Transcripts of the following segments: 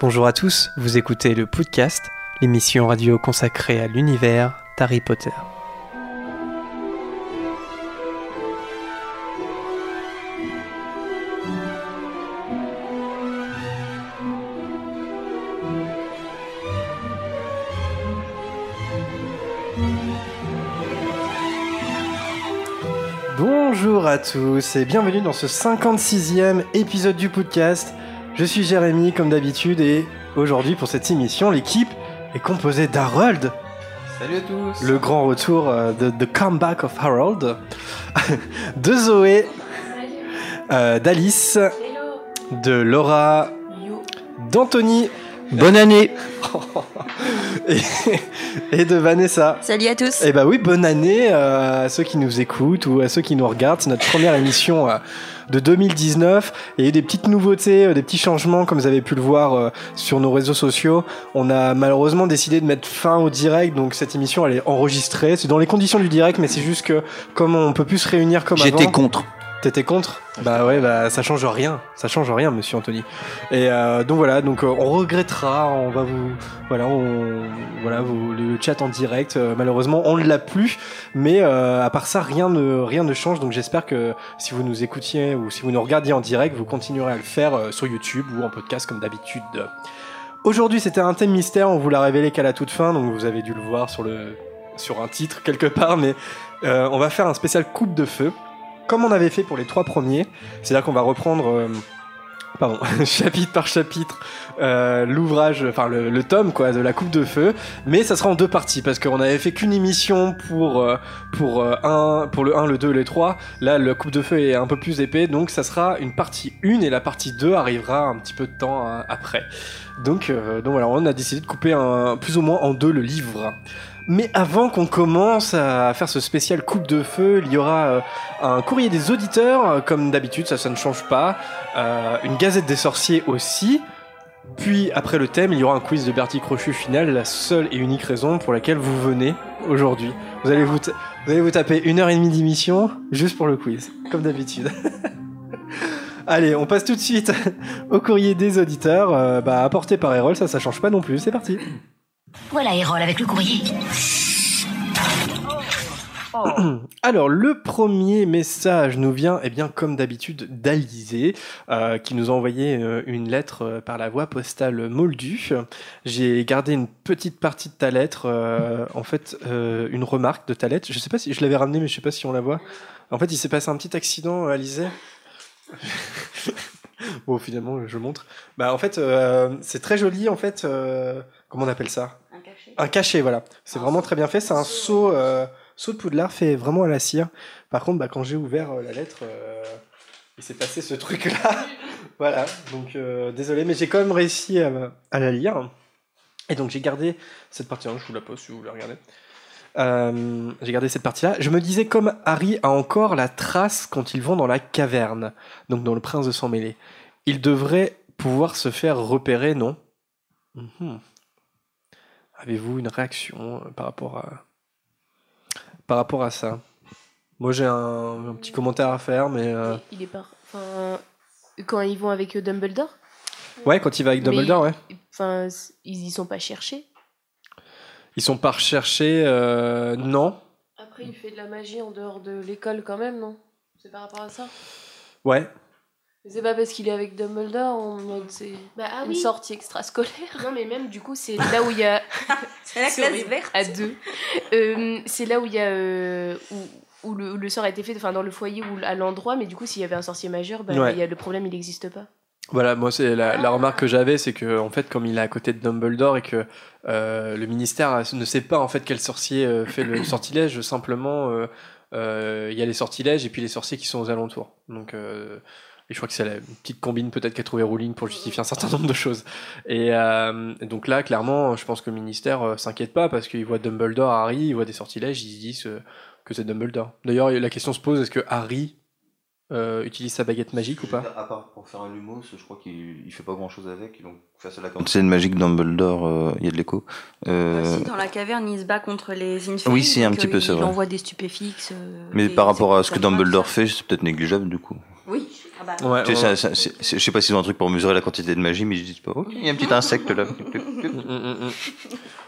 Bonjour à tous, vous écoutez le podcast, l'émission radio consacrée à l'univers d'Harry Potter. Bonjour à tous et bienvenue dans ce 56e épisode du podcast. Je suis Jérémy comme d'habitude et aujourd'hui pour cette émission l'équipe est composée d'Harold, Salut à tous. Le grand retour euh, de The Comeback of Harold, de Zoé, euh, d'Alice, de Laura, d'Anthony. Bonne année. Et, et de Vanessa. Salut à tous. Eh bah oui, bonne année euh, à ceux qui nous écoutent ou à ceux qui nous regardent. C'est notre première émission euh, de 2019. Il y a eu des petites nouveautés, euh, des petits changements, comme vous avez pu le voir euh, sur nos réseaux sociaux. On a malheureusement décidé de mettre fin au direct, donc cette émission elle est enregistrée. C'est dans les conditions du direct, mais c'est juste que comme on peut plus se réunir comme avant. J'étais contre. T'étais contre? Bah ouais, bah ça change rien, ça change rien, Monsieur Anthony. Et euh, donc voilà, donc euh, on regrettera, on va vous, voilà, on, voilà, vous, le chat en direct. euh, malheureusement, on ne l'a plus, mais euh, à part ça, rien ne, rien ne change. Donc j'espère que si vous nous écoutiez ou si vous nous regardiez en direct, vous continuerez à le faire euh, sur YouTube ou en podcast comme d'habitude. Aujourd'hui, c'était un thème mystère. On vous l'a révélé qu'à la toute fin, donc vous avez dû le voir sur le, sur un titre quelque part, mais euh, on va faire un spécial coupe de feu comme on avait fait pour les trois premiers, c'est-à-dire qu'on va reprendre, euh, pardon, chapitre par chapitre, euh, l'ouvrage, enfin le, tome quoi, de la Coupe de Feu, mais ça sera en deux parties parce qu'on avait fait qu'une émission pour euh, pour euh, un, pour le 1, le 2, le 3. Là, le Coupe de Feu est un peu plus épais, donc ça sera une partie 1 et la partie 2 arrivera un petit peu de temps après. Donc, donc voilà, on a décidé de couper un, plus ou moins en deux le livre. Mais avant qu'on commence à faire ce spécial coupe de feu, il y aura euh, un courrier des auditeurs, comme d'habitude, ça, ça ne change pas. Euh, une gazette des sorciers aussi. Puis, après le thème, il y aura un quiz de Bertie Crochu final, la seule et unique raison pour laquelle vous venez aujourd'hui. Vous allez vous, vous allez vous taper une heure et demie d'émission juste pour le quiz, comme d'habitude. Allez, on passe tout de suite au courrier des auditeurs, euh, bah, apporté par Erol, ça, ça change pas non plus, c'est parti. Voilà Hérole avec le courrier. Alors, le premier message nous vient, eh bien, comme d'habitude, d'Alizé, euh, qui nous a envoyé euh, une lettre euh, par la voie postale Moldu. J'ai gardé une petite partie de ta lettre, en fait, une remarque de ta lettre. Je sais pas si je l'avais ramenée, mais je sais pas si on la voit. En fait, il s'est passé un petit accident, Alizé. bon, finalement, je montre. Bah, en fait, c'est très joli, en fait. Euh, comment on appelle ça Un cachet. un cachet, voilà. C'est vraiment très bien fait. C'est un seau, euh, seau de poudlard fait vraiment à la cire. Par contre, bah, quand j'ai ouvert euh, la lettre, euh, il s'est passé ce truc-là. voilà. Donc, euh, désolé, mais j'ai quand même réussi à, à la lire. Et donc, j'ai gardé cette partie-là. Je vous la pose si vous voulez regarder. Euh, j'ai gardé cette partie-là. Je me disais, comme Harry a encore la trace quand ils vont dans la caverne, donc dans le prince de sang mêlé, il devrait pouvoir se faire repérer, non? Mhm. Avez-vous une réaction euh, par rapport à par rapport à ça? Moi, j'ai un, un petit commentaire à faire, mais euh, Il est pas. Enfin, quand ils vont avec euh, Dumbledore, ouais, quand il va avec Mais- Dumbledore, ouais, enfin, ils y sont pas cherchés? ils sont pas recherchés. euh, non, Après, il fait de la magie en dehors de l'école quand même, non? C'est par rapport à ça? Ouais, C'est pas parce qu'il est avec Dumbledore en mode c'est Bah ah une oui. sortie extrascolaire. Non mais même du coup c'est là où il y a C'est la classe verte. à deux. Euh, c'est là où il y a euh, où, où le, où le sort a été fait, enfin dans le foyer ou à l'endroit, mais du coup s'il y avait un sorcier majeur, bah, Ouais. il y a le problème, il n'existe pas. Voilà, moi c'est la, la remarque que j'avais, c'est que en fait, comme il est à côté de Dumbledore et que euh, le ministère ne sait pas en fait quel sorcier euh, fait le sortilège, simplement euh, euh, il y a les sortilèges et puis les sorciers qui sont aux alentours. Donc, euh, et je crois que c'est la petite combine peut-être qu'a trouvé Rowling pour justifier un certain nombre de choses. Et, euh, et donc là, clairement, je pense que le ministère euh, s'inquiète pas parce qu'il voit Dumbledore, Harry, il voit des sortilèges, ils se disent euh, que c'est Dumbledore. D'ailleurs, la question se pose est-ce que Harry euh, utilise sa baguette magique ou pas? À part pour faire un lumos, je crois qu'il il fait pas grand chose avec. Donc, face à la C'est une magique Dumbledore, euh, il y a de l'écho. Euh, Aussi, dans la caverne, il se bat contre les Infernals. Oui, si, un petit peu, c'est Il vrai. envoie des stupéfixes. euh, mais des- par rapport à ce que Dumbledore fait, c'est peut-être négligeable du coup. Oui. Ah Ouais, Tu sais, ouais. ça- ça- je sais pas s'ils ont un truc pour mesurer la quantité de magie, mais ils disent pas, ok, il y a un petit insecte là.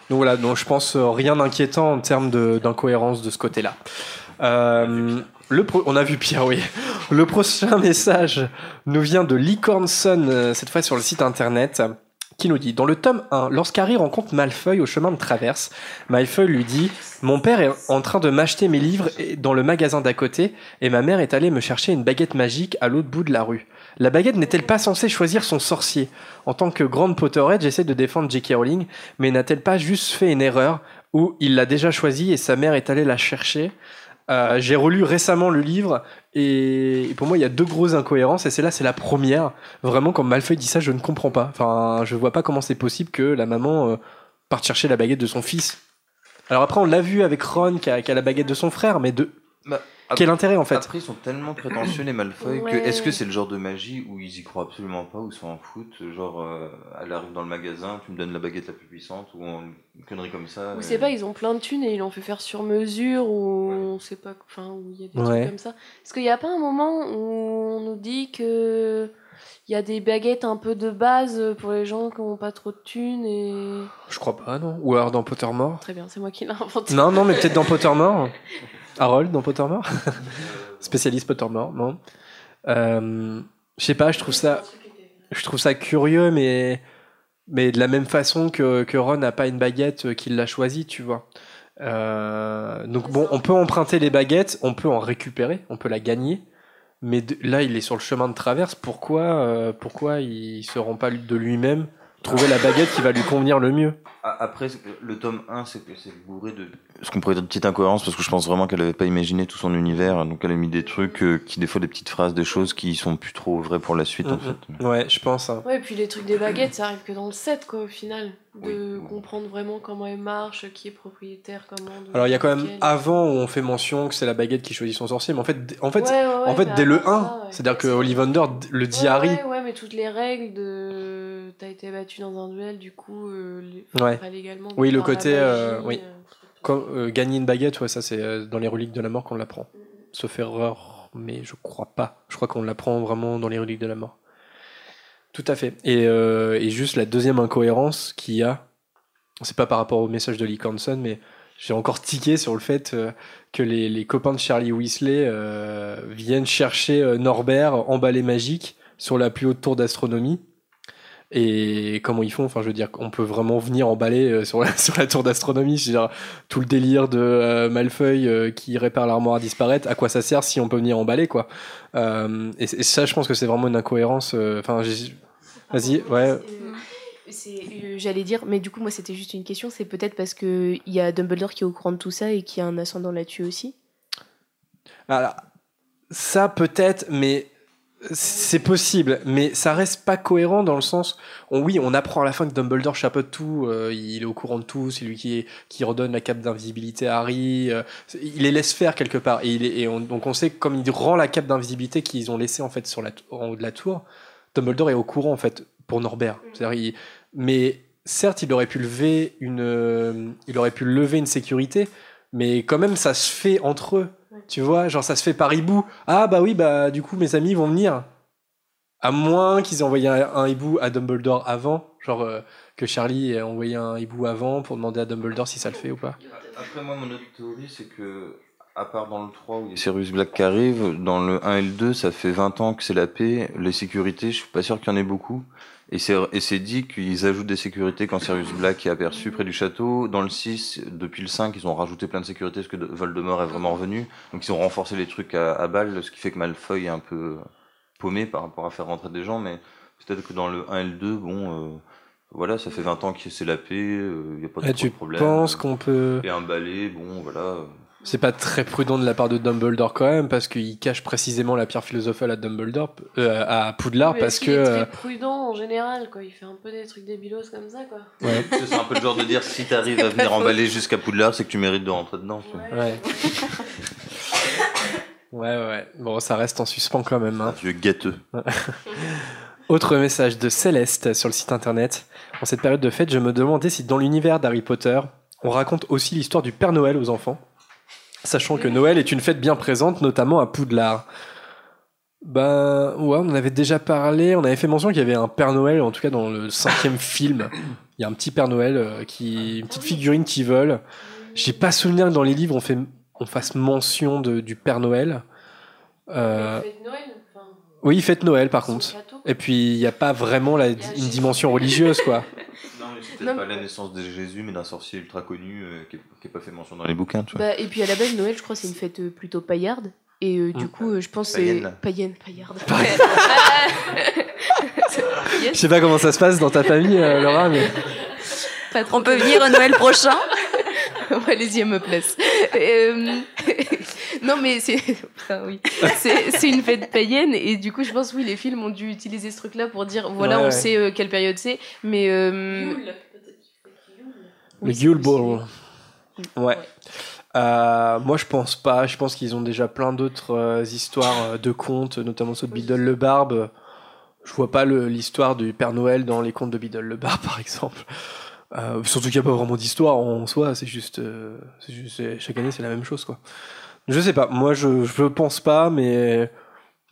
Donc voilà, donc je pense euh, rien d'inquiétant en termes de- d'incohérence de, ce côté-là. Euh, le pro- on a vu Pierre, oui. Le prochain message nous vient de Licornson, euh, cette fois sur le site internet, qui nous dit Dans le tome 1, lorsqu'Harry rencontre Malfeuille au chemin de traverse, Malfeuille lui dit Mon père est en train de m'acheter mes livres dans le magasin d'à côté, et ma mère est allée me chercher une baguette magique à l'autre bout de la rue. La baguette n'est-elle pas censée choisir son sorcier? En tant que grande Potterhead, j'essaie de défendre J.K. Rowling, mais n'a-t-elle pas juste fait une erreur où il l'a déjà choisi et sa mère est allée la chercher? Euh, J'ai relu récemment le livre et pour moi il y a deux grosses incohérences et celle-là c'est la première. Vraiment quand Malfoy dit ça je ne comprends pas. Enfin je vois pas comment c'est possible que la maman euh, parte chercher la baguette de son fils. Alors après on l'a vu avec Ron qui a, qui a la baguette de son frère mais de Bah, quel intérêt en fait Après, ils sont tellement prétentieux, les Malfoy, Ouais. que est-ce que c'est le genre de magie où ils y croient absolument pas, ou s'en foutent Genre, euh, elle arrive dans le magasin, tu me donnes la baguette la plus puissante, ou une connerie comme ça. Ou et- c'est pas, ils ont plein de thunes et ils l'ont fait faire sur mesure, ou on sait pas, enfin, où il y a des Ouais. trucs comme ça. Est-ce qu'il n'y a pas un moment où on nous dit que il y a des baguettes un peu de base pour les gens qui n'ont pas trop de thunes et. Je crois pas non. Ou alors dans Pottermore. Très bien, c'est moi qui l'ai inventé. Non, non, mais peut-être dans Pottermore. Harold dans Pottermore Spécialiste Pottermore, non Euh, Je sais pas, je trouve ça, je trouve ça curieux, mais, mais de la même façon que, que Ron n'a pas une baguette qu'il l'a choisie, tu vois. Euh, donc bon, on peut emprunter les baguettes, on peut en récupérer, on peut la gagner, mais là il est sur le chemin de traverse. Pourquoi, euh, pourquoi il se rend pas de lui-même trouver la baguette qui va lui convenir le mieux? Après, le tome 1, c'est c'est bourré de ce qu'on pourrait dire de petites incohérences, parce que je pense vraiment qu'elle avait pas imaginé tout son univers, donc elle a mis des trucs euh, qui, des fois, des petites phrases, des choses qui sont plus trop vraies pour la suite, en fait. Ouais, je pense. hein. Ouais, et puis les trucs des baguettes, ça arrive que dans le 7, quoi, au final. De comprendre vraiment comment elles marchent, qui est propriétaire, comment. Alors il y a quand même avant où on fait mention que c'est la baguette qui choisit son sorcier, mais en fait, en fait, Ouais, ouais, ouais, en fait mais dès le avant 1, ça, ouais. c'est-à-dire que Ollivander le dit à Ouais, Harry. Ouais, ouais, mais toutes les règles de. T'as été battu dans un duel, du coup. euh, les- Ouais. pas légalement. Oui, le côté, magie, euh, oui. Euh, gagner une baguette, ouais, ça c'est euh, dans les reliques de la mort qu'on l'apprend. Sauf erreur, mais je crois pas. Je crois qu'on l'apprend vraiment dans les reliques de la mort. Tout à fait. Et, euh, juste la deuxième incohérence qu'il y a, c'est pas par rapport au message de Lee Cornson, mais j'ai encore tiqué sur le fait que les, copains de Charlie Weasley viennent chercher Norbert emballé magique sur la plus haute tour d'astronomie. Et comment ils font Enfin, je veux dire, on peut vraiment venir emballer euh, sur, la, sur la tour d'astronomie. Je veux dire, tout le délire de euh, Malfeuille euh, qui répare l'armoire à disparaître, à quoi ça sert si on peut venir emballer, quoi Euh, et, et ça, je pense que c'est vraiment une incohérence. euh, Enfin, vas-y, ouais. C'est- euh, J'allais dire, mais du coup, moi, c'était juste une question. C'est peut-être parce qu'il y a Dumbledore qui est au courant de tout ça et qui a un ascendant là-dessus aussi? Alors, ça peut-être, mais c'est possible, mais ça reste pas cohérent dans le sens, on- oui, on apprend à la fin que Dumbledore chapeaute tout, euh, il est au courant de tout, c'est lui qui, qui redonne la cape d'invisibilité à Harry, euh, il les laisse faire quelque part, et, il est- et on- donc on sait que comme il rend la cape d'invisibilité qu'ils ont laissée en fait sur la, en haut de la tour, Dumbledore est au courant en fait pour Norbert, C'est-à-dire, il- mais certes il aurait pu lever une, euh, il aurait pu lever une sécurité, mais quand même ça se fait entre eux. Tu vois, genre ça se fait par hibou. Ah bah oui, bah du coup mes amis vont venir. À moins qu'ils aient envoyé un, hibou à Dumbledore avant, genre euh, que Charlie ait envoyé un hibou avant pour demander à Dumbledore si ça le fait ou pas. Après, moi, mon autre théorie, c'est que, à part dans le 3 où il y a Sirius Black qui arrive, dans le 1 et le 2, ça fait 20 ans que c'est la paix. Les sécurités, je suis pas sûr qu'il y en ait beaucoup. Et c'est, et c'est dit qu'ils ajoutent des sécurités quand Sirius Black est aperçu près du château. Dans le 6, depuis le 5, ils ont rajouté plein de sécurités parce que Voldemort est vraiment revenu. Donc ils ont renforcé les trucs à, à balles, ce qui fait que Malfoy est un peu paumé par rapport à faire rentrer des gens. Mais peut-être que dans le 1 et le 2, bon, euh, voilà, ça fait 20 ans que c'est la paix, il n'y a pas de, trop tu de problème. qu'on peut. Et un balai, bon, voilà. C'est pas très prudent de la part de Dumbledore quand même, parce qu'il cache précisément la pierre philosophale à Dumbledore, euh, à Poudlard, parce que. qu'il est euh, très prudent en général, quoi? Il fait un peu des trucs débilos comme ça, quoi. ouais. C'est un peu le genre de dire si t'arrives à venir emballer jusqu'à Poudlard, c'est que tu mérites de rentrer dedans. Ouais. ouais, ouais. Bon, ça reste en suspens quand même. Un Hein. vieux gâteux. Autre message de Céleste sur le site internet. En cette période de fête, je me demandais si dans l'univers d'Harry Potter, on raconte aussi l'histoire du Père Noël aux enfants, sachant que Noël est une fête bien présente, notamment à Poudlard. Ben ouais, on en avait déjà parlé. On avait fait mention qu'il y avait un Père Noël, en tout cas dans le cinquième film. Il y a un petit Père Noël euh, qui, une petite figurine qui vole. J'ai pas souvenir que dans les livres on fait, on fasse mention de, du Père Noël. Euh, Fête Noël, enfin, oui, fête Noël par contre. Et puis il n'y a pas vraiment la, une dimension religieuse quoi. Non, mais c'est Non, peut-être pas la naissance de Jésus, mais d'un sorcier ultra connu euh, qui, est, qui est pas fait mention dans les bouquins, tu vois. Bah, et puis à la base, Noël, je crois, c'est une fête euh, plutôt paillarde. Et euh, du Mm. coup, euh, je pense que c'est. Païenne. Païenne, paillarde. Je sais pas comment ça se passe dans ta famille, euh, Laura, mais Pas trop On peut venir au Noël prochain Allez-y, à me place. Euh, non, mais c'est. Enfin, oui. C'est c'est une fête païenne, et du coup, je pense, oui, les films ont dû utiliser ce truc-là pour dire voilà, Ouais, on ouais. sait euh, quelle période c'est, mais. euh, le Yule. Ball. Ouais. Euh, moi, je pense pas. Je pense qu'ils ont déjà plein d'autres euh, histoires euh, de contes, notamment ceux de. Biddle le Barbe. Je vois pas l'histoire du Père Noël dans les contes de Biddle le Barbe, par exemple. Euh, surtout qu'il n'y a pas vraiment d'histoire en soi. C'est juste, euh, chaque année, c'est la même chose, quoi. Je sais pas. Moi, je, je pense pas, mais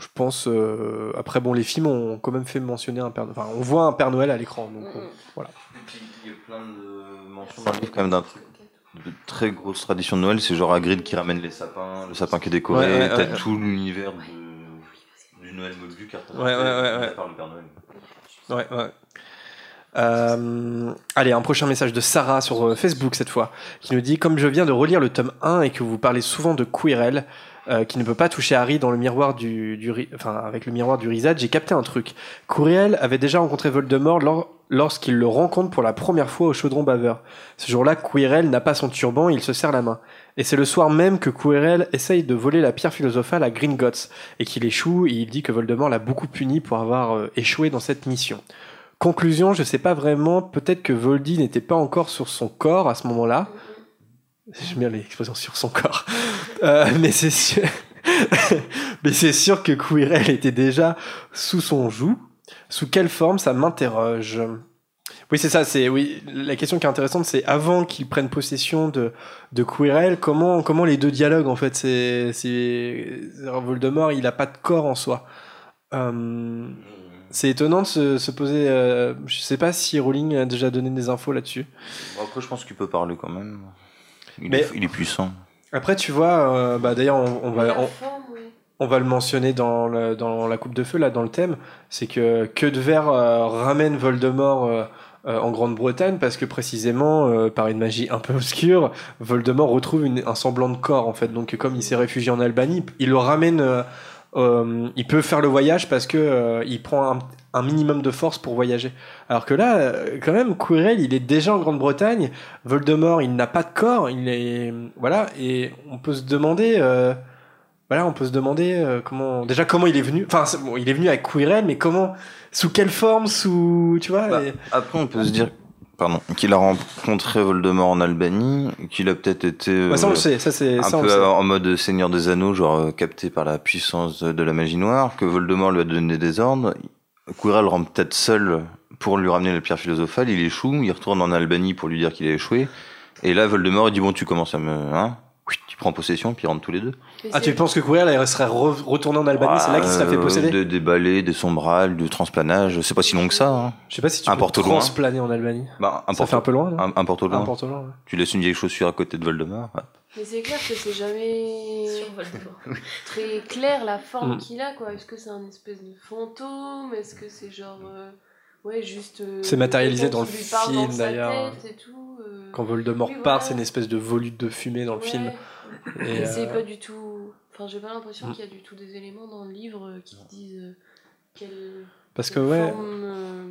je pense. euh, après, bon, les films ont quand même fait mentionner un Père. Enfin, on voit un Père Noël à l'écran, donc voilà. Et puis, il y a plein de mentions dans le livre quand même d'un truc de très grosse tradition de Noël, c'est genre Hagrid qui ramène les sapins, le sapin qui est décoré, Ouais, ouais, t'as ouais. tout l'univers de- du Noël Ouais, ouais, ouais, ouais. par le Père Noël. Ouais, ouais. Euh, allez, un prochain message de Sarah sur euh, Facebook cette fois, qui nous dit Comme je viens de relire le tome 1 et que vous parlez souvent de Quirrell, euh, qui ne peut pas toucher Harry dans le miroir du, du enfin, avec le miroir du Rizad, j'ai capté un truc. Quirrell avait déjà rencontré Voldemort lors- lorsqu'il le rencontre pour la première fois au chaudron baveur. Ce jour-là, Quirrell n'a pas son turban il se serre la main. Et c'est le soir même que Quirrell essaye de voler la pierre philosophale à Gringotts et qu'il échoue et il dit que Voldemort l'a beaucoup puni pour avoir euh, échoué dans cette mission. Conclusion, je sais pas vraiment, peut-être que Voldy n'était pas encore sur son corps à ce moment-là. J'aime bien l'expression sur son corps. Euh, mais c'est sûr... que Quirrell était déjà sous son joug. Sous quelle forme ça m'interroge Oui, c'est ça, c'est oui, la question qui est intéressante c'est avant qu'ils prennent possession de de comment comment les deux dialoguent en fait, c'est Voldemort, il a pas de corps en soi. Euh, c'est étonnant de se, se poser. euh, je sais pas si Rowling a déjà donné des infos là-dessus. Bon, après, je pense qu'il peut parler quand même. Il, Mais- est, il est puissant. Après, tu vois, euh, bah d'ailleurs, on, on va on, forme, oui. on va le mentionner dans, le- dans la coupe de feu là, dans le thème, c'est que que de verre euh, ramène Voldemort. euh, euh, en Grande-Bretagne parce que précisément euh, par une magie un peu obscure Voldemort retrouve une- un semblant de corps en fait donc comme il s'est réfugié en Albanie il le ramène euh, il peut faire le voyage parce que euh, il prend un, un minimum de force pour voyager. Alors que là euh, quand même Quirrell il est déjà en Grande-Bretagne. Voldemort il n'a pas de corps. Il est voilà. Et on peut se demander euh, voilà, on peut se demander comment déjà comment il est venu. Enfin, bon, il est venu avec Quirrell, mais comment, sous quelle forme, sous, tu vois Bah, et- Après, on peut se dire pardon, qu'il a rencontré Voldemort en Albanie, qu'il a peut-être été Ouais, ça on euh, le sait, ça c'est un ça peu en mode Seigneur des Anneaux, genre euh, capté par la puissance de, de la magie noire, que Voldemort lui a donné des ordres. Quirrell rentre peut-être seul pour lui ramener la pierre philosophale, il échoue, il retourne en Albanie pour lui dire qu'il a échoué. Et là, Voldemort, il dit, bon, tu commences à me... Hein tu prends possession, puis ils rentrent tous les deux. Ah, tu penses que Quirrell il serait re- retourné en Albanie, c'est là qu'il serait fait Euh, posséder de- Des balais, des sombrales, du transplanage, c'est pas si long que ça. Hein. Je sais pas si tu un peux transplaner en Albanie. Bah, un Ça fait un peu loin, non un, loin. Un loin, ouais. Tu laisses une vieille chaussure à côté de Voldemort. ouais. Mais c'est clair que c'est jamais très clair la forme Mm. qu'il a, quoi. Est-ce que c'est un espèce de fantôme? Est-ce que c'est genre. euh, Ouais, juste. euh, C'est matérialisé dans le film, d'ailleurs. euh, Quand Voldemort Oui, part, voilà. c'est une espèce de volute de fumée dans le ouais. film. Et, c'est euh, pas du tout. Enfin, j'ai pas l'impression Mm. qu'il y a du tout des éléments dans le livre qui disent quelle. Parce que ouais, forme, euh,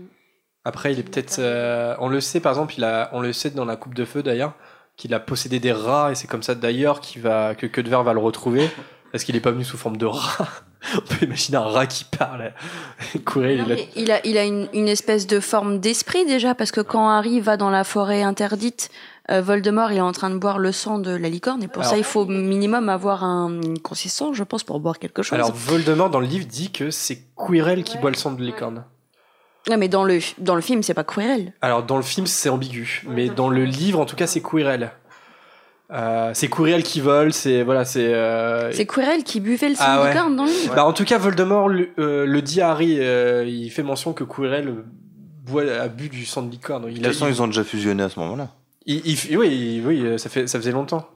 Après, il est peut-être. euh, on le sait, par exemple, il a, on le sait dans la coupe de feu d'ailleurs, qu'il a possédé des rats et c'est comme ça d'ailleurs qu'il va, que que de verre va le retrouver. Parce qu'il est pas venu sous forme de rat? on peut imaginer un rat qui parle. Courir, Non, il a- il a, il a une, une espèce de forme d'esprit déjà, parce que quand Harry va dans la forêt interdite, euh, Voldemort il est en train de boire le sang de la licorne, et pour Alors- ça il faut minimum avoir un, une consistance, je pense, pour boire quelque chose. Alors, Voldemort dans le livre dit que c'est Quirrell qui Ouais, boit le sang de ouais. licorne. Ouais, mais dans le, dans le film, c'est pas Quirrell. Alors, dans le film, c'est ambigu. Mais dans le livre, en tout cas, c'est Quirrell. Euh, c'est Courriel qui vole, c'est voilà, c'est. euh, C'est Quirrell qui buvait le sang Ah de ouais. licorne dans le livre. Bah, en tout cas, Voldemort le, euh, le dit à Harry. euh, il fait mention que Quirrell boit, a bu du sang de licorne. De Il toute façon, ils ont déjà fusionné à ce moment-là. il- il- oui, oui, euh, ça fait, ça faisait longtemps.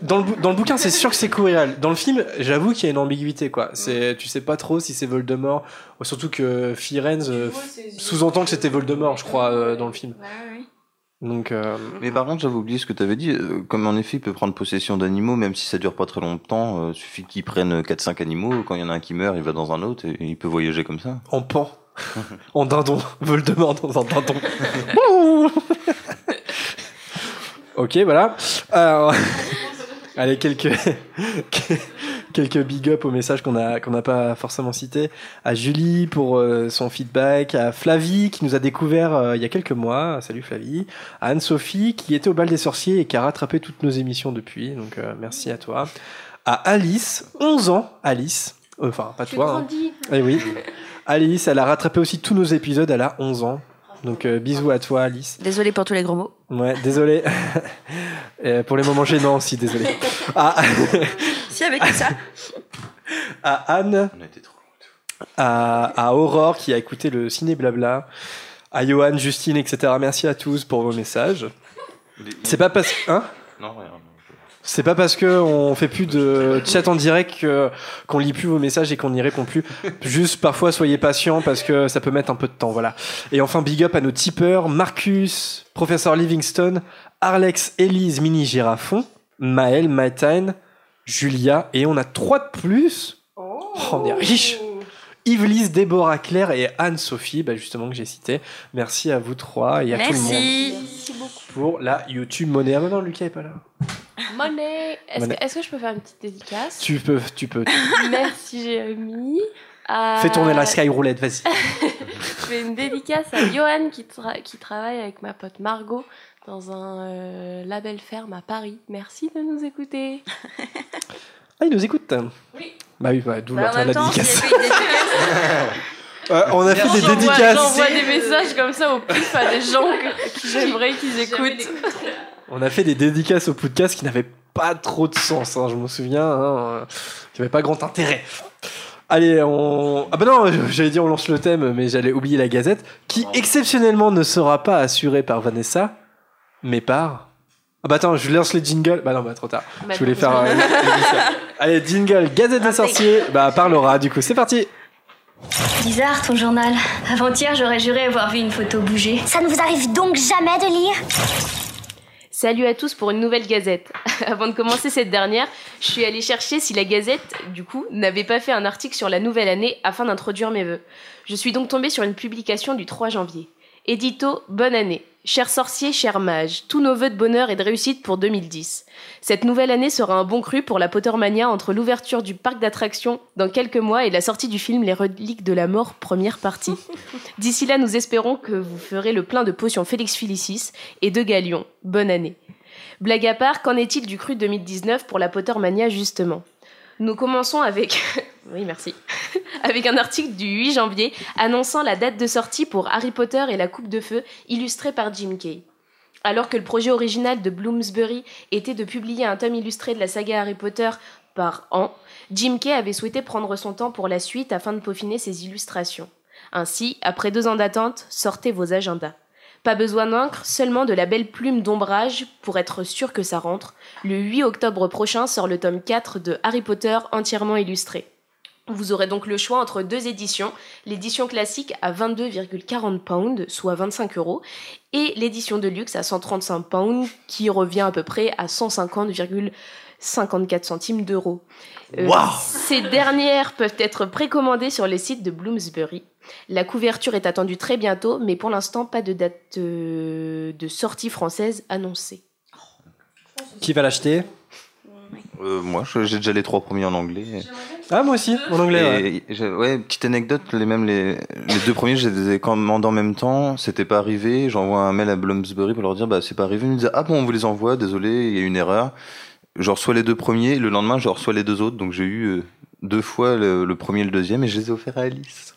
Dans le, dans le bouquin, c'est sûr que c'est Quirrell. Dans le film, j'avoue qu'il y a une ambiguïté, quoi. C'est, tu sais pas trop si c'est Voldemort. Surtout que Firenze sous-entend que c'était Voldemort, je crois, euh, dans le film. Donc, euh, Mais par contre, j'avais oublié ce que tu avais dit. euh, Comme en effet, il peut prendre possession d'animaux, même si ça dure pas très longtemps. euh, suffit qu'il prenne 4-5 animaux. Quand il y en a un qui meurt, il va dans un autre et il peut voyager comme ça. en pan. en dindon. Voldemort dans un dindon. Ok, voilà. Alors, allez, quelques, quelques big up au message qu'on a qu'on n'a pas forcément cité. À Julie pour euh, son feedback. À Flavie qui nous a découvert euh, il y a quelques mois. Salut Flavie. À Anne-Sophie qui était au bal des sorciers et qui a rattrapé toutes nos émissions depuis. Donc euh, merci à toi. À Alice, 11 ans, Alice. Enfin, pas toi. hein. Eh oui. Alice, elle a rattrapé aussi tous nos épisodes, elle a 11 ans. Donc euh, bisous à toi Alice. Désolé pour tous les gros mots. Ouais, désolé. Euh, pour les moments gênants aussi, désolé. À, Si, avec ça. à Anne, On a été trop loin. à, à Aurore qui a écouté le ciné blabla, à Johan, Justine, etc. Merci à tous pour vos messages. C'est pas parce hein? Non, rien. C'est pas parce que on fait plus de chat en direct qu'on lit plus vos messages et qu'on n'y répond plus. Juste parfois soyez patients parce que ça peut mettre un peu de temps, voilà. Et enfin big up à nos tipeurs Marcus, Professeur Livingstone, Arlex, Elise, Mini Girafon, Maël, Maïtine, Julia et on a trois de plus. Oh, on est riche. Yvelise, Déborah Claire et Anne-Sophie, bah justement que j'ai cité. Merci à vous trois et à tout le monde Merci. Merci beaucoup. pour la YouTube monnaie. Ah non, Lucas est pas là. Money. Est-ce Money. que, je peux faire une petite dédicace? Tu peux, tu peux. Merci Jérémy. À- Fais tourner la Sky Roulette, vas-y. Je fais une dédicace à Johan qui, tra- qui travaille avec ma pote Margot dans un euh, label ferme à Paris. Merci de nous écouter. Ah, il nous écoute Oui. Bah oui, bah, d'où Bah, la temps, dédicace. Euh, on a fait des dédicaces. J'envoie des messages comme ça au pif à des gens que, qui j'aimerais qu'ils écoutent. On a fait des dédicaces au podcast qui n'avaient pas trop de sens, hein, je me souviens, hein, euh, qui n'avaient pas grand intérêt. Allez, on. Ah bah non, j'allais dire on lance le thème, mais j'allais oublier la gazette, qui exceptionnellement ne sera pas assurée par Vanessa, mais par. Ah bah attends, je lance les jingles. Bah non, bah trop tard. Bah, je voulais faire. euh, Allez, jingle, Gazette des sorciers. Bah par Laura, du coup, c'est parti. Bizarre ton journal. Avant-hier, j'aurais juré avoir vu une photo bouger. Ça ne vous arrive donc jamais de lire Salut à tous pour une nouvelle gazette. Avant de commencer cette dernière, je suis allée chercher si la gazette, du coup, n'avait pas fait un article sur la nouvelle année afin d'introduire mes vœux. Je suis donc tombée sur une publication du 3 janvier. Édito, bonne année. Chers sorciers, chers mages, tous nos vœux de bonheur et de réussite pour 2010. Cette nouvelle année sera un bon cru pour la Pottermania entre l'ouverture du parc d'attractions dans quelques mois et la sortie du film Les Reliques de la Mort, première partie. D'ici là, nous espérons que vous ferez le plein de potions Félix Felicis et de Galion. Bonne année. Blague à part, qu'en est-il du cru 2019 pour la Pottermania justement? Nous commençons avec... oui, merci. avec un article du 8 janvier annonçant la date de sortie pour Harry Potter et la Coupe de Feu, illustrée par Jim Kay. Alors que le projet original de Bloomsbury était de publier un tome illustré de la saga Harry Potter par an, Jim Kay avait souhaité prendre son temps pour la suite afin de peaufiner ses illustrations. Ainsi, après deux ans d'attente, sortez vos agendas. Pas besoin d'encre, seulement de la belle plume d'ombrage pour être sûr que ça rentre. Le 8 octobre prochain sort le tome 4 de Harry Potter entièrement illustré. Vous aurez donc le choix entre deux éditions, l'édition classique à 22,40 pounds, soit 25 euros, et l'édition de luxe à 135 pounds, qui revient à peu près à 150,54 centimes d'euros. Euh, Waouh ces dernières peuvent être précommandées sur les sites de Bloomsbury. La couverture est attendue très bientôt, mais pour l'instant, pas de date euh, de sortie française annoncée. Qui va l'acheter? Euh, moi, je- j'ai déjà les trois premiers en anglais. Ah, moi aussi, en anglais. ouais. Et j'ai- ouais, petite anecdote, les mêmes les, les deux premiers, je les ai commandés en même temps. C'était pas arrivé. J'envoie un mail à Bloomsbury pour leur dire bah c'est pas arrivé. Ils me disent ah bon on vous les envoie. Désolé, il y a une erreur. Je reçois les deux premiers. Le lendemain, je reçois les deux autres. Donc j'ai eu euh, deux fois le, le premier et le deuxième et je les ai offerts à Alice.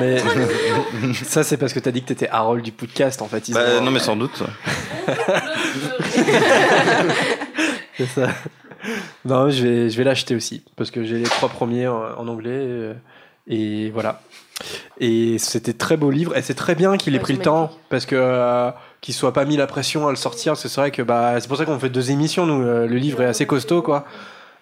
Mais ça, c'est parce que t'as dit que t'étais Harold du podcast, en fait. Bah, non, mais sans doute. C'est ça. Non, je vais, je vais l'acheter aussi parce que j'ai les trois premiers en, en anglais euh, et voilà. Et c'était très beau livre et c'est très bien qu'il ait Ouais, pris le temps parce que euh, qu'il soit pas mis la pression à le sortir. parce que C'est vrai que bah c'est pour ça qu'on fait deux émissions. Nous, euh, le livre est assez costaud quoi.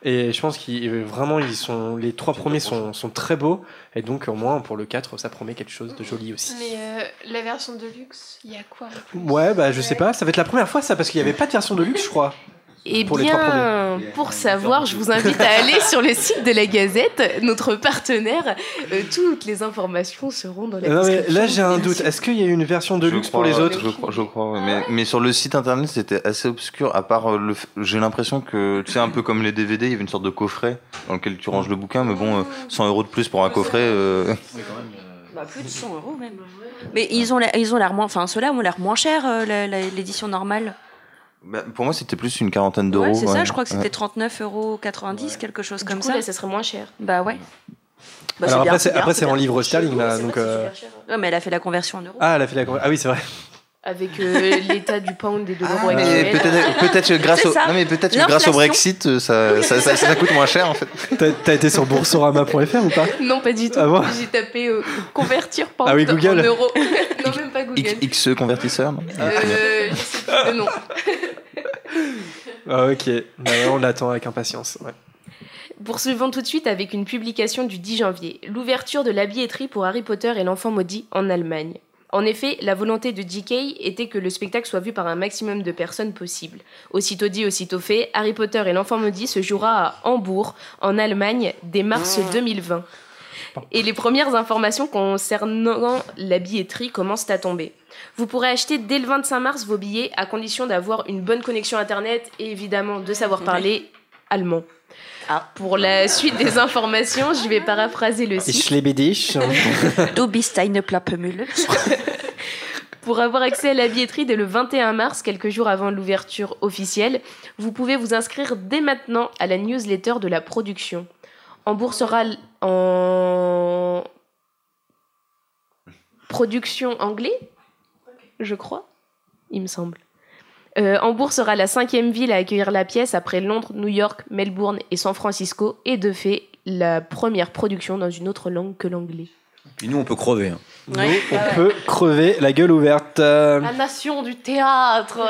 Et je pense qu'ils vraiment ils sont les trois premiers sont, sont très beaux et donc au moins pour le 4 ça promet quelque chose de joli aussi. Mais euh, la version de luxe, il y a quoi en plus? Ouais bah je sais pas, ça va être la première fois ça parce qu'il y avait pas de version de luxe je crois. Eh Pour bien, pour savoir, je vous invite à aller sur le site de la Gazette, notre partenaire. Euh, toutes les informations seront dans la Non mais là j'ai un doute. Est-ce qu'il y a une version de Je luxe crois, pour les autres Je crois, je crois ouais. mais, mais sur le site internet, c'était assez obscur. À part euh, le, j'ai l'impression que tu sais un peu comme les DVD, il y avait une sorte de coffret dans lequel tu ranges le bouquin. Mais bon, euh, 100 euros de plus pour un coffret. euh, Bah, plus de 100 euros même. Mais ils ont l'air, ils ont l'air moins, enfin ceux-là ont l'air moins cher euh, la- la- l'édition normale. Bah, pour moi, c'était plus une quarantaine d'euros. Ouais, c'est ça, je crois que c'était 39,90 euros, quelque chose Du comme coup, ça. là, ça serait moins cher. Bah ouais. Bah, Alors après c'est en livre sterling là donc. euh, cher. Ouais, mais elle a fait la conversion en euros. Ah elle a fait la ah oui c'est vrai. Avec euh, l'état du pound et de l'euro Mais actuel. peut-être, grâce au, non mais grâce au. Brexit, euh, ça, ça, ça, ça coûte moins cher en fait. T'as été sur boursorama.fr ou pas? Non, pas du tout. Ah bon? J'ai tapé euh, convertir pound Ah oui, Google. en euros. non, même pas Google. X, XE convertisseur. non? Euh, je sais plus le nom. Ah ok. Bah, on l'attend avec impatience. Ouais. Poursuivons tout de suite avec une publication du 10 janvier, l'ouverture de la billetterie pour Harry Potter et l'enfant maudit en Allemagne. En effet, la volonté de JK était que le spectacle soit vu par un maximum de personnes possible. Aussitôt dit, aussitôt fait, Harry Potter et l'enfant maudit se jouera à Hambourg, en Allemagne, dès mars 2020. Et les premières informations concernant la billetterie commencent à tomber. Vous pourrez acheter dès le 25 mars vos billets à condition d'avoir une bonne connexion internet et évidemment de savoir parler allemand. Ah. Pour la suite des informations, je vais paraphraser le site. Ich liebe dich. Du bist eine Plappemühle. Pour avoir accès à la billetterie dès le 21 mars, quelques jours avant l'ouverture officielle, vous pouvez vous inscrire dès maintenant à la newsletter de la production. Hambourg sera l- en production anglais, je crois, il me semble. Euh, Hambourg sera la cinquième ville à accueillir la pièce après Londres, New York, Melbourne et San Francisco, et de fait la première production dans une autre langue que l'anglais. Puis nous, on peut crever. hein. Nous, on peut crever la gueule ouverte. Euh, La nation du théâtre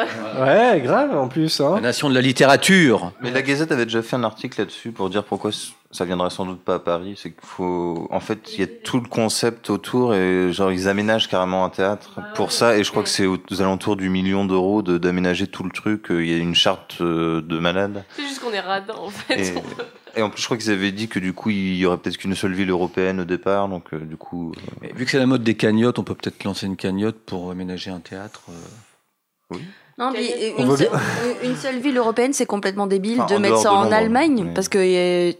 Ouais, grave en plus. La Hein. nation de la littérature. Mais la Gazette avait déjà fait un article là-dessus pour dire pourquoi ça viendrait sans doute pas à Paris. C'est qu'il faut, en fait, il y a tout le concept autour et genre ils aménagent carrément un théâtre pour ça. Et je crois que c'est aux alentours du million d'euros de- d'aménager tout le truc. Il y a une charte euh, de malade. C'est juste qu'on est radin en fait. Et, et en plus, je crois qu'ils avaient dit que du coup, il y aurait peut-être qu'une seule ville européenne au départ. Donc, euh, du coup, euh, Mais vu que c'est la mode des cagnottes, on peut peut-être lancer une cagnotte pour aménager un théâtre. euh. Non, mais une, seule, une seule ville européenne, c'est complètement débile Enfin, de mettre ça de en Londres, Allemagne. mais- Parce que euh,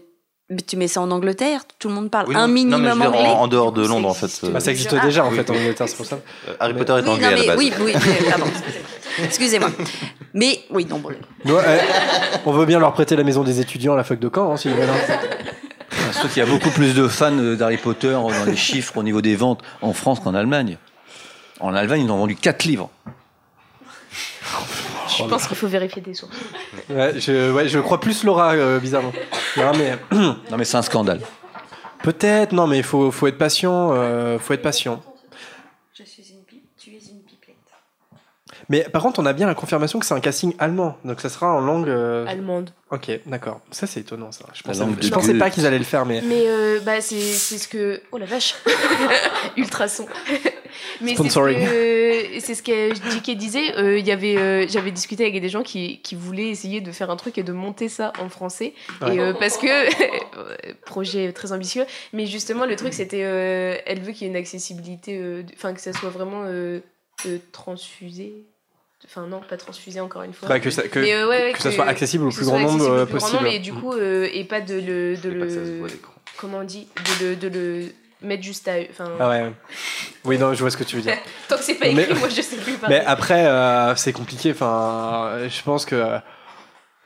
mais tu mets ça en Angleterre, tout le monde parle Oui, un non, minimum non, mais je veux dire, anglais. en, en dehors de Londres, en fait. existe. euh, Bah, ça existe Ah. déjà en Oui, fait en. Angleterre, c'est pour ça. euh, Harry Potter est Oui, anglais non, à la mais, base. oui, oui, pardon. Excusez-moi. Mais oui, non, bon. Euh, on veut bien leur prêter la maison des étudiants à la fac de Caen, hein, s'ils veulent. hein. Sauf qu'il y a beaucoup plus de fans euh, d'Harry Potter dans les chiffres au niveau des ventes en France qu'en Allemagne. En Allemagne, ils ont vendu 4 livres. Je pense qu'il faut vérifier des sources. Ouais, je, ouais, je crois plus Laura, euh, bizarrement. Non, mais Non, mais c'est un scandale. peut-être, non, mais il faut, faut être patient. euh, faut être patient. Je suis une pipe, tu es une pipelette. Mais par contre, on a bien la confirmation que c'est un casting allemand, donc ça sera en langue. euh, Allemande. Ok, d'accord. Ça, c'est étonnant, ça. Je pensais, langue je de pensais Goethe. pas qu'ils allaient le faire, mais. Mais euh, bah, c'est c'est ce que. Oh la vache Ultrason Mais c'est ce que, que JK disait. euh, il y avait, euh, J'avais discuté avec des gens qui, qui voulaient essayer de faire un truc et de monter ça en français. Ouais. Et, euh, parce que. euh, projet très ambitieux. Mais justement, le truc, c'était. euh, elle veut qu'il y ait une accessibilité. euh, Enfin, que ça soit vraiment euh, euh, transfusé. Enfin, non, pas transfusé encore une fois. Que ça, que, Mais, euh, ouais, que ça soit accessible au plus grand nombre euh, possible. et du coup, euh, et pas de le. De pas le comment on dit de le, de le mettre juste à enfin Ah ouais. Oui, non, je vois ce que tu veux dire. tant que c'est pas Mais- écrit moi je sais plus Mais après, euh, c'est compliqué. Enfin, je pense que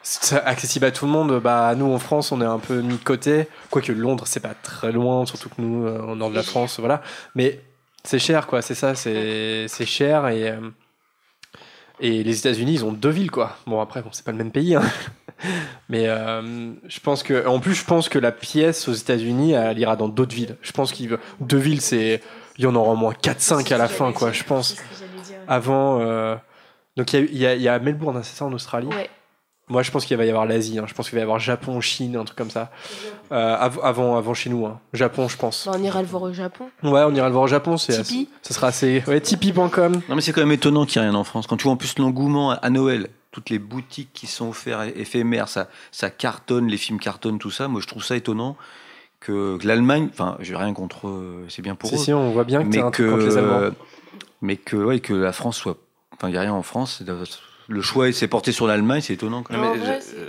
c'est accessible à tout le monde. Bah, nous en France, on est un peu mis de côté. Quoique Londres, c'est pas très loin, surtout que nous, euh, au nord de la France, voilà. Mais c'est cher, quoi. C'est ça, c'est c'est cher et. euh, et les États-Unis, ils ont deux villes, quoi. Bon, après, bon, c'est pas le même pays, hein. Mais euh, je pense que, en plus, je pense que la pièce aux États-Unis, elle ira dans d'autres villes. Je pense qu'il deux villes, c'est, il y en aura au moins 4-5 à la fin, quoi. Je pense. Avant, euh, donc il y y, y a Melbourne, hein, c'est ça, en Australie? Ouais. Moi, je pense qu'il va y avoir l'Asie. hein. Je pense qu'il va y avoir Japon, Chine, un truc comme ça. Euh, av- avant, avant chez nous, hein. Japon, je pense. Bah, on ira le voir au Japon. Ouais, on ira le voir au Japon. C'est Tipeee. ça sera assez. Ouais, Tipeee.com. Non, mais c'est quand même étonnant qu'il n'y ait rien en France. Quand tu vois en plus l'engouement à- Noël, toutes les boutiques qui sont offertes éphémères, ça, ça cartonne, les films cartonnent, tout ça. Moi, je trouve ça étonnant que, que l'Allemagne, enfin, j'ai rien contre, euh, c'est bien pour eux. si, on voit bien que mais un truc contre les Allemands. mais que, ouais, que la France soit, enfin, il n'y a rien en France. Le choix s'est porté sur l'Allemagne, c'est étonnant.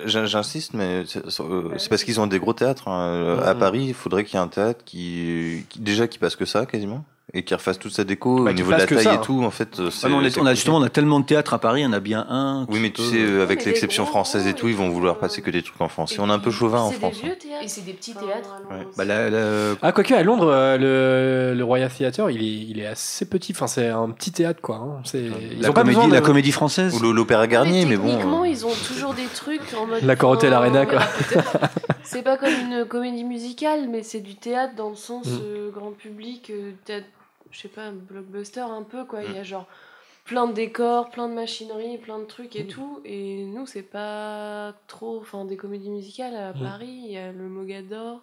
J'insiste, mais c'est euh, c'est parce qu'ils ont des gros théâtres. hein. À. Paris, il faudrait qu'il y ait un théâtre qui, qui- déjà qui passe que ça quasiment et qui refasse toute sa déco Bah, au niveau de la taille ça, et hein. tout. En fait, euh, c'est- Ah non, on, est- on a justement on a tellement de théâtres à Paris, il y en a bien un. Oui, mais tu sais, euh, euh, avec l'exception française et tout, ils vont vouloir passer que des trucs en France. Et on est un peu chauvin en C'est France. des hein. vieux théâtres. Et c'est des petits théâtres. Ouais. aussi. bah, la- la- Ah, quoique à Londres, euh, le, le Royal Theatre, il est, il est assez petit. Enfin, c'est un petit théâtre, quoi. hein. C'est, ils la ont pas comédie, la de- comédie française. Ou l'Opéra Garnier, mais bon. techniquement, euh, ils ont toujours des trucs en mode. La Corotel enfin, Arena, quoi. C'est pas comme une comédie musicale, mais c'est du théâtre dans le sens Mm. euh, grand public, euh, théâtre, je sais pas, un blockbuster un peu, quoi. Il Mm. y a genre plein de décors, plein de machinerie, plein de trucs Mm. et tout. Et nous, c'est pas trop. Enfin, des comédies musicales à Mm. Paris, il y a le Mogador.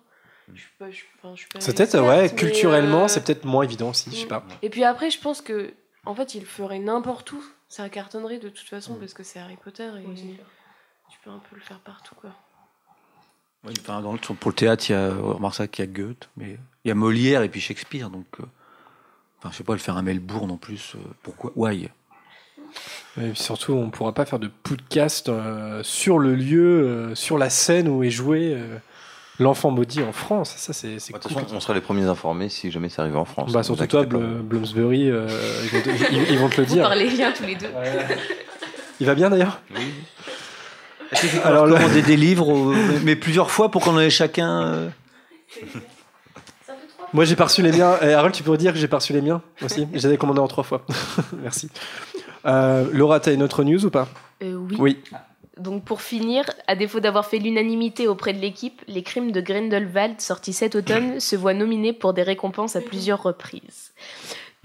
Je suis pas. je- enfin, je suis pas C'est peut-être, ouais, culturellement, euh, c'est peut-être moins évident aussi, je sais Mm. pas. Et puis après, je pense que, en fait, il ferait n'importe où. Ça cartonnerait de toute façon Mm. parce que c'est Harry Potter et tu peux un peu le faire partout, quoi. Oui, enfin, dans le- pour le théâtre, il y a, ça qu'il y a Goethe, mais il y a Molière et puis Shakespeare, donc. euh, enfin, je sais pas, le faire à Melbourne en plus, euh, pourquoi Why? Et surtout, on pourra pas faire de podcast euh, sur le lieu, euh, sur la scène où est joué euh, l'enfant maudit en France. Ça, c'est, façon, compliqué. on sera les premiers informés si jamais ça arrive en France. Bah, Ne surtout vous toi. Bl- Bloomsbury, euh, ils, vont te, ils- ils vont te le Vous dire. parlez bien tous les deux. Il va bien d'ailleurs? Alors, Alors, le- des livres, mais plusieurs fois pour qu'on en ait chacun. Moi, j'ai pas reçu les miens. Et Harold, tu peux dire que j'ai pas reçu les miens aussi ai commandés en trois fois. Merci. Euh, Laura, t'as une autre news ou pas? Euh, oui. Oui. Donc pour finir, à défaut d'avoir fait l'unanimité auprès de l'équipe, Les Crimes de Grindelwald, sortis cet automne, se voient nominés pour des récompenses à plusieurs reprises.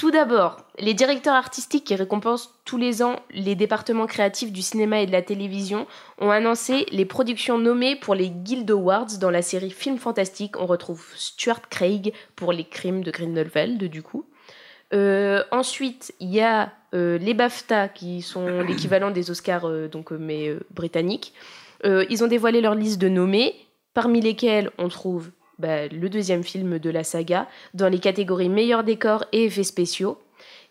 Tout d'abord, les directeurs artistiques qui récompensent tous les ans les départements créatifs du cinéma et de la télévision ont annoncé les productions nommées pour les Guild Awards dans la série Film Fantastique. On retrouve Stuart Craig pour Les Crimes de Grindelwald, du coup. Euh, ensuite, il y a euh, les BAFTA qui sont l'équivalent des Oscars, euh, donc, mais britanniques. Ils ont dévoilé leur liste de nommés, parmi lesquels on trouve bah, le deuxième film de la saga, dans les catégories meilleurs décors et effets spéciaux.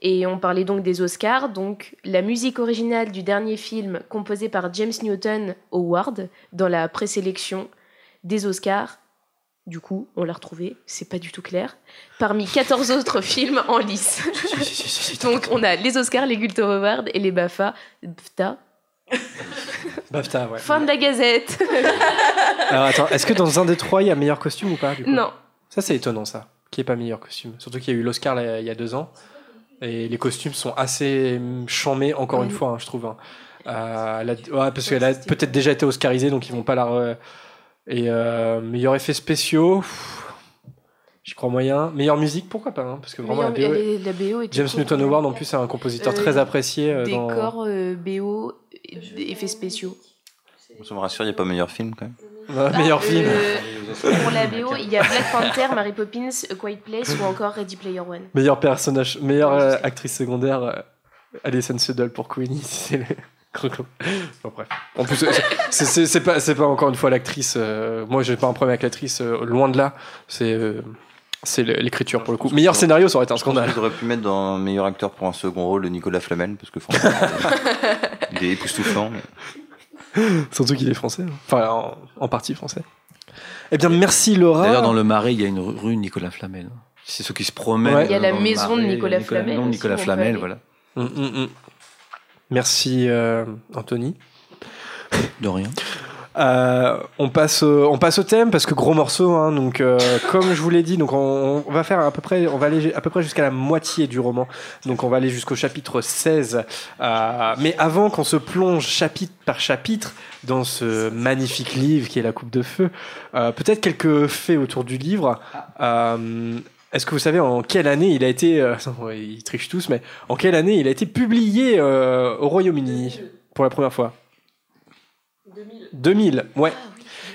Et on parlait donc des Oscars, donc la musique originale du dernier film composé par James Newton Howard dans la présélection des Oscars. Du coup, on l'a retrouvé, c'est pas du tout clair, parmi 14 autres films en lice. Donc on a les Oscars, les Guilty Awards et les BAFTA. BAFTA. BAFTA, ouais. Fin de la gazette. Alors attends, est-ce que dans un des trois, il y a meilleur costume ou pas du coup? Non. Ça, c'est étonnant, ça. Qu'il n'y ait pas meilleur costume. Surtout qu'il y a eu l'Oscar là, il y a deux ans. Et les costumes sont assez chamés, encore une fois, hein, je trouve. hein. Euh, elle a- ouais, parce qu'elle a peut-être déjà été oscarisée, donc ils vont pas la. re- Et euh, meilleur effet spéciaux, j'y crois moyen. Meilleure musique, pourquoi pas hein, Parce que vraiment, la BO est- elle est- la BO est James cool. Newton Howard, en plus, c'est un compositeur Euh, très apprécié. euh, dans- Décor, euh, BO, et- effets spéciaux. Ça me rassure, il n'y a pas meilleur film quand même. Ouais, meilleur film. Euh, pour la BO, il y a Black Panther, Mary Poppins, A Quiet Place ou encore Ready Player One. Meilleur personnage, meilleure euh, actrice secondaire, euh, Alison Sudol pour Queenie. C'est le. Bon, bref. En plus, c'est- pas, encore une fois l'actrice. euh, moi, j'ai pas un problème avec l'actrice, euh, loin de là. C'est euh, c'est l'écriture pour le coup. Meilleur scénario, ça aurait été un scandale. J'aurais pu mettre dans meilleur acteur pour un second rôle le Nicolas Flamel parce que franchement, il est époustouflant. mais- Surtout qu'il est français. hein. Enfin, en, en partie français. Eh bien, merci Laura. D'ailleurs, dans le Marais, il y a une rue Nicolas Flamel. C'est ceux qui se promènent. Ouais. Il y a la maison de Nicolas Flamel Non, Nicolas Flamel, voilà. Hum, hum, hum. Merci euh, Anthony. De rien. Euh, on passe on passe au thème parce que gros morceau hein, donc euh, comme je vous l'ai dit donc on, on va faire à peu près on va aller à peu près jusqu'à la moitié du roman. Donc on va aller jusqu'au chapitre 16 Euh, mais avant qu'on se plonge chapitre par chapitre dans ce magnifique livre qui est la coupe de feu euh, peut-être quelques faits autour du livre. Euh, est-ce que vous savez en quelle année il a été euh, ils trichent tous mais en quelle année il a été publié euh, au Royaume-Uni pour la première fois? 2000. 2000, ouais.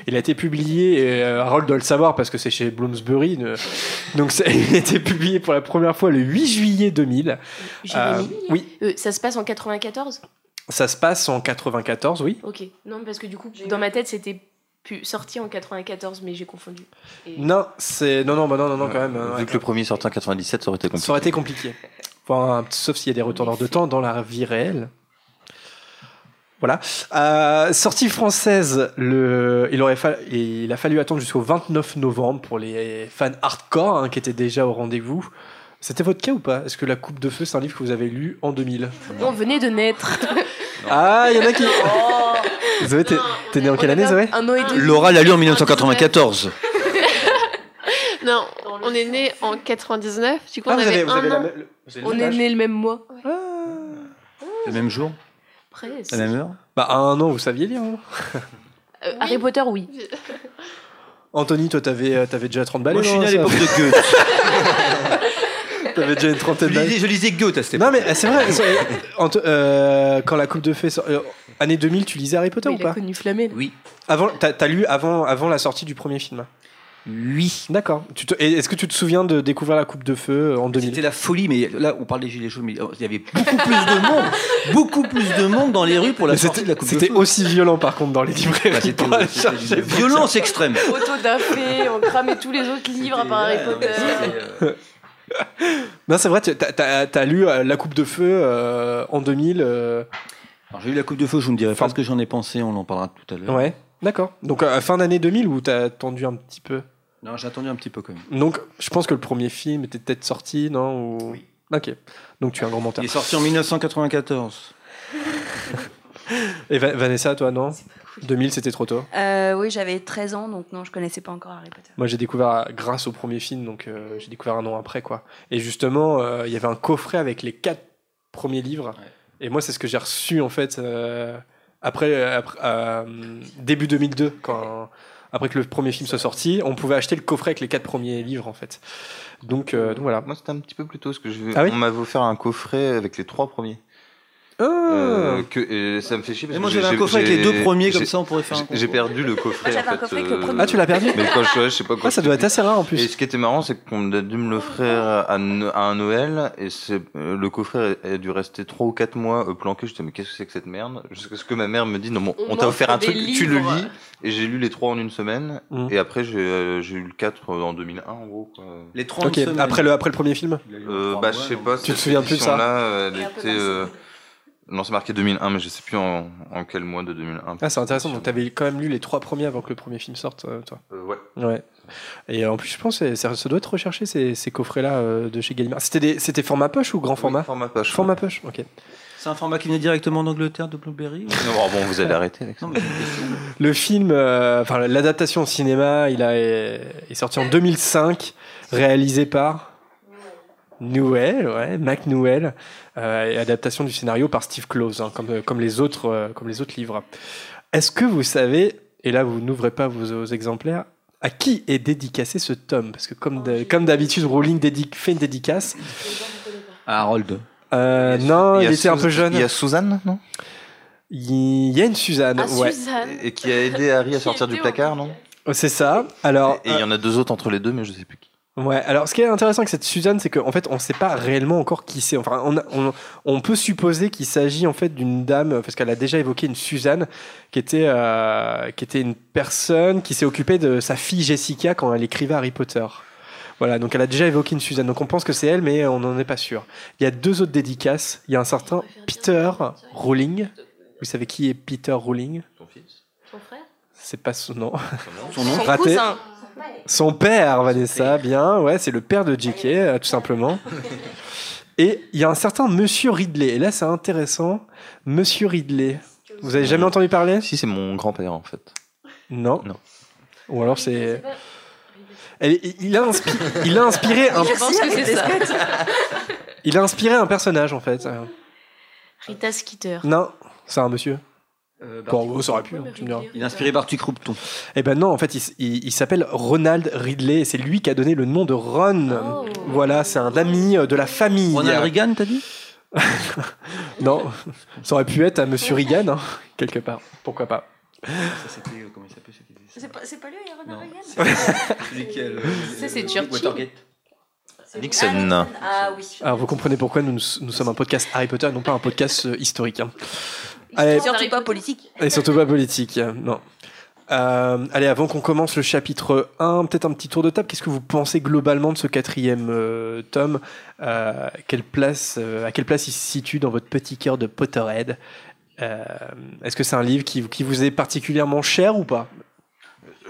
Il a été publié, et euh, Harold doit le savoir parce que c'est chez Bloomsbury. ne- Donc il a été publié pour la première fois le 8 juillet 2000. Jérémy Euh, oui, Euh, ça se passe en 94 ça se passe en 94, oui. Ok. Non, parce que du coup, dans ma tête, c'était pu- sorti en 94, mais j'ai confondu. Et- Non, c'est non non bah non non non quand même. Vu ouais. que le premier sorti en 97, ça aurait été compliqué. Ça aurait été compliqué. Enfin, sauf s'il y a des retourneurs de temps dans la vie réelle. Voilà. Euh, sortie française, le, il, aurait fa- il a fallu attendre jusqu'au 29 novembre pour les fans hardcore hein, qui étaient déjà au rendez-vous. C'était votre cas ou pas? Est-ce que La Coupe de Feu, c'est un livre que vous avez lu en 2000 On venait de naître. Ah, il y en a qui. Zoé, t'es t'es né en quelle année, Zoé? Un an et demi. Laura l'a lu en 1994. Non, on est né en 99. Du coup, Ah, on vous avait avez, vous un avez la an. même- vous avez le On même est âge? né le même mois. Le même jour, Presque. la même heure. Bah, à un an, vous saviez lire. hein Euh, Harry Potter, oui. Anthony, toi, t'avais euh, t'avais déjà 30 balais Moi, je suis né à l'époque de Goethe. T'avais déjà une Je trentaine d'années. lisais, je lisais Goethe à cette époque. Non mais c'est vrai. euh, quand la Coupe de Fée sort- euh, année 2000, tu lisais Harry Potter Oui, ou il a pas? connu Flamel. Oui. Avant, t'as as lu avant, avant la sortie du premier film. Oui. D'accord. Est-ce que tu te souviens de découvrir la Coupe de Feu euh, en 2000 C'était la folie, mais là, on parle des gilets jaunes, mais oh, il y avait beaucoup plus de monde, beaucoup plus de monde dans les rues pour la Mais sortie C'était de la Coupe de c'était Feu. aussi violent par contre dans les librairies. Bah, c'était- c'était violence extrême. Autodafé, on cramait tous les autres livres à part Harry Potter. Non, c'est vrai. tu- t'as lu euh, la Coupe de Feu euh, en 2000. euh, Alors, J'ai eu la Coupe de Feu, je vous ne dirai Enfin- pas ce que j'en ai pensé, on en parlera tout à l'heure. Ouais. D'accord. Donc fin d'année 2000 ou t'as attendu un petit peu? Non, j'ai attendu un petit peu quand même. Donc je pense que le premier film était peut-être sorti, non ou... Oui. Ok. Donc tu es un grand menteur. Il est sorti en 1994. Et Va- Vanessa, toi, non 2000, c'était trop tôt. Euh, oui, j'avais 13 ans, donc non, je connaissais pas encore Harry Potter. Moi, j'ai découvert grâce au premier film, donc euh, j'ai découvert un an après, quoi. Et justement, euh, il y avait un coffret avec les quatre premiers livres. Et moi, c'est ce que j'ai reçu, en fait, euh, après, après euh, début 2002, quand, après que le premier film soit sorti, on pouvait acheter le coffret avec les quatre premiers livres, en fait. Donc, euh, donc voilà. Moi, c'était un petit peu plus tôt, parce que je... Ah oui on m'avait offert un coffret avec les trois premiers. Ah Euh, que, et ça me fait chier parce Et moi que j'avais un j'ai- coffret avec j'ai- les deux premiers, comme ça on pourrait faire un J'ai perdu le coffret. Moi, j'avais en un fait, coffret avec le euh, premier. Ah, tu l'as perdu Mais quand je, je sais pas quoi. Ah, ça doit être assez rare, en plus. Et ce qui était marrant, c'est qu'on a dû me l'offrir à, à un Noël, et c'est, euh, le coffret a dû rester 3 ou 4 mois euh, planqué. Je disais, mais qu'est-ce que c'est que cette merde? Jusqu'à ce que ma mère me dit, non, bon, On on, t'a offert un truc, des tu le livres. lis. Et j'ai lu les 3 en une semaine, Mhm. et après j'ai, euh, j'ai eu le 4 en 2001, en gros. Quoi. Les 30 Ok, semaines. après le, après le premier film? Euh, bah, je sais pas. Tu te souviens plus de ça? Elle était. Euh, Non, c'est marqué 2001, mais je sais plus en, en quel mois de 2001. Ah, c'est intéressant. Donc, t'avais quand même lu les trois premiers avant que le premier film sorte, euh, toi. Euh, ouais. Ouais. Et en plus, je pense que ça, ça doit être recherché ces, ces coffrets-là euh, de chez Gallimard. C'était des- c'était format push ou grand format Oui, format? poche. Format push, ok. C'est un format qui vient directement d'Angleterre de Blueberry ou- Non, bon, vous allez arrêter avec ça. Non, mais. Le film, euh, enfin l'adaptation au cinéma, il a, est, est sorti en 2005, réalisé par Newell, ouais, Mac Newell, euh, adaptation du scénario par Steve Close, hein, comme, comme, les autres, euh, comme les autres livres. Est-ce que vous savez, et là vous n'ouvrez pas vos, vos exemplaires, à qui est dédicacé ce tome? Parce que comme de- comme d'habitude, Rowling dédic- fait une dédicace. Ah, Harold. Euh, non, il, était un peu jeune. Il y a Suzanne, non? Il y a une Suzanne, Ah, ouais. Suzanne. Et qui a aidé Harry à sortir du placard, non? C'est ça. Alors, Et il y en a deux autres entre les deux, mais je sais plus qui. Ouais, alors ce qui est intéressant avec cette Suzanne, c'est qu'en fait, on ne sait pas réellement encore qui c'est. Enfin, on, a- on, on peut supposer qu'il s'agit en fait d'une dame, parce qu'elle a déjà évoqué une Suzanne, qui était, euh, qui était une personne qui s'est occupée de sa fille Jessica quand elle écrivait Harry Potter. Voilà, donc elle a déjà évoqué une Suzanne. Donc on pense que c'est elle, mais on n'en est pas sûr. Il y a deux autres dédicaces. Il y a un certain Peter Rowling. Vous savez qui est Peter Rowling? Ton fils? Son frère? C'est pas son nom. Son nom? Son Raté. cousin. Son père, Vanessa, bien, ouais, c'est le père de JK, euh, tout simplement. Et il y a un certain Monsieur Ridley. Et là, c'est intéressant. Monsieur Ridley. Vous avez jamais entendu parler? Si, c'est mon grand-père, en fait. Non. Non. Ou alors c'est. Elle- il, a inspi- il a inspiré un. Je pense que c'est ça. Il a inspiré un personnage en fait. Rita Skeeter. Non, c'est un monsieur. Euh, Bon, ça aurait pu, hein, tu me diras. Il a inspiré Barty Croupton. Eh ben non, en fait, il, s- il- il s'appelle Ronald Ridley. et C'est lui qui a donné le nom de Ron. Oh. Voilà, c'est un ami euh, de la famille. Ronald Reagan, t'as dit? Non, ça aurait pu être à Monsieur Reagan, hein, quelque part. Pourquoi pas Ça, c'était. euh, Comment il s'appelle c'était- C'est pas, c'est pas lui, Non. Ronald Reagan? Ça, c'est Churchill. Nixon. Ah oui. Alors vous comprenez pourquoi nous, nous sommes un podcast Harry Potter et non pas un podcast euh, historique. hein. Allez, Surtout pas politique. et surtout pas politique. Non. Euh, allez, avant qu'on commence le chapitre 1, peut-être un petit tour de table. Qu'est-ce que vous pensez globalement de ce quatrième euh, tome? Euh, quelle place, euh, À quelle place il se situe dans votre petit cœur de Potterhead? Euh, Est-ce que c'est un livre qui, qui vous est particulièrement cher ou pas?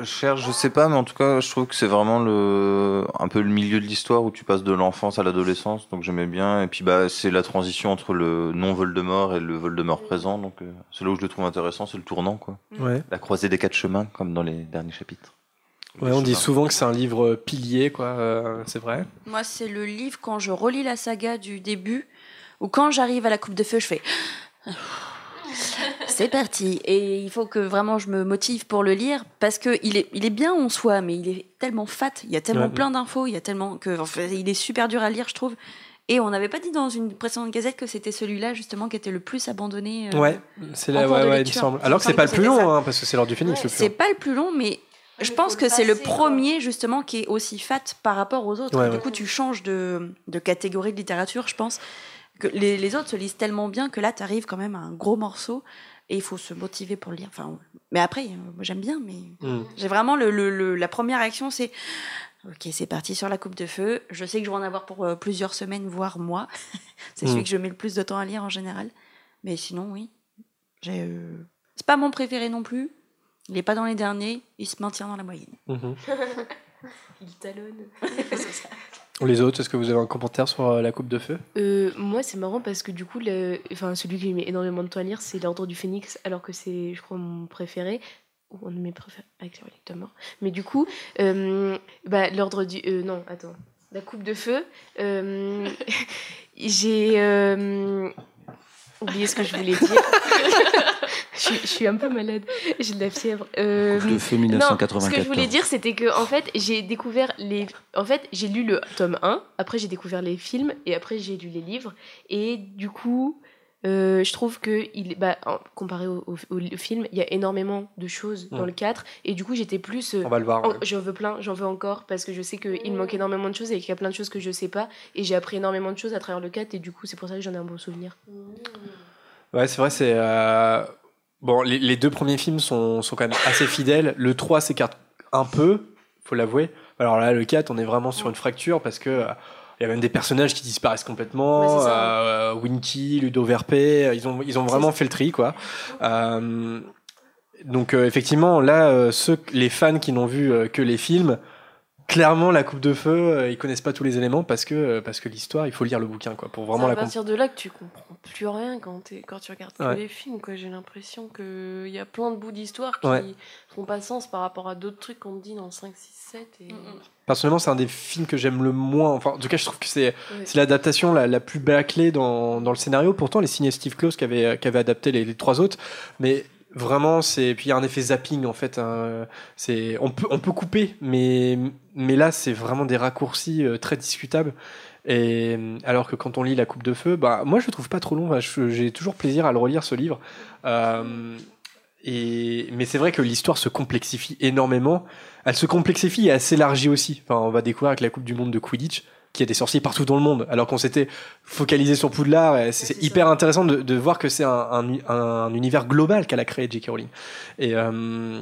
Cher, je sais pas, mais en tout cas, je trouve que c'est vraiment le, un peu le milieu de l'histoire où tu passes de l'enfance à l'adolescence, donc j'aimais bien. Et puis, bah, c'est la transition entre le non-Voldemort et le Voldemort présent, donc euh, c'est là où je le trouve intéressant, c'est le tournant, quoi. Ouais. La croisée des quatre chemins, comme dans les derniers chapitres. Ouais, on dit souvent que c'est un livre euh, pilier, quoi. euh, c'est vrai. Moi, c'est le livre quand je relis la saga du début, ou quand j'arrive à la coupe de feu, je fais. C'est parti. Et il faut que vraiment je me motive pour le lire parce que il est, il est bien en soi, mais il est tellement fat. Il y a tellement Ouais. plein d'infos, il y a tellement que, il est super dur à lire, je trouve. Et on n'avait pas dit dans une précédente gazette que c'était celui-là justement qui était le plus abandonné. euh, Ouais, c'est là, ouais, ouais, il me semble. Alors que c'est pas le plus long, hein, parce que c'est l'heure du phénix plus C'est long. pas le plus long, mais je pense que c'est le premier justement qui est aussi fat par rapport aux autres. Ouais, du ouais. coup, tu changes de, de catégorie de littérature, je pense. Que les, les autres se lisent tellement bien que là, tu arrives quand même à un gros morceau et il faut se motiver pour le lire. Enfin, mais après, euh, moi j'aime bien, mais Mm. j'ai vraiment le, le- le- la première réaction, c'est ok, c'est parti sur la coupe de feu. Je sais que je vais en avoir pour euh, plusieurs semaines, voire mois. c'est Mm. celui que je mets le plus de temps à lire en général. Mais sinon, oui, j'ai. euh, C'est pas mon préféré non plus. Il est pas dans les derniers. Il se maintient dans la moyenne. Mhm. Il talonne. Les autres, est-ce que vous avez un commentaire sur euh, la coupe de feu? Euh, moi, c'est marrant parce que du coup, celui qui met énormément de temps à lire, c'est l'Ordre du Phénix, alors que c'est, je crois, mon préféré. Ou un de mes préférés, avec mort. Mais du coup, euh, bah, l'Ordre du. non, attends. La Coupe de Feu. J'ai. Euh, oublié ce que je voulais dire. je, suis- je suis un peu malade. J'ai de la fièvre. Euh, Coupe de feu non, 1994. ce que je voulais dire, c'était que en fait, j'ai découvert les. En fait, j'ai lu le tome 1, après j'ai découvert les films, et après j'ai lu les livres. Et du coup, euh, je trouve que, il, bah, comparé au, au- au film, il y a énormément de choses dans Ouais. le 4. Et du coup, j'étais plus. euh, On va le voir. en- ouais. J'en veux plein, j'en veux encore, parce que je sais qu'il me manque énormément de choses et qu'il y a plein de choses que je sais pas. Et j'ai appris énormément de choses à travers le 4, et du coup, c'est pour ça que j'en ai un bon souvenir. Ouais, c'est vrai, c'est. euh, Bon, les, les deux premiers films sont, sont quand même assez fidèles. Le 3 s'écarte un peu, faut l'avouer. Alors là, le 4, on est vraiment sur une fracture parce que. Euh, Il y a même des personnages qui disparaissent complètement. Ouais, euh, Winky, Ludo Verpé, ils ont, ils ont vraiment fait le tri, quoi. Euh, donc, euh, effectivement, là, euh, ceux, les fans qui n'ont vu euh, que les films, clairement, la coupe de feu, euh, ils connaissent pas tous les éléments parce que, euh, parce que l'histoire, il faut lire le bouquin, quoi, pour vraiment c'est la à partir de là que tu comprends plus rien quand, t'es- quand tu regardes les films. quoi. J'ai l'impression qu'il y a plein de bouts d'histoire qui Ouais. font pas sens par rapport à d'autres trucs qu'on te dit dans 5, 6, 7. Et... Personnellement, c'est un des films que j'aime le moins. Enfin, en tout cas, je trouve que c'est c'est l'adaptation la, la plus bâclée dans, dans le scénario. Pourtant, les signé Steve Close qui avait, qui avait adapté les, les trois autres. Mais vraiment, c'est. Puis il y a un effet zapping en fait. hein. C'est on peut, on peut couper, mais, mais là, c'est vraiment des raccourcis euh, très discutables. Et alors que quand on lit La Coupe de Feu, bah, moi je le trouve pas trop long. J'ai toujours plaisir à le relire ce livre. Euh, et, mais c'est vrai que l'histoire se complexifie énormément. Elle se complexifie et elle s'élargit aussi. Enfin, on va découvrir avec la Coupe du Monde de Quidditch qu'il y a des sorciers partout dans le monde, alors qu'on s'était focalisé sur Poudlard. C'est c'est hyper intéressant de, de voir que c'est un, un, un univers global qu'elle a créé J.K. Rowling. Et, euh,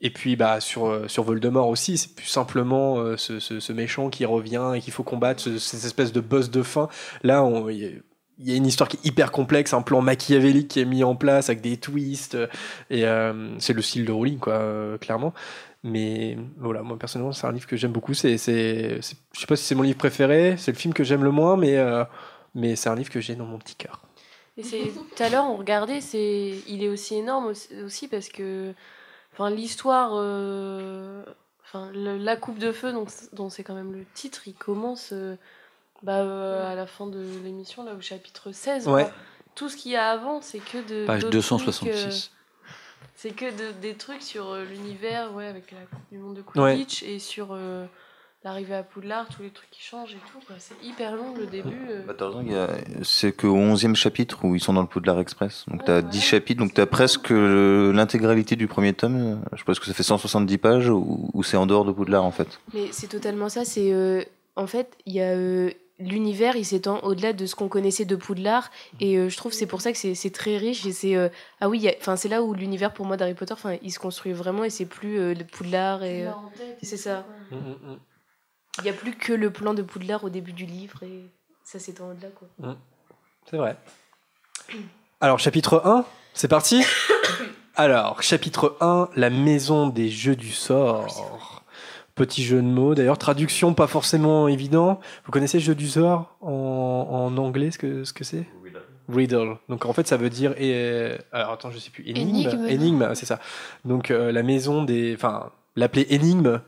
et puis bah, sur, euh, sur Voldemort aussi, c'est plus simplement euh, ce, ce, ce méchant qui revient et qu'il faut combattre, ce- cette espèce de boss de fin. Là, on, y il y a une histoire qui est hyper complexe, un plan machiavélique qui est mis en place avec des twists. euh, Et euh, c'est le style de Rowling, quoi, euh, clairement. Mais voilà, moi personnellement, c'est un livre que j'aime beaucoup. C'est, c'est, je sais pas si c'est mon livre préféré, c'est le film que j'aime le moins, mais, mais c'est un livre que j'ai dans mon petit cœur. Tout à l'heure on regardait, c'est il est aussi énorme aussi, parce que enfin l'histoire, enfin la coupe de feu, donc dont c'est quand même le titre, il commence bah, euh, à la fin de l'émission là au chapitre 16. Ouais. quoi. Tout ce qu'il y a avant, c'est que de Page d'autres 266. trucs, euh, c'est que de- des trucs sur euh, l'univers, ouais, avec la Coupe du Monde de Ouais. Quidditch et sur euh, l'arrivée à Poudlard, tous les trucs qui changent et tout. quoi. C'est hyper long le début. euh. Bah, t'as raison, il y a- c'est qu'au 11e chapitre où ils sont dans le Poudlard Express. Donc t'as Ouais, 10 ouais. chapitres, donc t'as presque euh, l'intégralité du premier tome. Je pense que ça fait 170 pages où c'est en dehors de Poudlard en fait. Mais c'est totalement ça. C'est euh, en fait, il y a euh, l'univers, il s'étend au-delà de ce qu'on connaissait de Poudlard, et euh, je trouve c'est pour ça que c'est très riche. Et c'est euh, ah oui, enfin c'est là où l'univers pour moi d'Harry Potter, enfin il se construit vraiment, et c'est plus euh, le Poudlard et euh, c'est ça. Mm, mm, mm. Il n'y a plus que le plan de Poudlard au début du livre et ça s'étend au-delà quoi. C'est vrai. Alors, chapitre 1, c'est parti Alors, chapitre 1, la maison des jeux du sort. Petit jeu de mots, d'ailleurs, traduction pas forcément évident. Vous connaissez jeu du sort en, en anglais, ce que ce que c'est? Riddle. Donc en fait, ça veut dire. Et, alors attends, je sais plus. Énigme. Énigme. Énigme, c'est ça. Donc euh, la maison des. Enfin, l'appeler énigme,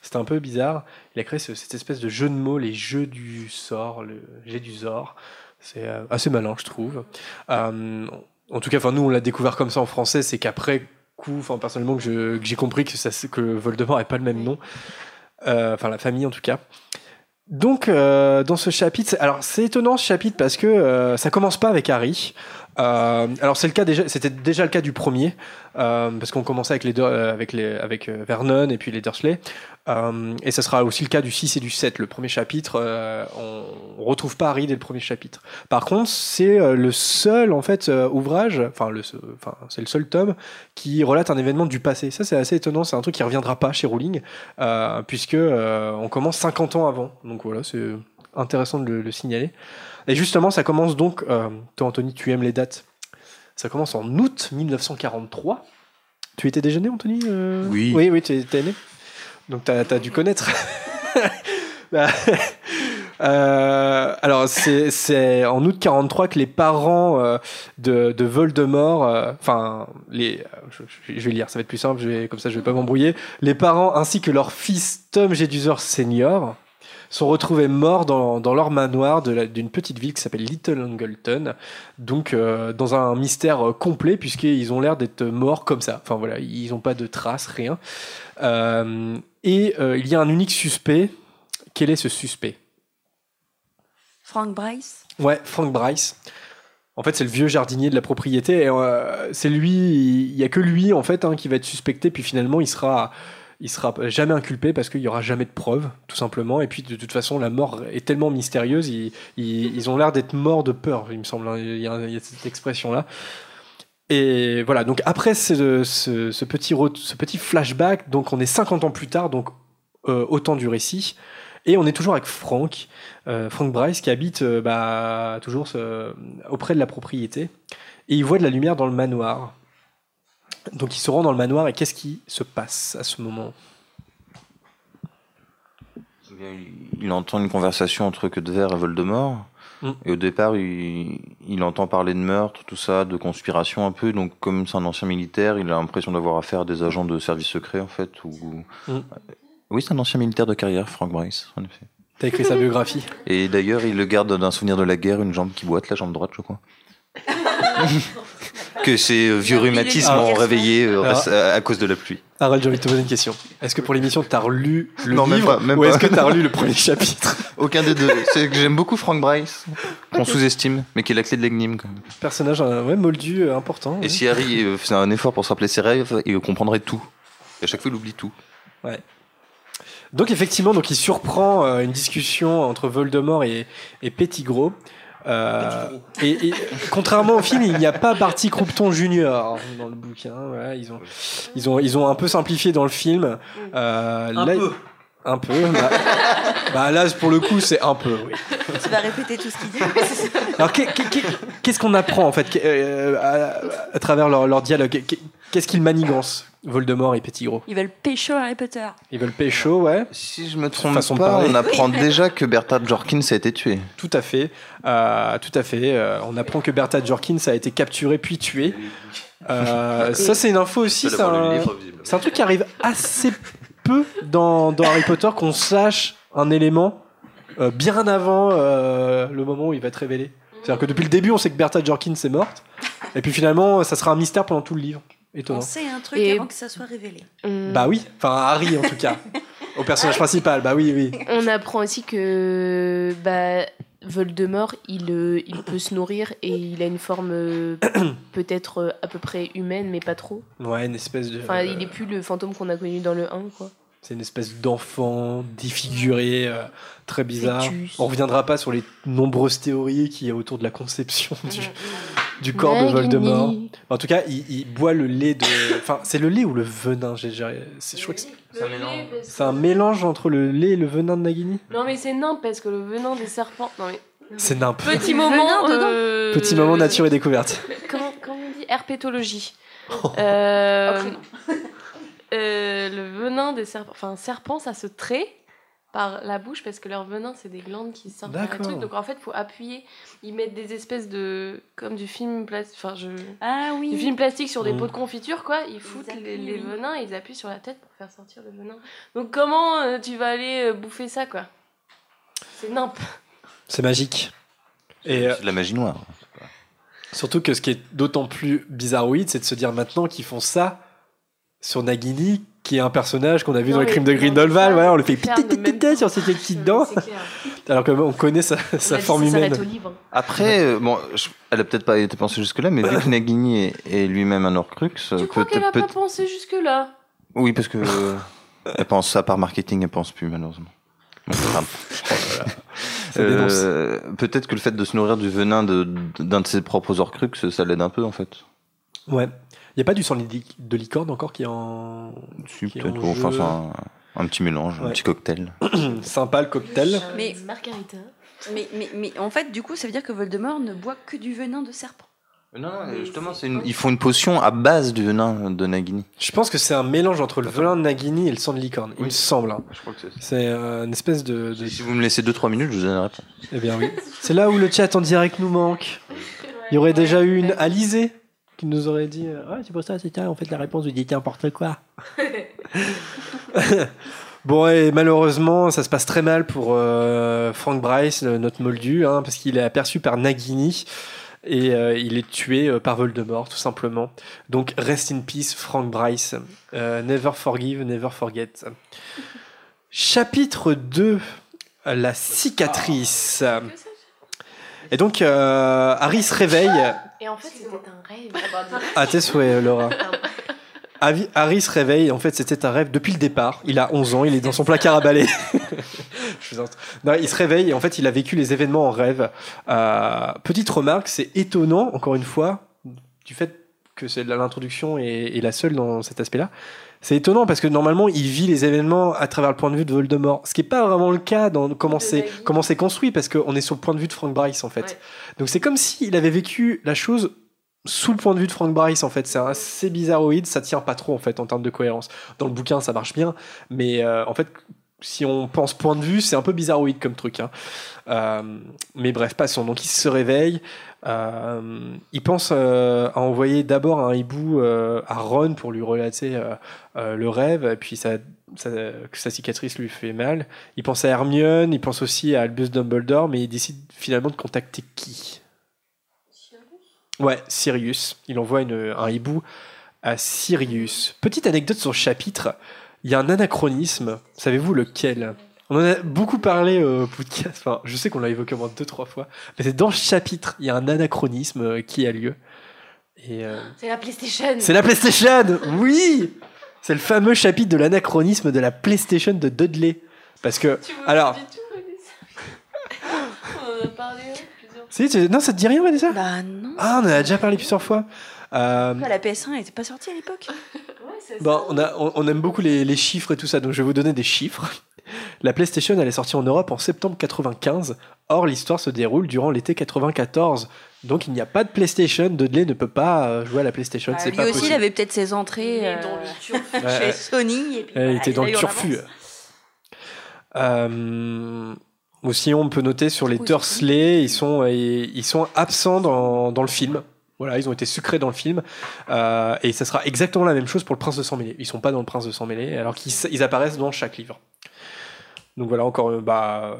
c'était un peu bizarre. Il a créé ce- cette espèce de jeu de mots, les jeux du sort, le jet du sort. C'est euh, assez malin, je trouve. Euh, en tout cas, enfin nous, on l'a découvert comme ça en français. C'est qu'après coup, enfin personnellement, que j'ai compris que ça, que Voldemort n'est pas le même nom. Euh, Enfin, la famille en tout cas. Donc, euh, dans ce chapitre, c'est- alors c'est étonnant ce chapitre parce que euh, ça commence pas avec Harry. Euh, alors c'est le cas déjà, c'était déjà le cas du premier parce qu'on commençait avec les deux, avec les, avec Vernon et puis les Dursley. Euh, et ça sera aussi le cas du 6 et du 7. Le premier chapitre, euh, on, retrouve pas Harry dès le premier chapitre. Par contre, c'est euh, le seul en fait euh, ouvrage, enfin le, enfin c'est le seul tome qui relate un événement du passé. Ça c'est assez étonnant. C'est un truc qui reviendra pas chez Rowling puisque on commence 50 ans avant. Donc voilà, c'est intéressant de le, le signaler. Et justement, ça commence donc. toi, Anthony, tu aimes les dates. Ça commence en août 1943. Tu étais déjà né, Anthony Oui. Oui, oui, tu étais né? Donc, tu as, dû connaître. Bah, euh, alors, c'est en août 43 que les parents euh, de, de Voldemort, euh, enfin, les, je vais lire, ça va être plus simple, je vais, comme ça je vais pas m'embrouiller. Les parents ainsi que leur fils Tom Jedusor Senior sont retrouvés morts dans, dans leur manoir d'une petite ville qui s'appelle Little Angleton. Donc, euh, dans un mystère euh, complet, puisqu'ils ont l'air d'être morts comme ça. Enfin voilà, ils n'ont pas de traces, rien. Euh, et il y a un unique suspect. Quel est ce suspect? Frank Bryce? Ouais, Frank Bryce. En fait, c'est le vieux jardinier de la propriété. Et, euh, c'est lui, il y a que lui en fait hein, qui va être suspecté. Puis finalement, il sera, il sera jamais inculpé parce qu'il y aura jamais de preuves, tout simplement. Et puis de toute façon, la mort est tellement mystérieuse. Ils, ils, ont l'air d'être morts de peur, il me semble. hein. Il y a, cette expression là. Et voilà. Donc après ce, petit flashback, donc on est 50 ans plus tard, donc euh, au temps du récit. Et on est toujours avec Frank, euh, Frank Bryce, qui habite euh, bah, toujours auprès de la propriété. Et il voit de la lumière dans le manoir. Donc il se rend dans le manoir et qu'est-ce qui se passe à ce moment? Eh il- entend une conversation entre Quedever et Voldemort. Mm. Et au départ, il, il entend parler de meurtre, tout ça, de conspiration un peu. Donc, comme c'est un ancien militaire, il a l'impression d'avoir affaire à des agents de service secret, en fait. Ou... Mm. Oui, c'est un ancien militaire de carrière, Frank Bryce, en effet. T'as écrit sa biographie Et d'ailleurs, il le garde d'un souvenir de la guerre, une jambe qui boite, la jambe droite, je crois. que ses vieux rhumatismes Ah. ont réveillé euh, Alors- à, à cause de la pluie. Harold, j'ai envie de te poser une question. Est-ce que pour l'émission, t'as relu le Non, même pas, même ou est-ce que t'as relu le premier chapitre Aucun des deux. C'est que j'aime beaucoup Frank Bryce, qu'on sous-estime, mais qui est la clé de l'énigme. quand même. Personnage euh, ouais, moldu, euh, important. Et ouais. si Harry euh, faisait un effort pour se rappeler ses rêves, il comprendrait tout. Et à chaque fois, il oublie tout. Donc effectivement, donc il surprend euh, une discussion entre Voldemort et, et Pettigrew. Euh, et, et contrairement au film, il n'y a pas Barty Croupton Junior dans le bouquin. Voilà, ils ont, ils ont, ils ont un peu simplifié dans le film. Euh, Un là- peu. Un peu. Bah, bah là, pour le coup, c'est un peu. Oui. Tu vas répéter tout ce qu'il dit. Alors, qu'est- qu'est- qu'est- qu'est-ce qu'on apprend en fait euh, à, à travers leur, leur dialogue? Qu'est- Qu'est-ce qu'ils manigancent, Voldemort et Pettigrew Ils veulent pécho Harry Potter. Ils veulent pécho, ouais. Si je me trompe Façon pas, parler. on apprend déjà que Bertha Jorkins a été tué. Tout à fait. Euh, tout à fait. Euh, on apprend que Bertha Jorkins a été capturée puis tuée. Euh, ça, c'est une info aussi. C'est un, un truc qui arrive assez peu dans, dans Harry Potter qu'on sache un élément euh, bien avant euh, le moment où il va être révélé. C'est-à-dire que depuis le début, on sait que Bertha Jorkins est morte. Et puis finalement, ça sera un mystère pendant tout le livre. Étonnant. On sait un truc Et- avant que ça soit révélé. On- Bah oui, enfin Harry en tout cas. Au personnage principal, bah oui, oui. On apprend aussi que bah, Voldemort, il, euh, il peut se nourrir et il a une forme euh, peut-être euh, à peu près humaine, mais pas trop. Ouais, une espèce de. Enfin, il est plus le fantôme qu'on a connu dans le 1, quoi. C'est une espèce d'enfant défiguré, euh, très bizarre. Fœtus. On reviendra pas sur les nombreuses théories qu'il y a autour de la conception du, du corps de. Voldemort. En tout cas, il, il boit le lait de. Enfin, c'est le lait ou le venin j'ai- j'ai- c'est- Je crois que c'est- C'est un mélange. c'est un mélange entre le lait et le venin de Nagini? Non, mais c'est nimp parce que le venin des serpents. Non, mais. C'est nimp. Petit moment. euh, Petit moment nature et découverte. Comment, comment on dit Herpétologie. Oh. Euh, non. Euh, le venin des serpents. Enfin, serpent, ça se trait par la bouche parce que leur venin, c'est des glandes qui sortent par trucs. Donc en fait, il faut appuyer. Ils mettent des espèces de. Comme du film plastique. Enfin, je. Ah oui. Du film plastique sur des Mm. pots de confiture, quoi. Ils foutent les, venins et ils appuient sur la tête pour faire sortir le venin. Donc comment euh, tu vas aller euh, bouffer ça, quoi? C'est nimp. C'est magique. Et euh, C'est de la magie noire. surtout que ce qui est d'autant plus bizarroïde, c'est de se dire maintenant qu'ils font ça sur Nagini, qui est un personnage qu'on a vu Non, dans les crimes de Grindelwald. Voilà, on le fait piti sur ses petites dents, alors qu'on connaît sa, On sa forme humaine. Après, euh, bon, je- elle a peut-être pas été pensée jusque-là, mais vu que Nagini est, est lui-même un Horcrux, euh, Tu crois qu'elle a peut pas pensé jusque-là? Oui, parce que euh, elle pense ça par marketing, elle pense plus malheureusement. Euh, peut-être que le fait de se nourrir du venin de- d'un de, ses propres Horcrux, ça l'aide un peu en fait. Ouais. Il n'y a pas du sang de li- de licorne encore qui est en. Si, Qui est peut-être. en bon, enfin, jeu. c'est un, un petit mélange, Ouais. un petit cocktail. Sympa le cocktail. Mais- Margarita. Mais, mais, mais en fait, du coup, ça veut dire que Voldemort ne boit que du venin de serpent. Non, non, justement, c'est une- ils font une potion à base du venin de Nagini. Je pense que c'est un mélange entre le venin de Nagini et le sang de licorne. Il me semble. hein. Je crois que c'est ça. C'est euh, une espèce de. de- Si vous me laissez 2-3 minutes, je vous donne la réponse. Eh bien oui. C'est là où le chat en direct nous manque. Il y aurait déjà eu une Alizée qui nous aurait dit euh, Ouais, c'est pour ça, c'était en fait la réponse, vous dites n'importe quoi. bon, et malheureusement, ça se passe très mal pour euh, Frank Bryce, le- notre moldu, hein, parce qu'il est aperçu par Nagini et euh, il est tué euh, par Voldemort, tout simplement. Donc, rest in peace, Frank Bryce. Euh, never forgive, never forget. Chapitre 2 La cicatrice. Et donc, euh, Harry se réveille. Et en fait, c'était un rêve. À tes souhaits, Laura. Harry se réveille, en fait, c'était un rêve depuis le départ. Il a 11 ans, il est dans son placard à balai. Non, il se réveille et en fait, il a vécu les événements en rêve. Euh, petite remarque, c'est étonnant, encore une fois, du fait que c'est l'introduction est, est la seule dans cet aspect-là. C'est étonnant parce que normalement, il vit les événements à travers le point de vue de Voldemort, ce qui n'est pas vraiment le cas dans comment c'est comment c'est construit parce qu'on est sur le point de vue de Frank Bryce en fait. Ouais. Donc c'est comme s'il avait vécu la chose sous le point de vue de Frank Bryce en fait. C'est assez bizarroïde, ça tient pas trop en fait en termes de cohérence. Dans le bouquin, ça marche bien, mais euh, en fait, si on pense point de vue, c'est un peu bizarroïde comme truc. hein. Euh, mais bref, passons. Donc il se réveille. Euh, il pense euh, à envoyer d'abord un hibou euh, à Ron pour lui relater le rêve, et puis ça, sa cicatrice lui fait mal. Il pense à Hermione, il pense aussi à Albus Dumbledore, mais il décide finalement de contacter qui? Ouais, Sirius. Il envoie une- un hibou à Sirius. Petite anecdote sur le chapitre. Il y a un anachronisme. Savez-vous lequel? On en a beaucoup parlé au podcast. Enfin, je sais qu'on l'a évoqué au moins deux, trois fois. Mais c'est dans le chapitre. Il y a un anachronisme euh, qui a lieu. Et euh, C'est la PlayStation. c'est la PlayStation Oui C'est le fameux chapitre de l'anachronisme de la PlayStation de Dudley. Parce que. Tu Alors- pas du tout, Vanessa? On en a parlé plusieurs fois. Si, tu- non, ça te dit rien, Vanessa? Bah non. Ah, on en a déjà parlé plusieurs fois. Euh, La PS1 n'était pas sortie à l'époque? Ouais, Bon, ça. on, a, on, on aime beaucoup les, les chiffres et tout ça, donc je vais vous donner des chiffres. La PlayStation, elle est sortie en Europe en septembre 95. Or, l'histoire se déroule durant l'été 94. Donc, il n'y a pas de PlayStation. Dudley ne peut pas euh, jouer à la PlayStation. Bah, c'est lui pas aussi, possible. il avait peut-être ses Il entrées euh, dans le. Ouais, chez. Sony. Et puis, voilà, était dans a le turfu. avance. Euh, aussi, on peut noter sur les Oui, Dursley, ils sont, ils sont absents dans, dans le film. Voilà, ils ont été sucrés dans le film. Euh, et ça sera exactement la même chose pour le Prince de Sang Mêlé. Ils sont pas dans le Prince de Sang Mêlé, alors qu'ils apparaissent dans chaque livre. Donc voilà, encore, euh, bah,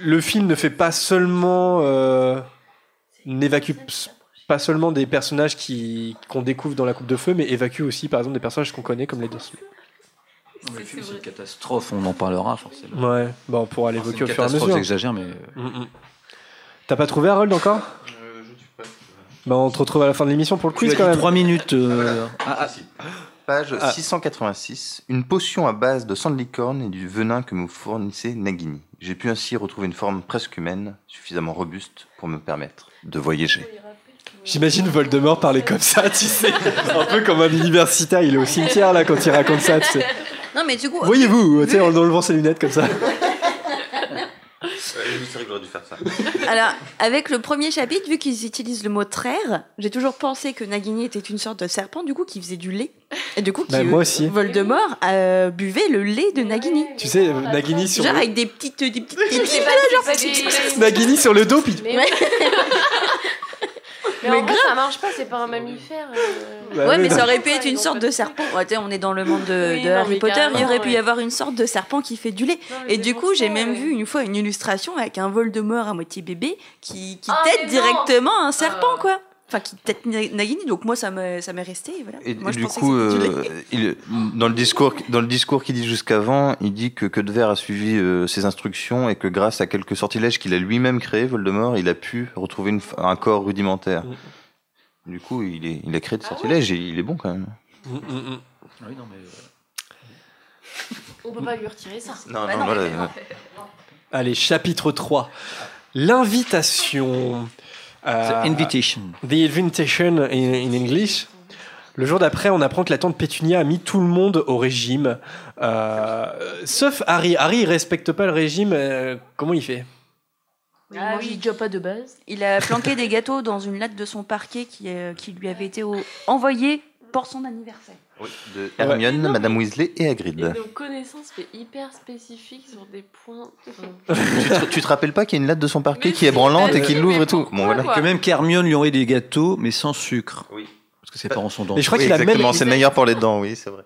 le film ne fait pas seulement, euh, n'évacue pas seulement des personnages qui qu'on découvre dans la Coupe de Feu, mais évacue aussi, par exemple, des personnages qu'on connaît comme les Dursley. Le film, c'est une catastrophe, on en parlera forcément. Ouais, bon, on pourra l'évoquer au fur et à catastrophe, mesure. j'exagère, mais. Mm, mm. T'as pas trouvé Harold encore? Bah, on te retrouve à la fin de l'émission pour le Tu quiz as quand dit même. 3 minutes. euh, Ah, Page Ah. 686. Une potion à base de sang de licorne et du venin que me fournissait Nagini. J'ai pu ainsi retrouver une forme presque humaine, suffisamment robuste pour me permettre de voyager. J'imagine Voldemort parler comme ça, tu sais. Un peu comme un universitaire, il est au cimetière là quand il raconte ça, tu sais. Non, mais du coup. Voyez-vous, tu sais, en enlevant ses lunettes comme ça. C'est vrai que j'aurais dû faire ça. Alors, avec le premier chapitre, vu qu'ils utilisent le mot traire, j'ai toujours pensé que Nagini était une sorte de serpent, du coup, qui faisait du lait. Et du coup, qui, Bah, moi aussi. Voldemort euh, buvait le lait de Nagini. Tu sais, euh, Nagini sur, Genre le... avec des petites. Des petites, des C'est petites- pas, c'est pas des- Nagini sur le dos, puis Mais, Ouais. mais en vrai, ça marche pas, c'est pas un mammifère. euh. Bah ouais, oui, mais non. ça aurait pu être une sorte de serpent. Ouais, on est dans le monde de, Oui, de non, Harry Potter. Il aurait pu y avoir une sorte de serpent qui fait du lait. Non, Et du coup, j'ai même ouais. vu une fois une illustration avec un Voldemort à moitié bébé qui, qui Ah, tête directement un serpent, Ah. quoi. Enfin, qui tête Na- Nagini. Donc moi, ça m'est ça m'est resté. et Voilà. Et, moi, et je du coup, euh, il, dans le discours, dans le discours qu'il dit jusqu'avant, il dit que Quedever a suivi euh, ses instructions et que grâce à quelques sortilèges qu'il a lui-même créés, Voldemort, il a pu retrouver une un corps rudimentaire. Du coup, il, est, il a créé des sortilèges et il est bon quand même. Mm, mm, mm. Oui, non, mais. euh, On peut pas lui retirer ça. Non, Bah non, non, voilà. mais non. Allez, chapitre 3. L'invitation. Euh, The Invitation. The Invitation in, in English. Le jour d'après, on apprend que la tante Pétunia a mis tout le monde au régime. Euh, sauf Harry. Harry, il respecte pas le régime. euh, comment il fait? Il Ah mange oui. déjà pas de base. Il a planqué des gâteaux dans une latte de son parquet qui, euh, qui lui avait été au- envoyée pour son anniversaire. Oui, de Hermione, Non, mais- Madame Weasley et Hagrid. Et nos connaissances fait hyper spécifiques sur des points. tu, te, tu te rappelles pas qu'il y a une latte de son parquet Mais qui est branlante et oui, l'ouvre et tout pourquoi, Bon, voilà. quoi Que même qu'Hermione lui aurait des gâteaux, mais sans sucre. Oui. Parce que ses parents sont dans. Mais je crois Oui, qu'il a même, exactement, c'est meilleur pour les dents, oui, c'est vrai.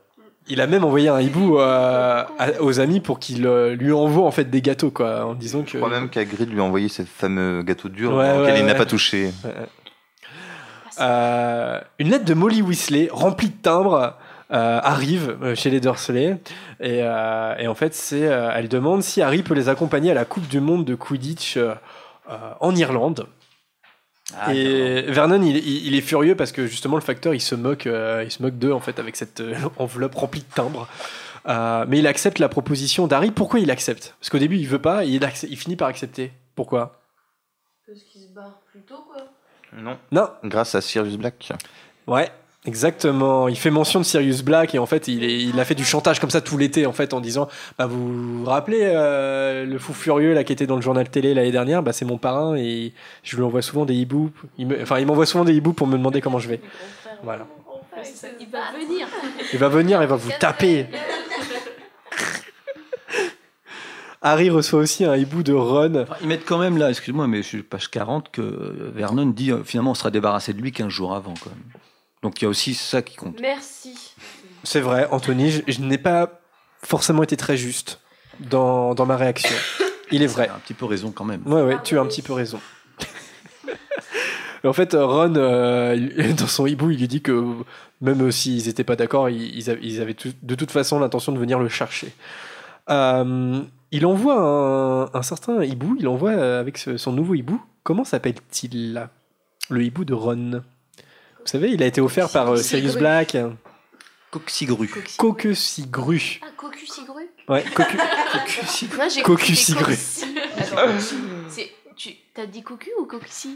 il a même envoyé un hibou euh, à- aux amis pour qu'il euh, lui envoie en fait des gâteaux, quoi, en disant que. Je crois même qu'Hagrid lui a envoyé ces fameux gâteaux durs Ouais, auxquels ouais, il n'a ouais. pas touché. Euh, une lettre de Molly Weasley remplie de timbres euh, arrive euh, chez les Dursley et, euh, et en fait c'est euh, elle demande si Harry peut les accompagner à la Coupe du Monde de Quidditch euh, euh, en Irlande. Ah, et Vernon il, est furieux parce que justement le facteur il se moque euh, il se moque d'eux en fait avec cette euh, enveloppe remplie de timbres. Euh, mais il accepte la proposition d'Harry. Pourquoi il accepte? Parce qu'au début il veut pas, et il, finit par accepter. Pourquoi? Parce qu'il se barre plus tôt, quoi. Non. Non, Grâce à Sirius Black. Ouais, exactement. Il fait mention de Sirius Black et en fait, il, est- il a fait du chantage comme ça tout l'été en fait en disant bah, Vous vous rappelez euh, le fou furieux là qui était dans le journal télé l'année dernière? Bah, C'est mon parrain et je lui envoie souvent des hiboux. Il me- Enfin, il m'envoie souvent des hiboux pour me demander comment je vais. Voilà. Il va venir. Il va venir, il va vous taper. Harry reçoit aussi un hibou de Ron. Enfin, ils mettent quand même là, excuse-moi, mais je suis page 40, que euh, Vernon dit euh, finalement on sera débarrassé de lui 15 jours avant quand même. Donc il y a aussi ça qui compte. Merci. C'est vrai, Anthony, je, je n'ai pas forcément été très juste dans, dans ma réaction. Il est vrai. Il a un petit peu raison quand même. Ouais, ouais, tu as un petit peu raison. en fait, Ron, euh, dans son hibou, il lui dit que même s'ils n'étaient pas d'accord, ils, ils avaient, tout- de toute façon l'intention de venir le chercher. Euh, il envoie un, un certain hibou, il envoie avec ce- son nouveau hibou. Comment s'appelle-t-il Le hibou de Ron. Vous savez, il a été offert par euh, Sirius Black. Coxigru. Coquesigru. Ah, cocu cigru Ouais, cocu. Moi, j'ai Cocu compris cigru. coxy. Attends, c'est- tu t'as dit cocu ou coxy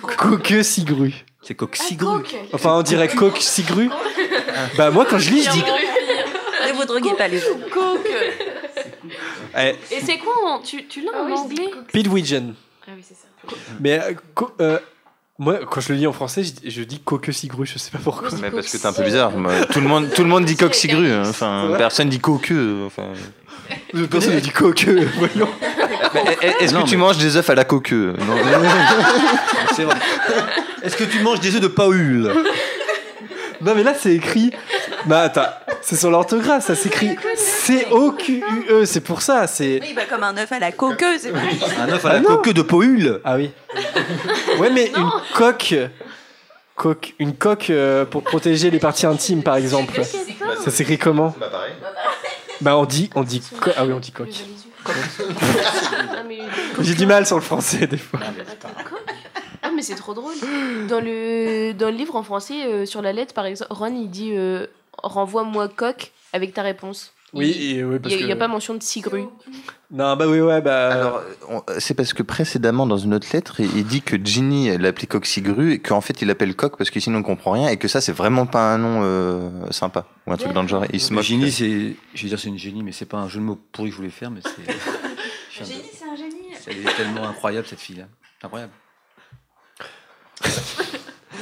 Coquesigru. C'est Ah, Coxigru. coque. Enfin, on dirait coque-sigru. Bah, moi, quand je lis, je dis. Ne vous droguez pas les gens. Coke. Eh, Et c'est quoi en- Tu, tu l'as Ah en anglais coque. Pidweejen. Ah oui, c'est ça. Mais euh, co- euh, moi, quand je le lis en français, je, je dis coque-sigru, je sais pas pourquoi. Mais parce que t'es un peu bizarre. moi. Tout le monde, tout le monde dit coq-sigru. hein. Enfin, personne dit coqueux. Enfin. Personne ne dit coque, voyons. Mais Est-ce que tu mais- manges des œufs à la coqueux Non. C'est vrai. Est-ce que tu manges des œufs de Paul Non, mais là, c'est écrit. Bah, attends, c'est sur l'orthographe, ça s'écrit C-O-Q-U-E, c'est pour ça, c'est. Oui, bah, comme un œuf à la coqueuse, c'est. Un œuf à Ah la non. coque de Paul Ah oui. Ouais, mais une coque. coque une coque euh, pour protéger les parties intimes, par exemple. Ça s'écrit comment Bah pareil. Bah, on dit. On dit co- Ah oui, on dit coque. Ah, J'ai du mal sur le français, des fois. ah, mais c'est trop drôle. Dans le, dans le livre en français, euh, sur la lettre, par exemple, Ron, il dit euh, Renvoie-moi coq avec ta réponse. Oui, et, oui, Il n'y a, que. pas mention de cigru. Non, bah oui, ouais, bah. Alors, c'est parce que précédemment, dans une autre lettre, il, il dit que Ginny elle l'appelait Coxigru et qu'en fait il l'appelle Coq parce que sinon on comprend rien et que ça c'est vraiment pas un nom euh, sympa ou un truc dans le genre. Il se moque. Génie, c'est. Je vais dire c'est une génie, mais c'est pas un jeu de mots pourri que je voulais faire, mais c'est. Génie, c'est un génie. Elle est tellement incroyable cette fille-là. Incroyable.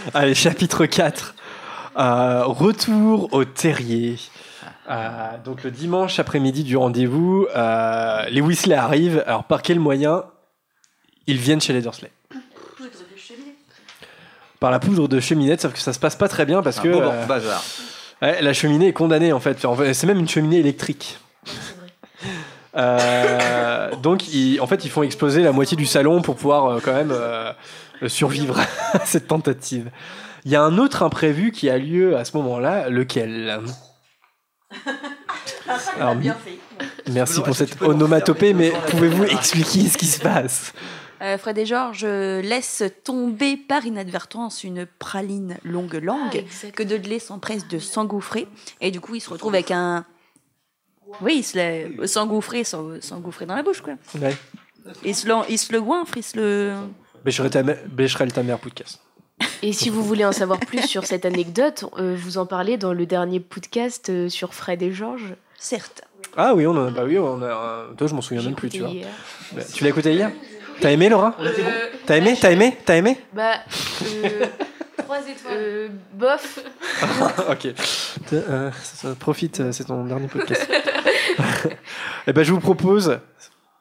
Allez, chapitre 4. Euh, retour au terrier. Euh, donc le dimanche après-midi du rendez-vous, euh, les Weasley arrivent. Alors par quel moyen ils viennent chez les Dursley? Par la poudre de cheminette, sauf que ça se passe pas très bien parce Un que beau euh, bazar. ouais, la cheminée est condamnée en fait. En fait, C'est même une cheminée électrique. Euh, donc ils- en fait ils font exploser la moitié du salon pour pouvoir euh, quand même euh, survivre à cette tentative. Il y a un autre imprévu qui a lieu à ce moment-là, lequel? Alors, bien fait. Merci pour cette onomatopée, mais pouvez-vous expliquer ce qui se passe? Euh, Fred et Georges laissent tomber par inadvertance une praline longue langue que Dudley s'empresse de s'engouffrer. Et du coup, il se retrouve avec un. Oui, il s'engouffrer, s'en- s'engouffrer dans la bouche, quoi. Ouais. Il se, il se le goinfre, il se le. Bécherel ta, Bécherel ta mère, podcast. Et si vous voulez en savoir plus sur cette anecdote, euh, vous en parlez dans le dernier podcast euh, sur Fred et Georges. Certes. Ah oui, on en a, bah oui, on a. euh, toi, je m'en souviens même plus, tu vois. Bah, tu l'as écouté hier? T'as aimé, Laura? Euh, T'as aimé? T'as aimé? T'as aimé? Bah, euh, trois étoiles. bof. Ok. Euh, ça- ça- profite, c'est ton dernier podcast. Eh ben, je vous propose.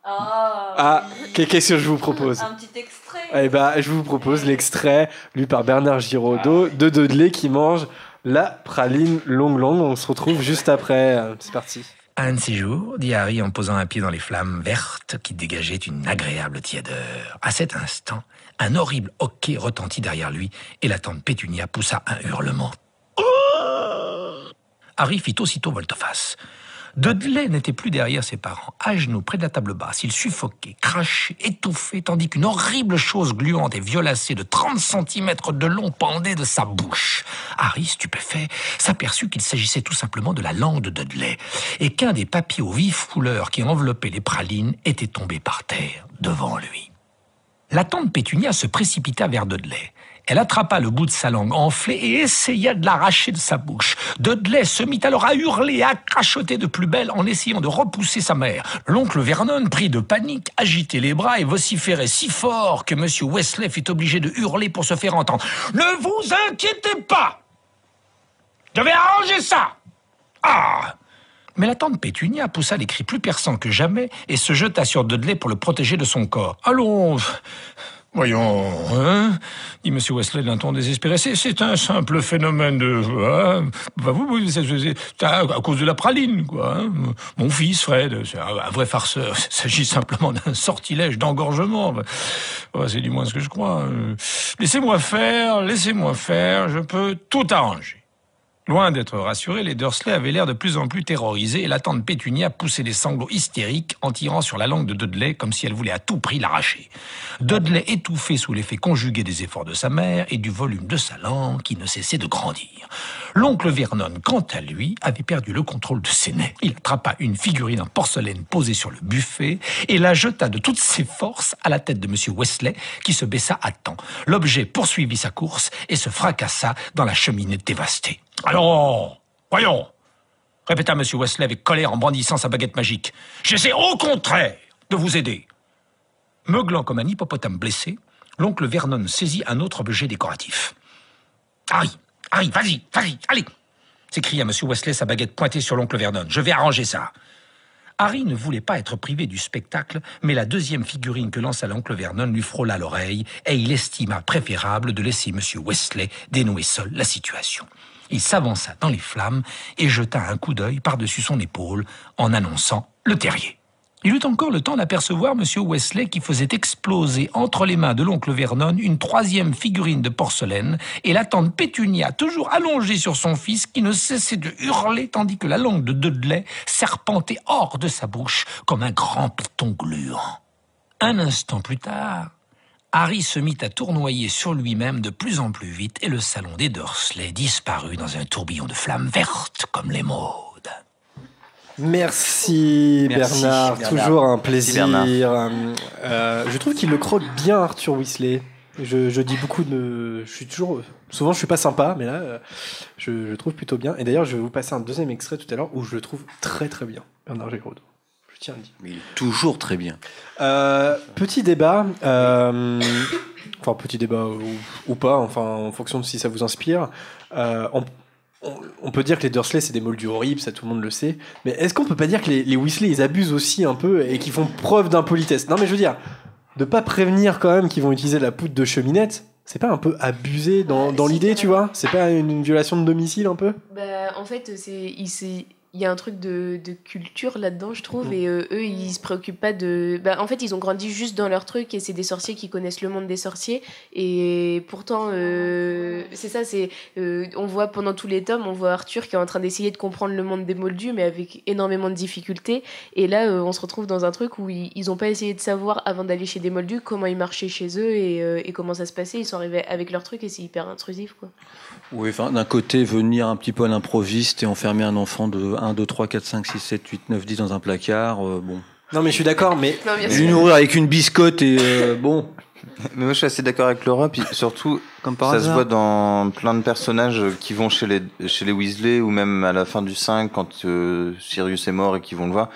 Ah, qu'est- qu'est-ce que je vous propose? Un petit extrait. Eh ben, je vous propose l'extrait lu par Bernard Giraudot de Dudley qui mange la praline longue longue. On se retrouve juste après. C'est parti. Un de ces jours, dit Harry en posant un pied dans les flammes vertes qui dégageaient une agréable tiédeur. À cet instant, un horrible hoquet retentit derrière lui et la tante Pétunia poussa un hurlement. Harry fit aussitôt volte-face. Dudley n'était plus derrière ses parents, à genoux près de la table basse. Il suffoquait, crachait, étouffait, tandis qu'une horrible chose gluante et violacée de 30 cm de long pendait de sa bouche. Harry, stupéfait, s'aperçut qu'il s'agissait tout simplement de la langue de Dudley, et qu'un des papiers aux vives couleurs qui enveloppaient les pralines était tombé par terre devant lui. La tante Pétunia se précipita vers Dudley. Elle attrapa le bout de sa langue enflée et essaya de l'arracher de sa bouche. Dudley se mit alors à hurler et à crachoter de plus belle en essayant de repousser sa mère. L'oncle Vernon, pris de panique, agitait les bras et vociférait si fort que M. Wesley fut obligé de hurler pour se faire entendre. Ne vous inquiétez pas Je vais arranger ça Ah mais la tante Pétunia poussa les cris plus perçants que jamais et se jeta sur Dudley pour le protéger de son corps. Allons, voyons, hein? Dit M. Wesley d'un ton désespéré. C'est, un simple phénomène de... hein, bah, vous, vous, à, cause de la praline, quoi. hein? Mon fils, Fred, c'est un, vrai farceur. Il s'agit simplement d'un sortilège d'engorgement. Ouais, c'est du moins ce que je crois. Euh, Laissez-moi faire, laissez-moi faire, je peux tout arranger. Loin d'être rassurés, les Dursley avaient l'air de plus en plus terrorisés et la tante Pétunia poussait des sanglots hystériques en tirant sur la langue de Dudley comme si elle voulait à tout prix l'arracher. Dudley étouffé sous l'effet conjugué des efforts de sa mère et du volume de sa langue qui ne cessait de grandir. L'oncle Vernon, quant à lui, avait perdu le contrôle de ses nez. Il attrapa une figurine en porcelaine posée sur le buffet et la jeta de toutes ses forces à la tête de M. Wesley qui se baissa à temps. L'objet poursuivit sa course et se fracassa dans la cheminée dévastée. Alors, voyons, répéta M. Wesley avec colère en brandissant sa baguette magique. J'essaie au contraire de vous aider. Meuglant comme un hippopotame blessé, l'oncle Vernon saisit un autre objet décoratif. Harry, Harry, vas-y, vas-y, allez s'écria M. Wesley, sa baguette pointée sur l'oncle Vernon. Je vais arranger ça. Harry ne voulait pas être privé du spectacle, mais la deuxième figurine que lança l'oncle Vernon lui frôla l'oreille, et il estima préférable de laisser M. Wesley dénouer seul la situation. Il s'avança dans les flammes et jeta un coup d'œil par-dessus son épaule en annonçant le terrier. Il eut encore le temps d'apercevoir M. Wesley qui faisait exploser entre les mains de l'oncle Vernon une troisième figurine de porcelaine et la tante Pétunia, toujours allongée sur son fils, qui ne cessait de hurler tandis que la langue de Dudley serpentait hors de sa bouche comme un grand piton gluant. Un instant plus tard, Harry se mit à tournoyer sur lui-même de plus en plus vite et le salon des Dursley disparut dans un tourbillon de flammes vertes comme les maudes. Merci, Merci, Bernard. Bernard. toujours un plaisir. Bernard. Euh, je trouve qu'il le croque bien, Arthur Weasley. Je, je dis beaucoup de. Je suis toujours. Souvent, je suis pas sympa, mais là, euh, je, je trouve plutôt bien. Et d'ailleurs, je vais vous passer un deuxième extrait tout à l'heure où je le trouve très très bien, Bernard Giraudot. Je tiens à le dire. Mais il est toujours très bien. Euh, petit débat. euh, enfin, petit débat ou, ou pas, enfin, en fonction de si ça vous inspire. Euh, on, on- on peut dire que les Dursley, c'est des moldus horribles, ça tout le monde le sait. Mais est-ce qu'on peut pas dire que les, les Weasley, ils abusent aussi un peu et qu'ils font preuve d'impolitesse? Non, mais je veux dire, de pas prévenir quand même qu'ils vont utiliser la poudre de cheminette, c'est pas un peu abusé dans, dans l'idée, tu vois? C'est pas une, une violation de domicile un peu? Bah, en fait, c'est il il y a un truc de, de culture là-dedans, je trouve, Mm. et euh, eux, ils se préoccupent pas de. Bah, en fait, ils ont grandi juste dans leur truc, et c'est des sorciers qui connaissent le monde des sorciers, et pourtant, euh, c'est ça, c'est. euh, on voit pendant tous les tomes, on voit Arthur qui est en train d'essayer de comprendre le monde des moldus, mais avec énormément de difficultés, et là, on se retrouve dans un truc où ils, ils ont pas essayé de savoir, avant d'aller chez des moldus, comment ils marchaient chez eux, et, et comment ça se passait, ils sont arrivés avec leur truc, et c'est hyper intrusif, quoi. Oui, enfin, d'un côté, venir un petit peu à l'improviste et enfermer un enfant de 1, 2, 3, 4, 5, 6, 7, 8, 9, 10 dans un placard, euh, bon. Non, mais je suis d'accord, mais. Non, bien Lui nourrir avec une biscotte et euh, bon. Mais moi, je suis assez d'accord avec Laura, puis surtout, Comme par ça se hasard. voit dans plein de personnages qui vont chez les, chez les Weasley, ou même à la fin du 5, quand euh, Sirius est mort et qu'ils vont le voir,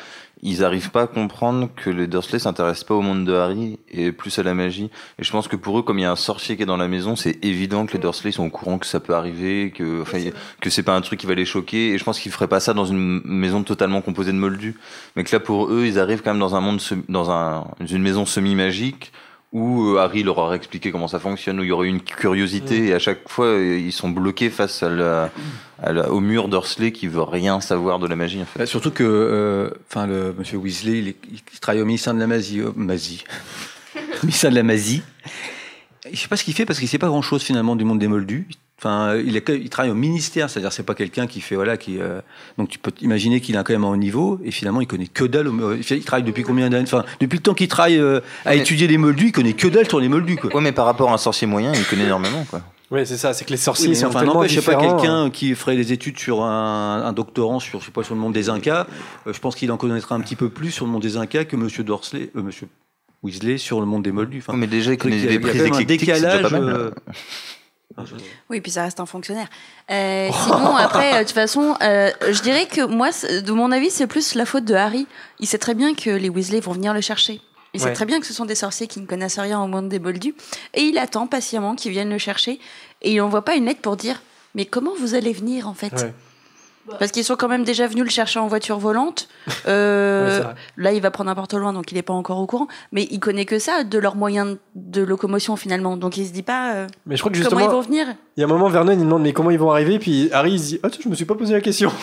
ils arrivent pas à comprendre que les Dursley s'intéressent pas au monde de Harry et plus à la magie. Et je pense que pour eux, comme il y a un sorcier qui est dans la maison, c'est évident que les Dursley sont au courant que ça peut arriver, que, enfin, que c'est pas un truc qui va les choquer. Et je pense qu'ils feraient pas ça dans une maison totalement composée de moldus. Mais que là, pour eux, ils arrivent quand même dans un monde, semi- dans un, une maison semi-magique où euh, Harry leur aurait expliqué comment ça fonctionne, où il y aurait eu une curiosité, et à chaque fois, ils sont bloqués face à la, à la- au mur Dursley qui veut rien savoir de la magie, en fait. Bah, surtout que, euh, enfin, le monsieur Weasley, il, est- il travaille au ministère de la magie, euh, magie. ministère de la magie. Je sais pas ce qu'il fait parce qu'il sait pas grand chose finalement du monde des moldus. Enfin, il, est, quand- il travaille au ministère, c'est-à-dire c'est pas quelqu'un qui fait voilà qui. euh, donc tu peux imaginer qu'il a quand même un haut niveau et finalement il connaît que dalle. au- Il, travaille depuis combien d'années Enfin, depuis le temps qu'il travaille euh, à Mais- étudier les moldus, il connaît que dalle sur les moldus quoi. Ouais, mais par rapport à un sorcier moyen, il connaît énormément, quoi. Oui, c'est ça, c'est que les Oui, sorciers mais sont enfin, tellement n'empêche, je sais pas quelqu'un qui ferait des études sur un, un doctorant sur, je sais pas, sur le monde des Incas. euh, je pense qu'il en connaîtra un petit peu plus sur le monde des Incas que Monsieur Dorsley, euh, Monsieur Weasley sur le monde des Moldus. Enfin, mais déjà, il y a- y a un décalage. euh, Oui, puis ça reste un fonctionnaire. Euh, sinon, après, euh, de toute façon, euh, je dirais que moi, de mon avis, c'est plus la faute de Harry. Il sait très bien que les Weasley vont venir le chercher. Il sait très bien que ce sont des sorciers qui ne connaissent rien au monde des Moldus. Et il attend patiemment qu'ils viennent le chercher. Et il n'envoie pas une lettre pour dire Mais comment vous allez venir, en fait? Ouais. Parce qu'ils sont quand même déjà venus le chercher en voiture volante. Euh, là, il va prendre un porte loin, donc il n'est pas encore au courant. Mais il connaît que ça de leurs moyens de locomotion, finalement. Donc il se dit pas euh, Mais je crois que comment ils justement, vont venir? il y a un moment, Vernon, il demande mais comment ils vont arriver, puis Harry, il se dit, ah, tiens, je me suis pas posé la question.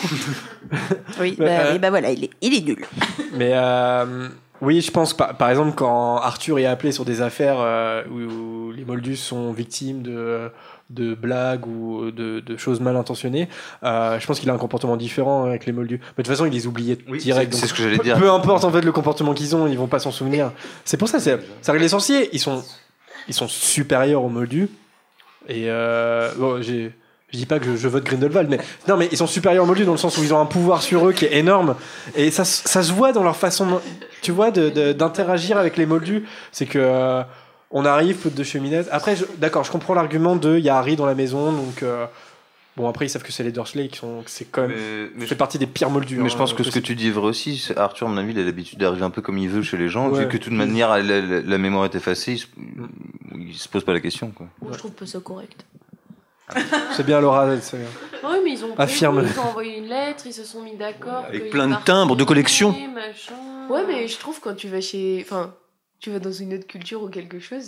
Oui, bah, euh, bah voilà, il est, il est nul. Mais euh, oui, je pense par, par exemple quand Arthur est appelé sur des affaires euh, où, où les Moldus sont victimes de, de blagues ou de, de choses mal intentionnées, euh, je pense qu'il a un comportement différent avec les Moldus. Mais de toute façon, il les oubliait Oui, direct. c'est- ce que j'allais dire. Peu importe en fait le comportement qu'ils ont, ils vont pas s'en souvenir. C'est pour ça, c'est ça règle les sorciers. Ils sont, ils sont supérieurs aux Moldus. Et euh, bon, j'ai. Je dis pas que je, je vote Grindelwald, mais non, mais ils sont supérieurs aux Moldus dans le sens où ils ont un pouvoir sur eux qui est énorme, et ça, ça se voit dans leur façon, tu vois, de- de- d'interagir avec les Moldus. C'est que euh, on arrive faute de cheminette. Après, je- d'accord, je comprends l'argument de il y a Harry dans la maison, donc euh, bon après ils savent que c'est les Dursley qui sont, que c'est quand même, Mais, mais ça je, fait partie des pires Moldus. mais hein, je pense que ce que tu dis est vrai aussi. c'est- Arthur, à mon avis, il a l'habitude d'arriver un peu comme il veut chez les gens. Ouais. Vu que de toute manière, la, la- la mémoire est effacée, il se, il se pose pas la question. Quoi. Moi, je trouve pas ça correct. c'est bien Laura, c'est bien. Oui, mais ils ont, Affirme. ils ont envoyé une lettre, ils se sont mis d'accord. Avec plein de timbres de collection. machin. machin. Ouais, mais je trouve quand tu vas chez. Enfin, tu vas dans une autre culture ou quelque chose.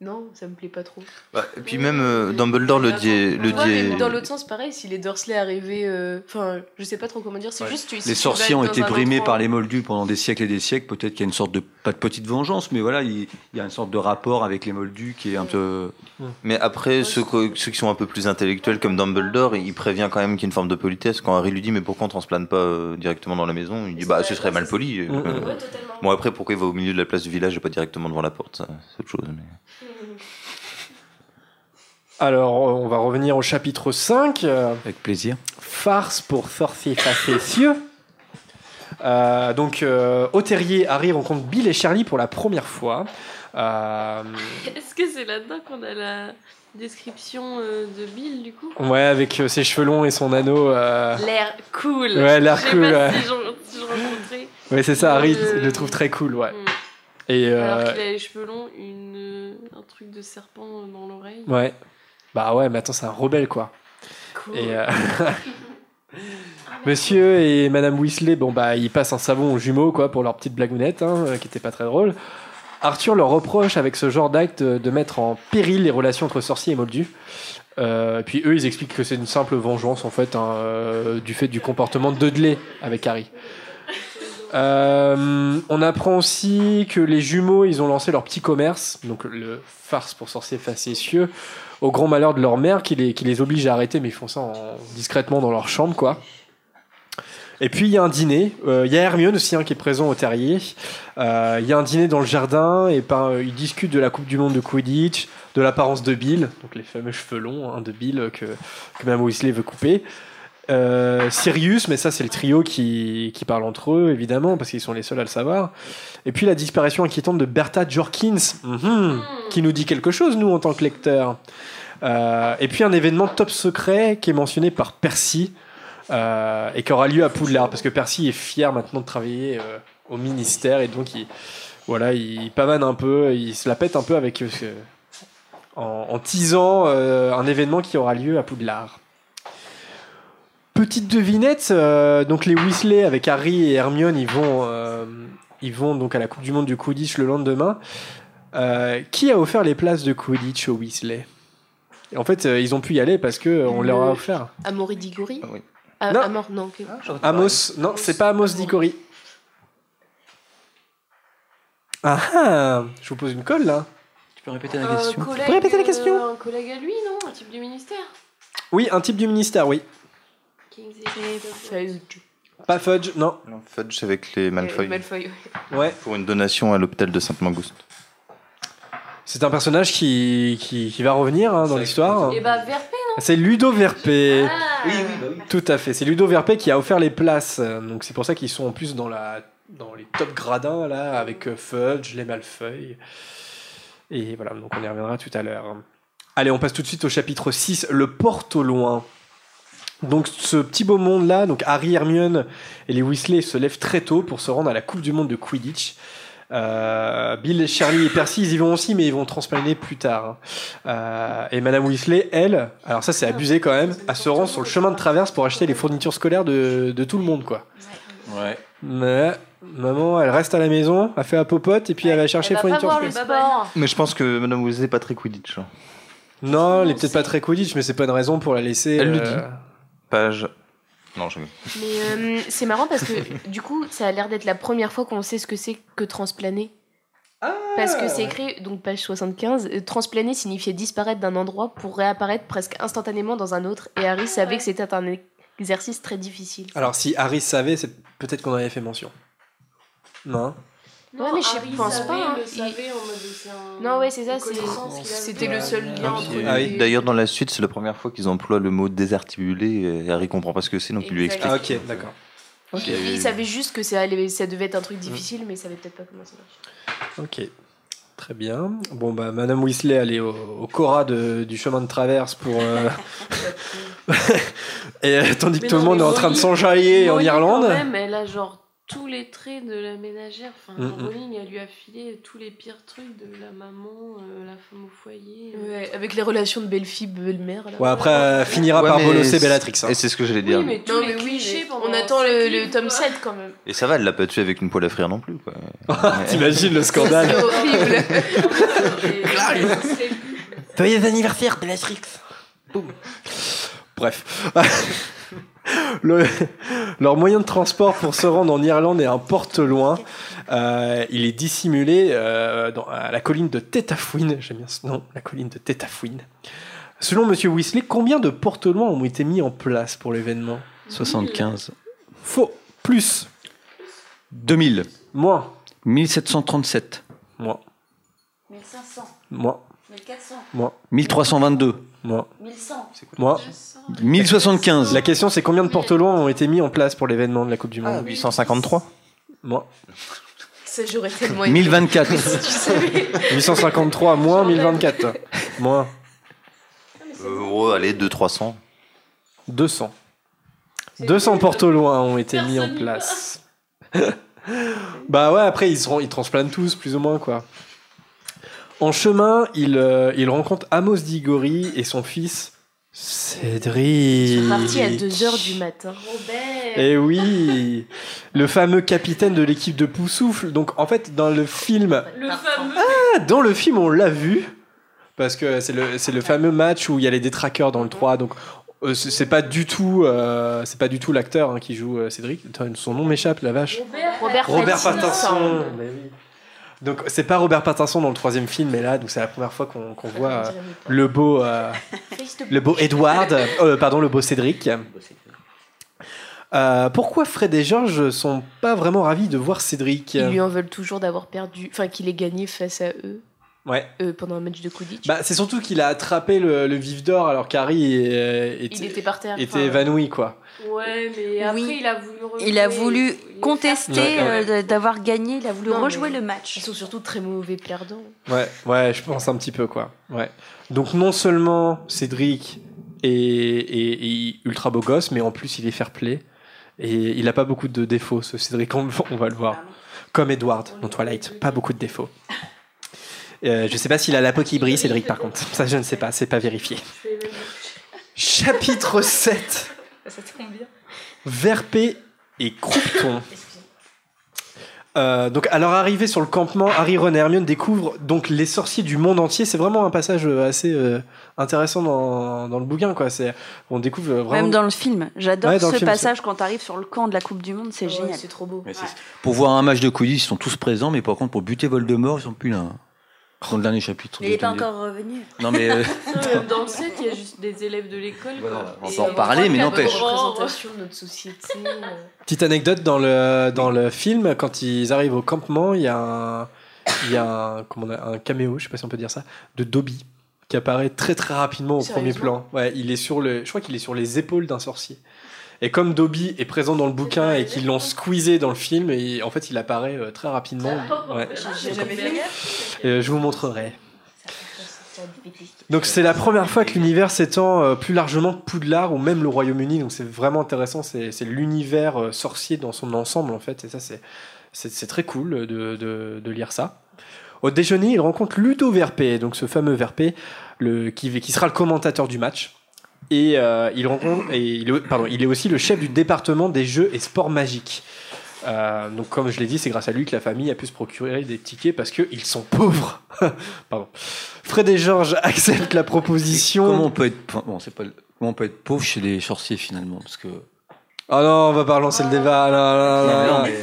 Non, ça me plaît pas trop. Bah, et puis même euh, Dumbledore le dit. Le Ouais, dit mais dans l'autre sens, pareil, si les Dursley arrivaient. euh, Enfin, je sais pas trop comment dire, c'est Ouais. juste. si Les sorciers ont été brimés par les moldus pendant des siècles et des siècles. Peut-être qu'il y a une sorte de pas de petite vengeance, mais voilà, il, il y a une sorte de rapport avec les moldus qui est un peu. Mais après, ceux, qui sont un peu plus intellectuels comme Dumbledore, il prévient quand même qu'il y a une forme de politesse. Quand Harry lui dit mais pourquoi on transplane pas euh, directement dans la maison, il dit bah ce serait mal poli. Mm, Euh, mm. Bon après pourquoi il va au milieu de la place du village et pas directement devant la porte, c'est autre chose. Mais... Alors, on va revenir au chapitre 5. euh, Avec plaisir. farce pour sorcier facétieux. Euh, donc, euh, au terrier, Harry rencontre Bill et Charlie pour la première fois. Euh, Est-ce que c'est là-dedans qu'on a la description euh, de Bill du coup? Ouais, avec euh, ses cheveux longs et son anneau. euh, L'air cool. Ouais, l'air Je cool, pas ouais. si je, si je rencontrais. Ouais, c'est ça, Harry Euh, le trouve très cool, ouais. Mm. Et Alors euh, qu'il a les cheveux longs, une, euh, un truc de serpent dans l'oreille. ouais. Bah ouais, mais attends, c'est un rebelle, quoi. Cool. Et euh, Monsieur et Madame Weasley, bon bah ils passent un savon aux jumeaux quoi pour leur petite blagounette hein, euh, qui était pas très drôle. Arthur leur reproche avec ce genre d'acte euh, de mettre en péril les relations entre sorciers et moldus. Euh, puis eux ils expliquent que c'est une simple vengeance en fait hein, euh, du fait du comportement de Dudley avec Harry. Euh, on apprend aussi que les jumeaux ils ont lancé leur petit commerce, donc le farce pour sorciers facétieux, au grand malheur de leur mère qui les, oblige à arrêter, mais ils font ça en- discrètement dans leur chambre, quoi. Et puis il y a un dîner, Euh, il y a Hermione aussi hein, qui est présent au terrier. Euh, Il y a un dîner dans le jardin et ils discutent de la Coupe du Monde de Quidditch, de l'apparence de Bill, donc les fameux cheveux longs hein, de Bill que, que Mme Weasley veut couper. Euh, Sirius, mais ça c'est le trio qui, qui parle entre eux évidemment parce qu'ils sont les seuls à le savoir. Et puis la disparition inquiétante de Bertha Jorkins, mhm, qui nous dit quelque chose nous en tant que lecteurs. Euh, et puis un événement top secret qui est mentionné par Percy euh, et qui aura lieu à Poudlard parce que Percy est fier maintenant de travailler au ministère et donc il, voilà, il pavane un peu, il se la pète un peu avec en, en teasant un événement qui aura lieu à Poudlard. Petite devinette, euh, donc les Weasley avec Harry et Hermione, ils vont, euh, ils vont donc à la Coupe du Monde du Quidditch le lendemain. Euh, qui a offert les places de Quidditch aux Weasley? En fait, euh, ils ont pu y aller parce que on leur a offert. Amaury Diggory? Ah oui. Ah, Non. Amor, non. ok. Amos, non, c'est pas Amos Dicori. Ah ah Je vous pose une colle là. Tu peux répéter la question collègue, peux répéter la question euh, Un collègue à lui, non? Un type du ministère? Oui, un type du ministère, oui. Fudge. Pas Fudge, non. Non, Fudge c'est avec les Malfoy. Malfoy, ouais. Ouais. Pour une donation à l'hôpital de Sainte-Mangouste. C'est un personnage qui, qui, qui va revenir hein, dans l'histoire. Et bah, Verpé, C'est Ludo Verpé. Ah. Oui, oui, bah oui. Tout à fait. C'est Ludo Verpé qui a offert les places. Donc c'est pour ça qu'ils sont en plus dans, la, dans les top gradins là, avec euh, Fudge, les Malfeuilles. Et voilà, donc on y reviendra tout à l'heure. Allez, on passe tout de suite au chapitre 6, le porte au loin. Donc ce petit beau monde là, donc Harry, Hermione et les Weasley se lèvent très tôt pour se rendre à la Coupe du Monde de Quidditch. Euh, Bill, Charlie et Percy, ils y vont aussi, mais ils vont transplaner plus tard. hein. Euh, et Madame Weasley, elle, alors ça c'est abusé quand même, elle se rend sur le chemin de traverse pour acheter les fournitures scolaires de, de tout le monde, quoi. Ouais. Mais maman, elle reste à la maison, elle fait la popote et puis elle va chercher les Elle va pas fournitures scolaires. Mais je pense que Madame Weasley est pas très Quidditch. hein. Non, elle est peut-être pas très Quidditch, mais c'est pas une raison pour la laisser. Elle le euh, dit. Page. Non, je. Mais euh, c'est marrant parce que du coup, ça a l'air d'être la première fois qu'on sait ce que c'est que transplaner. Parce que c'est écrit, donc page 75, euh, transplaner signifiait disparaître d'un endroit pour réapparaître presque instantanément dans un autre. Et Harry savait que c'était un exercice très difficile. Alors si Harry savait, c'est peut-être qu'on en avait fait mention. Non Ouais, mais je Harry pense savait, pas, hein. le Il- savait en mode c'est un- Non, ouais, c'est ça, c'était le seul lien entre Ah oui. D'ailleurs, dans la suite, c'est la première fois qu'ils emploient le mot désarticulé et Harry comprend pas ce que c'est, donc il lui explique. Ah ok, d'accord. Il, savait juste que ça, allait- ça devait être un truc difficile, mais il savait peut-être pas comment ça marchait. Ok. Très bien. Bon, bah, Madame Weasley, elle est au, au Cora de- du chemin de traverse pour. euh, et euh, tandis que Mais tout le non, monde est en train de s'enjailler en Irlande. Quand même, elle a genre tous les traits de la ménagère. Enfin, Mm, mm. Rowling, elle lui a filé tous les pires trucs de la maman, euh, la femme au foyer. euh. Ouais, avec les relations de belle-fille, belle-mère. Ouais, après, euh, finira Ouais, par bolosser Bellatrix. hein. Et c'est ce que j'allais dire. Oui, mais tous Non, les mais oui, clichés mais on attend le, le tome quoi. 7 quand même. Et ça va, elle l'a pas tué avec une poêle à frire non plus. Quoi. T'imagines le scandale C'est horrible. C'est- Joyeux anniversaire, Bellatrix Boum. Bref. Le- leur moyen de transport pour se rendre en Irlande est un porte-loin. Euh, il est dissimulé euh, dans, à la colline de Tétafouine. J'aime bien ce nom, la colline de Tétafouine. Selon Monsieur Weasley, combien de porte-loin ont été mis en place pour l'événement? 75. Faux. Plus. 2000. Moins. 1737. Moins. 1500, Moins. 1400, Moins. 1322. Moins. 1100. Moins. 1075. La question, c'est combien de porte-loin ont été mis en place pour l'événement de la Coupe du Monde 853 Moins. Ça, j'aurais tellement aimé. 1024. Si tu savais. 853 moins 1024. toi. Moins euh, oh, Allez, 200-300. 200. 200 portes au loin ont été mis en place. bah ouais, après ils, seront, ils transplantent tous, plus ou moins, quoi. En chemin, il, euh, il rencontre Amos Diggory et son fils Cédric. C'est parti à 2h du matin. Robert. Eh oui, le fameux capitaine de l'équipe de Poussoufle. Donc en fait, dans le film, Le fameux. Ah, dans le film, on l'a vu. Parce que c'est le, c'est le fameux match où il y a les détraqueurs dans le 3. Donc, euh, c'est pas du tout, euh, c'est pas du tout l'acteur hein, qui joue euh, Cédric. Son nom m'échappe, la vache. Robert, Robert Pattinson. Pattinson. Donc, c'est pas Robert Pattinson dans le troisième film, mais là, donc c'est la première fois qu'on voit euh, le beau, euh, le beau Edward, euh, pardon, le beau Cédric. Euh, pourquoi Fred et George sont pas vraiment ravis de voir Cédric? Ils lui en veulent toujours d'avoir perdu, enfin qu'il ait gagné face à eux Ouais. euh, pendant un match de Quidditch. Bah, c'est surtout qu'il a attrapé le, le vif d'or alors qu'Harry euh, était, il était par terre. était évanoui, quoi. Ouais, mais après, Oui. il a voulu rejouer. Il a voulu il- contester Ouais, ouais. euh, d'avoir gagné, il a voulu Non, rejouer mais le match. Ils sont surtout très mauvais perdants. Ouais, ouais, je pense un petit peu, quoi. Ouais. Donc, non seulement Cédric est, est- est ultra beau gosse, mais en plus, il est fair play. Et il a pas beaucoup de défauts, ce Cédric, on, on va le voir. Comme Edward dans Twilight, pas beaucoup de défauts. Euh, je sais pas s'il a la peau qui brille, Cédric, par contre. Ça, je ne sais pas, c'est pas vérifié. Chapitre 7. Ça tombe bien. Verpé et Croupton. Euh, donc à leur arrivée sur le campement, Harry, Ron et Hermione découvrent donc les sorciers du monde entier. C'est vraiment un passage euh, assez euh, intéressant dans, dans le bouquin. Quoi. C'est, on découvre vraiment... Même dans le film. J'adore Ouais, ce film, passage quand tu arrives sur le camp de la Coupe du Monde, c'est Ouais, génial. C'est trop beau. Pour voir un match de Quidditch, ils sont tous présents, mais par contre, pour buter Voldemort, ils sont plus là. hein. Dans le dernier chapitre. Mais il n'est pas encore revenu. Non, mais. euh, Non, Dans le set, il y a juste des élèves de l'école. Voilà, on va en parler, mais n'empêche. euh. Petite anecdote dans le, dans le film, quand ils arrivent au campement, il y a un, il y a un, comment on a, un caméo, je sais pas si on peut dire ça, de Dobby qui apparaît très très rapidement au premier plan. Ouais, il est sur le, je crois qu'il est sur les épaules d'un sorcier. Et comme Dobby est présent dans le bouquin et qu'ils l'ont squeezé dans le film, et en fait il apparaît euh, très rapidement. Ouais. Euh, je vous montrerai. Donc c'est la première fois que l'univers s'étend euh, plus largement que Poudlard ou même le Royaume-Uni. Donc c'est vraiment intéressant. C'est l'univers sorcier dans son ensemble en fait. Et ça c'est très cool de, de, de lire ça. Au déjeuner, il rencontre Ludo Verpé, donc ce fameux Verpé, le, qui, qui sera le commentateur du match. Et euh, il rencontre, et il, est- pardon, il est aussi le chef du département des jeux et sports magiques. Euh, donc comme je l'ai dit, c'est grâce à lui que la famille a pu se procurer des tickets parce qu'ils sont pauvres. Pardon. Fred et Georges acceptent la proposition. Comment on peut être. enfin, Bon, c'est pas. le- Comment on peut être pauvre chez les sorciers finalement? Parce que. Oh non, on va pas relancer le débat. Non, non, mais,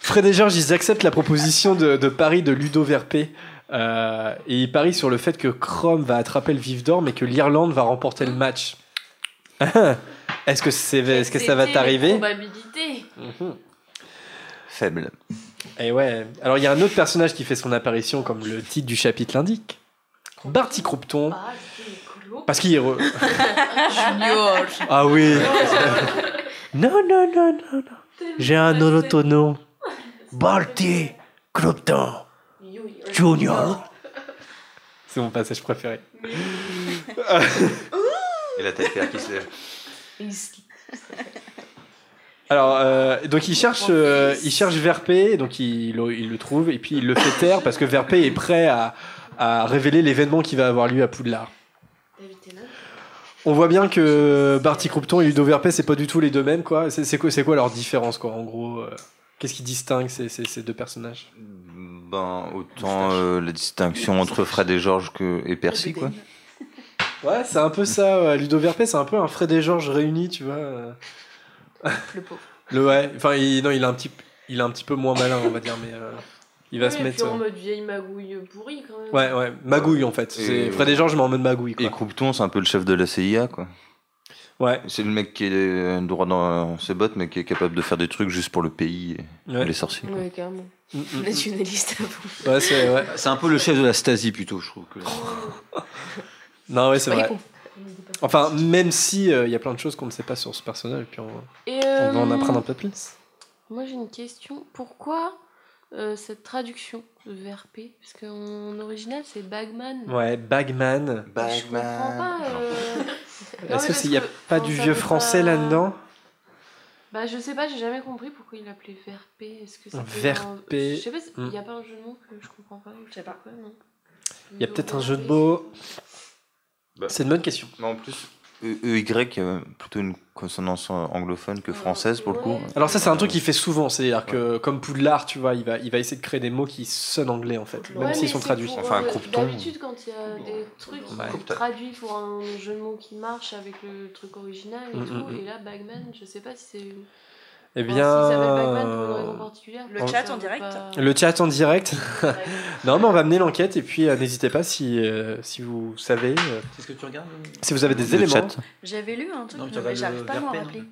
Fred et Georges, ils acceptent la proposition de, de Paris de Ludo Verpé. Euh, et ils parient sur le fait que Chrome va attraper le vif d'or, mais que l'Irlande va remporter le match. Est-ce que, c'est, est-ce que ça va t'arriver probabilités. Mhm. Faible. Et ouais. Alors il y a un autre personnage qui fait son apparition, comme le titre du chapitre l'indique. Barty Croupton. Ah. Parce qu'il est. re- Junior. Ah oui. non, non, non, non, non. J'ai un autre nom. Barty Croupton Junior. C'est mon passage préféré. Et la tête qui se lève. Alors, euh, donc il cherche, euh, il cherche Verpé, donc il, le- il le trouve, et puis il le fait taire parce que Verpé est prêt à, à révéler l'événement qui va avoir lieu à Poudlard. On voit bien que Barty Croupton et Ludo Verpé, c'est pas du tout les deux mêmes, quoi. C'est quoi, c'est quoi leur différence, quoi, en gros euh, Qu'est-ce qui distingue ces, ces- ces deux personnages? Ben, autant euh, la distinction entre Fred et Georges que, et Percy, quoi. Ouais, c'est un peu ça. ouais. Ludo Verpé, c'est un peu un Fred et Georges réunis, tu vois. euh. Le pauvre. Le ouais. Enfin, il, non, il est un petit, il est un petit peu moins malin, on va dire, mais euh, il va Ouais, se et mettre. puis en euh, mode vieille magouille pourrie quand même. Ouais, ouais, magouille en fait. C'est Et- Fred et Georges, mais en mode magouille. Quoi. Et Croupton, c'est un peu le chef de la CIA, quoi. Ouais. C'est le mec qui est droit dans ses bottes, mais qui est capable de faire des trucs juste pour le pays et Ouais. les sorciers. quoi. Ouais, carrément. Mm, mm. Nationaliste à vous. Ouais, c'est ouais. Un peu le chef de la Stasi plutôt, je trouve. que- Non, ouais, c'est vrai. Enfin, même si il y a plein de choses qu'on ne sait pas sur ce personnage, et puis on, Et on va en euh, apprendre un peu plus. Moi j'ai une question. Pourquoi euh, cette traduction? VRP Parce qu'en original c'est Bagman. Ouais, Bagman. Je comprends pas. euh, Est-ce s'il n'y a que, pas du vieux français pas- là-dedans Bah je sais pas, j'ai jamais compris pourquoi il l'appelait VRP. Est-ce que c'était VRP, un- Je sais pas, il hmm. y a pas un jeu de mots que je comprends pas. Je sais pas quoi, non. Il y a peut-être un jeu de mots. Bah. C'est une bonne question. Mais en plus, EY a plutôt une consonance anglophone que française pour le coup. Alors ça, c'est un truc qu'il fait souvent. C'est-à-dire que comme Poudlard, tu vois, il va, il va essayer de créer des mots qui sonnent anglais en fait, même s'ils sont traduits. Enfin, un euh, croupton. D'habitude, quand il y a des trucs qui Ouais. sont traduits pour un jeu de mots qui marche avec le truc original et Mm, tout, mm, mm. et là, Bagman, je sais pas si c'est. Eh bien, pour une raison particulière. Le chat en direct. pas- le chat en direct. Non, mais on va mener l'enquête et puis euh, n'hésitez pas si, euh, si vous savez, euh, Qu'est-ce que tu regardes si vous avez des Le éléments. chat. J'avais lu un truc, Non, tu mais regardes j'arrive le pas à m'en VRP, non rappeler.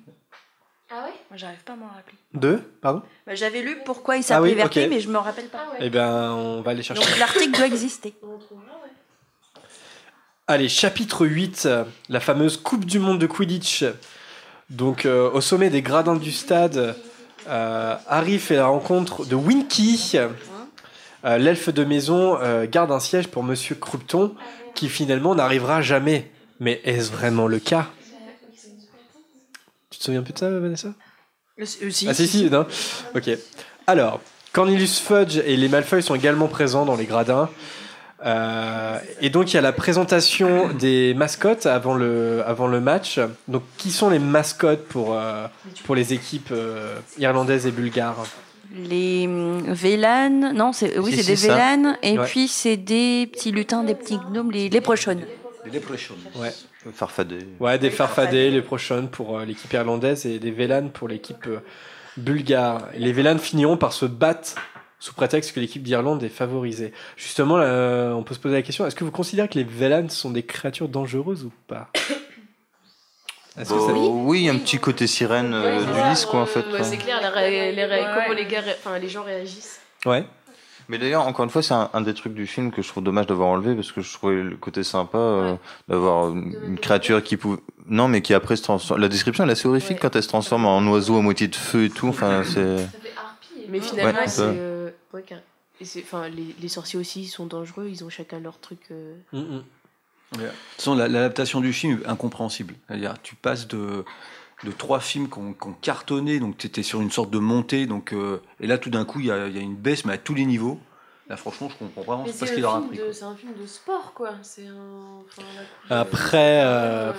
Ah ouais? Moi, j'arrive pas à m'en rappeler. Deux, pardon? Bah, J'avais lu pourquoi il Ah oui, s'appelait ok. mais je me rappelle pas. Ah Eh bien, on va aller chercher. Donc l'article doit exister. On retrouvera, ouais. Allez, chapitre 8, euh, la fameuse Coupe du Monde de Quidditch. Donc, euh, au sommet des gradins du stade, euh, Harry fait la rencontre de Winky. Euh, L'elfe de maison euh, garde un siège pour Monsieur Croupton, qui finalement n'arrivera jamais. Mais est-ce vraiment le cas? Tu te souviens plus de ça, Vanessa? Le- euh, si, Ah si, si, non Ok. Alors, Cornelius Fudge et les Malfoy sont également présents dans les gradins. Euh, et donc il y a la présentation des mascottes avant le, avant le match. Donc qui sont les mascottes pour, euh, pour les équipes euh, irlandaises et bulgares Les hum, Vélanes, non, c'est oui, Si, c'est des. Vélanes, et Ouais. puis c'est des petits lutins, des petits gnomes, les léprochaunes. Les Leprechauns. Ouais. Farfadé. Ouais, des Farfadés, les Prochons pour euh, l'équipe irlandaise et des Vélanes pour l'équipe euh, bulgare. Les Vélanes finiront par se battre sous prétexte que l'équipe d'Irlande est favorisée. Justement, là, on peut se poser la question est-ce que vous considérez que les Vélanes sont des créatures dangereuses ou pas? Que Bah, ça- oui, un petit côté sirène euh, Ouais, d'Ulysse, ça, quoi, en fait. Ouais, c'est clair, les ré- les ré- Ouais. comment les, gars, ré- enfin, les gens réagissent. Ouais. Mais d'ailleurs, encore une fois, c'est un, un des trucs du film que je trouve dommage d'avoir enlevé parce que je trouvais le côté sympa euh, Ouais. d'avoir une, une créature qui pouvait. Non, mais qui après se transforme. La description elle est assez horrifique Ouais. quand elle se transforme en oiseau à moitié de feu et tout. Enfin, c'est. Ça fait harpie. Mais finalement, Ouais, c'est. Ouais, car- et c'est- enfin, les, les sorciers aussi ils sont dangereux, ils ont chacun leur truc. euh, Mm, mm. De toute façon, la- l'adaptation du film est incompréhensible. C'est-à-dire, tu passes de, de trois films qui ont, cartonné, donc tu étais sur une sorte de montée, donc, euh, et là, tout d'un coup, il y a, il y a une baisse, mais à tous les niveaux. Là, franchement, je comprends vraiment pas c'est ce un qu'il leur a film appris. c'est un film de sport, quoi. C'est un. enfin, Après, euh, Euh,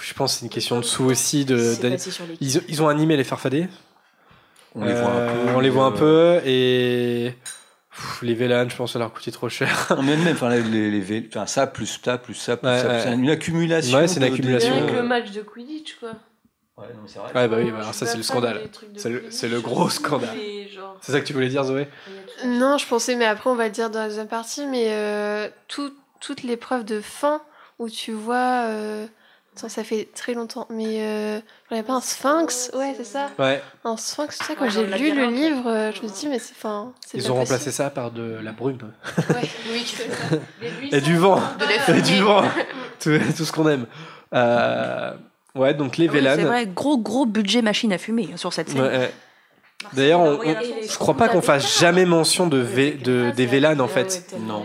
je pense que c'est une question de sous aussi. De, c'est d'aller- passé sur les ils, ils ont animé les Farfadés. On les voit un Euh, peu. On les voit un euh, peu et pff, les Vélanes, je pense, ça leur coûtait trop cher. non, mais même, enfin, les, les, enfin, ça, plus ça, plus ça, plus Ouais, ça, plus ouais. ça. Une accumulation. Ouais, c'est une accumulation. Que le match de Quidditch, quoi. Ouais, non, mais c'est vrai. Ouais, bah oui, bah, alors ça, c'est le scandale. C'est le- gros scandale. genre, C'est ça que tu voulais dire, Zoé? Non, je pensais, mais après on va le dire dans la deuxième partie, mais euh, tout- toute l'épreuve de fin où tu vois. euh, attends, ça fait très longtemps, mais euh, il n'y a pas un sphinx Ouais, c'est ça. Ouais, Un sphinx, tout ça, quand Ouais, j'ai lu le livre, euh, je me dis, mais c'est. Enfin, c'est ils pas ont possible. remplacé ça par de la brume. Ouais. Oui, Et du vent Et du vent tout, tout ce qu'on aime. Euh, ouais, donc les Ah oui, c'est vrai, gros gros budget machine à fumer hein, sur cette scène. Ouais, ouais. D'ailleurs, on- on- je crois pas qu'on fasse jamais mention de, vé- de, des Vélanes en fait. Non.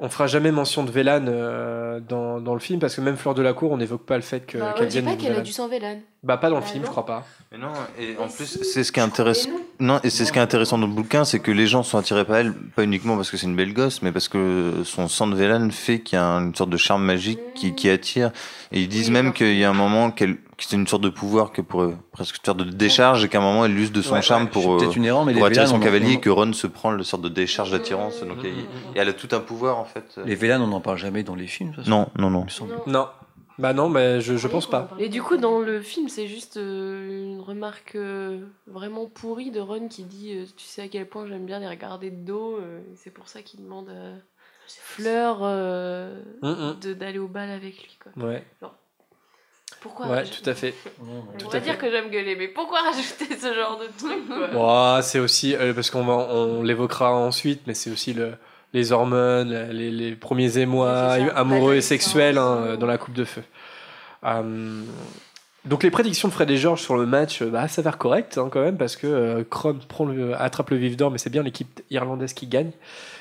On fera jamais mention de Vélan euh, dans, dans le film parce que même Fleur de la Cour, on n'évoque pas le fait que- Bah, on qu'elle dit vienne pas de qu'elle a du sang Vélan. Bah pas dans le Bah, film, je crois pas. Mais non, et en plus, c'est ce qui est intéressant. Non, et c'est ce qui est intéressant dans le bouquin, c'est que les gens sont attirés par elle, pas uniquement parce que c'est une belle gosse, mais parce que son sang de Vélan fait qu'il y a une sorte de charme magique qui, qui attire. Et ils disent même qu'il y a un moment qu'elle, que c'est une sorte de pouvoir que pourrait presque faire de décharge et qu'à un moment elle use de son Ouais, charme ouais, pour, peut-être euh, une erreur, mais pour les attirer Vélan, son cavalier et que Ron se prend le sorte de décharge d'attirance. Donc, et, et elle a tout un pouvoir en fait. Les Vélan, on n'en parle jamais dans les films. de toute façon. Non, non, non. Non. Bah non, mais je, je pense pas. Et du coup, dans le film, c'est juste euh, une remarque euh, vraiment pourrie de Ron qui dit euh, Tu sais à quel point j'aime bien les regarder de dos. euh, et c'est pour ça qu'il demande à Fleur euh, Mm, mm. de- d'aller au bal avec lui. Quoi. Ouais. Genre, pourquoi Ouais, tout à fait. On à dire fait. que j'aime gueuler, mais pourquoi rajouter ce genre de truc Bon, c'est aussi euh, parce qu'on va, on l'évoquera ensuite, mais c'est aussi le, les hormones, les, les premiers émois amoureux et sexuels hein, dans la coupe de feu. Euh, donc les prédictions de Fred et George sur le match euh, bah, s'avèrent correctes hein, quand même parce que euh, Cron prend le, attrape le vif d'or, mais c'est bien l'équipe irlandaise qui gagne.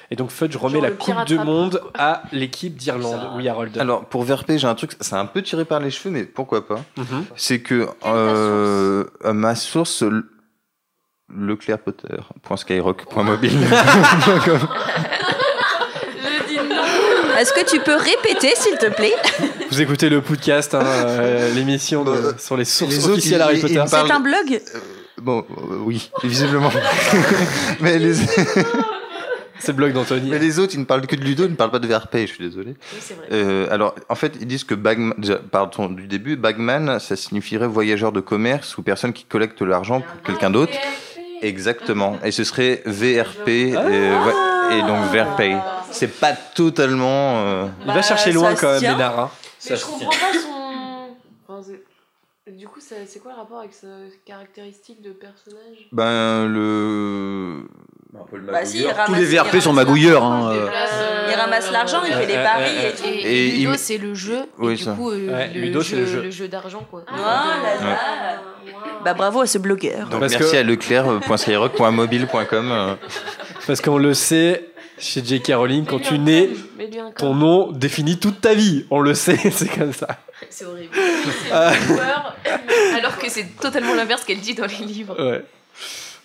Et donc Fudge remet Genre la coupe du monde à l'équipe d'Irlande. Oui, Harold. Alors pour VRP, j'ai un truc, c'est un peu tiré par les cheveux, mais pourquoi pas? Mhm. C'est que euh, ma source, leclerpotter.skyrock.mobile. Je dis non Est-ce que tu peux répéter, s'il te plaît? Vous écoutez le podcast, hein, euh, l'émission de- sur les sources les autres, officielles ils- Harry ils- Potter. ils me parlent- C'est un blog? Bon, euh, oui, visiblement. mais, les... C'est le blog d'Anthony. mais les autres, ils ne parlent que de Ludo, ils ne parlent pas de VRP, je suis désolé. Oui, c'est vrai. Euh, alors, en fait, ils disent que Bagman, déjà, partons du début, Bagman, ça signifierait voyageur de commerce ou personne qui collecte l'argent pour quelqu'un d'autre. Exactement. Et ce serait VRP, et, ouais, et donc VRP. C'est pas totalement. euh, Il va chercher loin ça se quand même, tient. Hein. Mais je comprends pas son. Enfin, c'est- du coup, c'est quoi le rapport avec sa caractéristique de personnage? Ben, le. Bah si, il Tous les VRP sont magouilleurs. Hein, euh. Il ramasse l'argent, il fait les Euh, paris euh, et tout. Et, Et Ludo, il- c'est le jeu. Oui, et du ça. coup, euh, Ouais, le, Ludo, c'est le jeu. le jeu d'argent, quoi. Voilà. Ouais. Bah bravo à ce blogueur. Donc Parce merci que- à leclerc.skyrock.mobile.com. euh. Parce qu'on le sait, chez J.K. Rowling, quand tu nais, un ton nom définit toute ta vie. On le sait, c'est comme ça. C'est horrible. Ah. Alors que c'est totalement l'inverse qu'elle dit dans les livres. Ouais.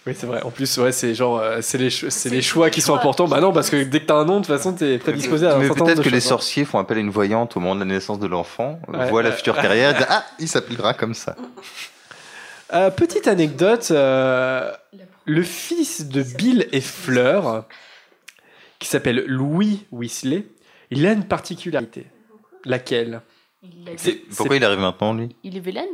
Oui, c'est vrai. En plus, ouais, c'est genre, euh, c'est les, cho- c'est C'est les choix qui sont importants. Bah non, parce que dès que t'as un nom, de toute façon, t'es prédisposé à un Mais certain peut-être nombre que les choses, hein. sorciers font appel à une voyante au moment de la naissance de l'enfant, Ouais, voient la future carrière et disent Ah, il s'appellera comme ça. Euh, petite anecdote, euh, le fils de Bill et Fleur, qui s'appelle Louis Weasley, il a une particularité. Laquelle? Il, C'est- Pourquoi il arrive maintenant, lui? Il est Vélan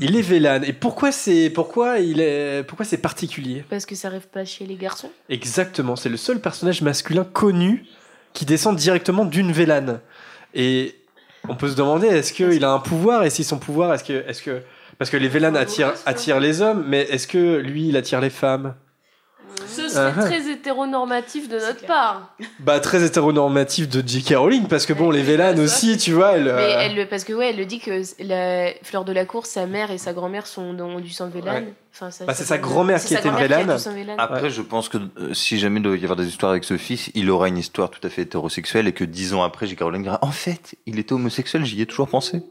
Il est Vélan. Et pourquoi c'est pourquoi il est pourquoi c'est particulier? Parce que ça rêve pas chez les garçons. Exactement, c'est le seul personnage masculin connu qui descend directement d'une Vélan. Et on peut se demander est-ce qu'il a un pouvoir? Et si son pouvoir est-ce que est-ce que parce que les Vélan attirent attirent les hommes, mais est-ce que lui il attire les femmes? Ce serait Ah, ah. très hétéronormatif de notre part. Bah très hétéronormatif de J.K. Rowling parce que bon les Vélan aussi tu vois elle, Mais euh, elle, le- parce que ouais, elle le dit que la Fleur de la Cour, sa mère et sa grand-mère sont dans du sang de Vélan. Ouais. Enfin, ça- Bah, c'est sa grand-mère c'est qui sa était Vélan. Après, je pense que euh, si jamais il doit y avoir des histoires avec ce fils, il aura une histoire tout à fait hétérosexuelle et que dix ans après, J.K. Rowling dira En fait, il était homosexuel, j'y ai toujours pensé.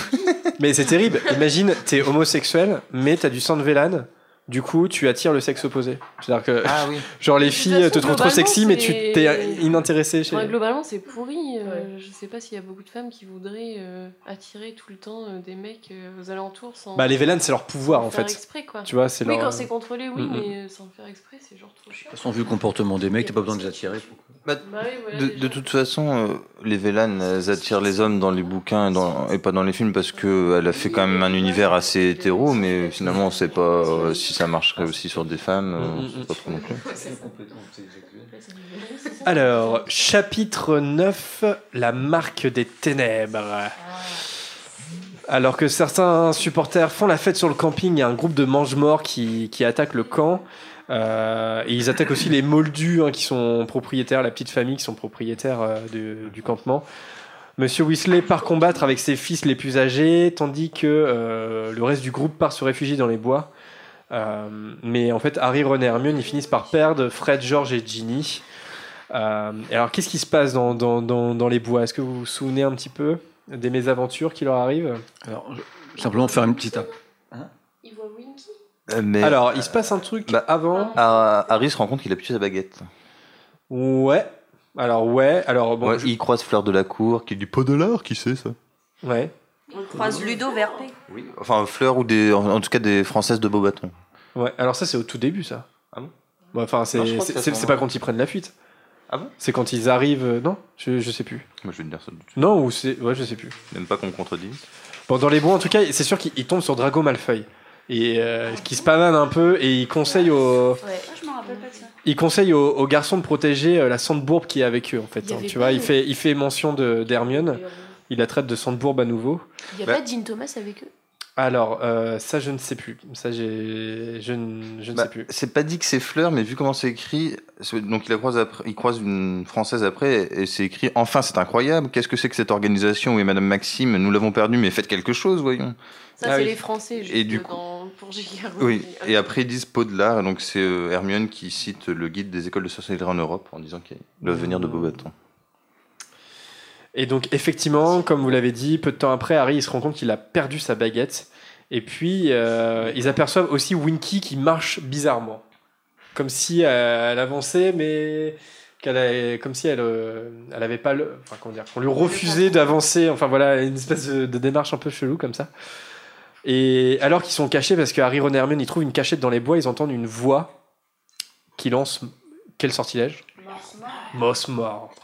mais c'est terrible. Imagine t'es homosexuel mais t'as du sang de Vélan. Du coup, tu attires le sexe opposé. C'est-à-dire que, Ah oui. genre, les filles façon, te trouvent trop sexy, mais tu c'est- t'es inintéressé chez. Ouais, globalement, c'est pourri. euh, Ouais. Je sais pas s'il y a beaucoup de femmes qui voudraient euh, attirer tout le temps euh, des mecs euh, aux alentours sans. Bah, les Vélan, c'est leur pouvoir sans en faire fait. exprès, quoi. Tu vois, c'est Oui, leur. quand c'est contrôlé, oui, Mm, mm. mais euh, sans le faire exprès, c'est genre trop chiant. De toute façon, vu le comportement des mecs, t'as pas besoin de les attirer. Bah, Bah oui, voilà, de, toute façon, euh, les Vélan elles attirent les hommes dans les bouquins et, dans- et pas dans les films parce que elle a fait quand même un univers assez hétéro, mais finalement, on sait pas euh, si ça marcherait aussi sur des femmes. euh, on sait pas trop non plus. Alors, chapitre 9, la marque des ténèbres. Alors que certains supporters font la fête sur le camping, il y a un groupe de mange-morts qui, qui attaque le camp. Euh, et ils attaquent aussi les moldus hein, qui sont propriétaires, la petite famille qui sont propriétaires euh, du, du campement. Monsieur Weasley part combattre avec ses fils les plus âgés, tandis que euh, le reste du groupe part se réfugier dans les bois. Euh, mais en fait, Harry, Ron et Hermione, ils finissent par perdre Fred, George et Ginny. Euh, et alors, qu'est-ce qui se passe dans, dans, dans, dans les bois? Est-ce que vous vous souvenez un petit peu des mésaventures qui leur arrivent? Alors, simplement faire une petite. Il voit Winky Euh, mais Alors, il se passe un truc Bah, avant. Ah, Harry se rend compte qu'il a plus sa baguette. Ouais. Alors, ouais. Alors, bon. Ouais, je- Il croise Fleur de la Cour, qui dit pas de l'art, qui sait ça? Ouais. On croise Ludo Verpé. Oui. Enfin, Fleur ou des, en, en tout cas des Françaises de Beaubaton. Ouais. Alors, ça, c'est au tout début, ça. Ah bon? Bon, Enfin, c'est Non, je crois que c'est- ça c'est- s'en c'est va. pas quand ils prennent la fuite. Ah bon? C'est quand ils arrivent. euh, Non? Je, je sais plus. Moi, je vais te dire ça. Non, ou c'est. Ouais, je sais plus. Même pas qu'on me contredise. Bon, dans les bois, en tout cas, c'est sûr qu'il il tombe sur Drago Malfoy. Et euh, qui se pavane un peu et il conseille aux, je m'en rappelle pas de ça. il conseille aux, aux garçons de protéger euh, la Sandbourbe qui est avec eux en fait. Il y hein, avait tu pas vois, de- il fait, il fait mention de d'Hermione. Il la traite de Sandbourbe à nouveau. Il n'y a Bah. pas Jean Thomas avec eux? Alors, euh, ça, je ne sais plus. Ça, j'ai, je, ne- je ne Bah, sais plus. c'est pas dit que c'est Fleur, mais vu comment c'est écrit, c'est- donc il, la croise après, il croise une française après, et c'est écrit Enfin, c'est incroyable, qu'est-ce que c'est que cette organisation Oui, Madame Maxime, nous l'avons perdue, mais faites quelque chose, voyons. Ça, Ah c'est oui. les Français, juste Et du dans, pour J.K. Oui, et après ils disent Poudlard, et donc c'est euh, Hermione qui cite le guide des écoles de sorcellerie en Europe en disant qu'il doit venir de Beaubaton. Et donc, effectivement, comme vous l'avez dit, peu de temps après, Harry il se rend compte qu'il a perdu sa baguette. Et puis, euh, ils aperçoivent aussi Winky qui marche bizarrement. Comme si euh, elle avançait, mais qu'elle avait- comme si elle, euh, elle avait pas le, enfin comment dire, qu'on lui refusait d'avancer. Enfin voilà, une espèce de, de démarche un peu chelou comme ça. Et alors qu'ils sont cachés, parce que Harry, Ron et Hermione, ils trouvent une cachette dans les bois, ils entendent une voix qui lance quel sortilège? Moss mordre.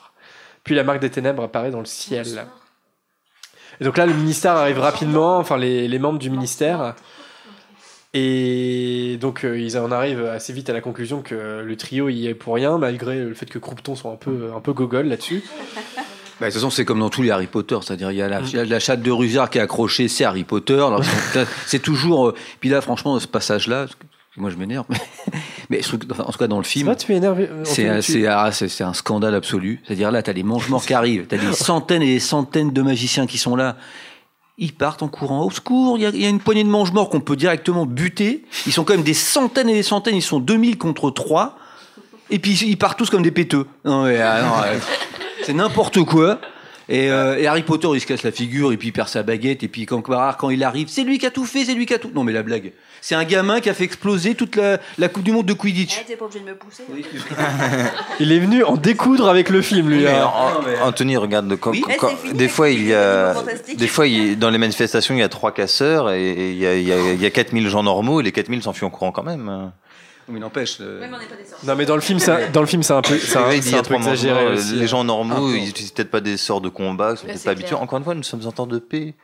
Puis la marque des ténèbres apparaît dans le ciel. Et donc là, le ministère arrive rapidement, enfin les, les membres du ministère. Et donc euh, ils en arrivent assez vite à la conclusion que le trio y est pour rien, malgré le fait que Croupton soit un peu, un peu gogol là-dessus. Bah, de toute façon, c'est comme dans tous les Harry Potter, c'est-à-dire il y a la, il y a la chatte de Rusard qui est accrochée, c'est Harry Potter. alors c'est- toujours. euh, Puis là, franchement, dans ce passage-là, moi je m'énerve, mais, en tout cas dans le film, tu énervé c'est un, tu- ah, c'est un scandale absolu. C'est-à-dire là, t'as les mange-morts qui arrivent, t'as des centaines et des centaines de magiciens qui sont là. Ils partent en courant. Au secours, il y, a- il y a une poignée de mange-morts qu'on peut directement buter. Ils sont quand même des centaines et des centaines. Ils sont 2000 contre 3. Et puis ils partent tous comme des péteux. Non, mais, ah, non, euh, c'est n'importe quoi. Et, euh, et Harry Potter, il se casse la figure, et puis il perd sa baguette, et puis quand, quand il arrive, c'est lui qui a tout fait, c'est lui qui a tout. Non, mais la blague. C'est un gamin qui a fait exploser toute la, la Coupe du Monde de Quidditch. Eh, t'es pas obligé de me pousser. Il est venu en découdre avec le film, lui. Mais hein. An- Anthony, regarde, quand- Oui. quand- Eh, fini, des fois il y a, des fois il- dans les manifestations il y a trois casseurs et et il y a, il y a, il y a 4000 gens normaux et les 4000 s'enfuient en courant quand même. Mais n'empêche. euh, Même on n'est pas des sorciers. Non, mais dans le film, ça, dans le film, c'est un peu, c'est un, a un peu exagéré. aussi, les hein. gens normaux, ils utilisent peut-être pas des sorts de combat, ils sont peut-être pas habitués. Encore une fois, nous sommes en temps de paix.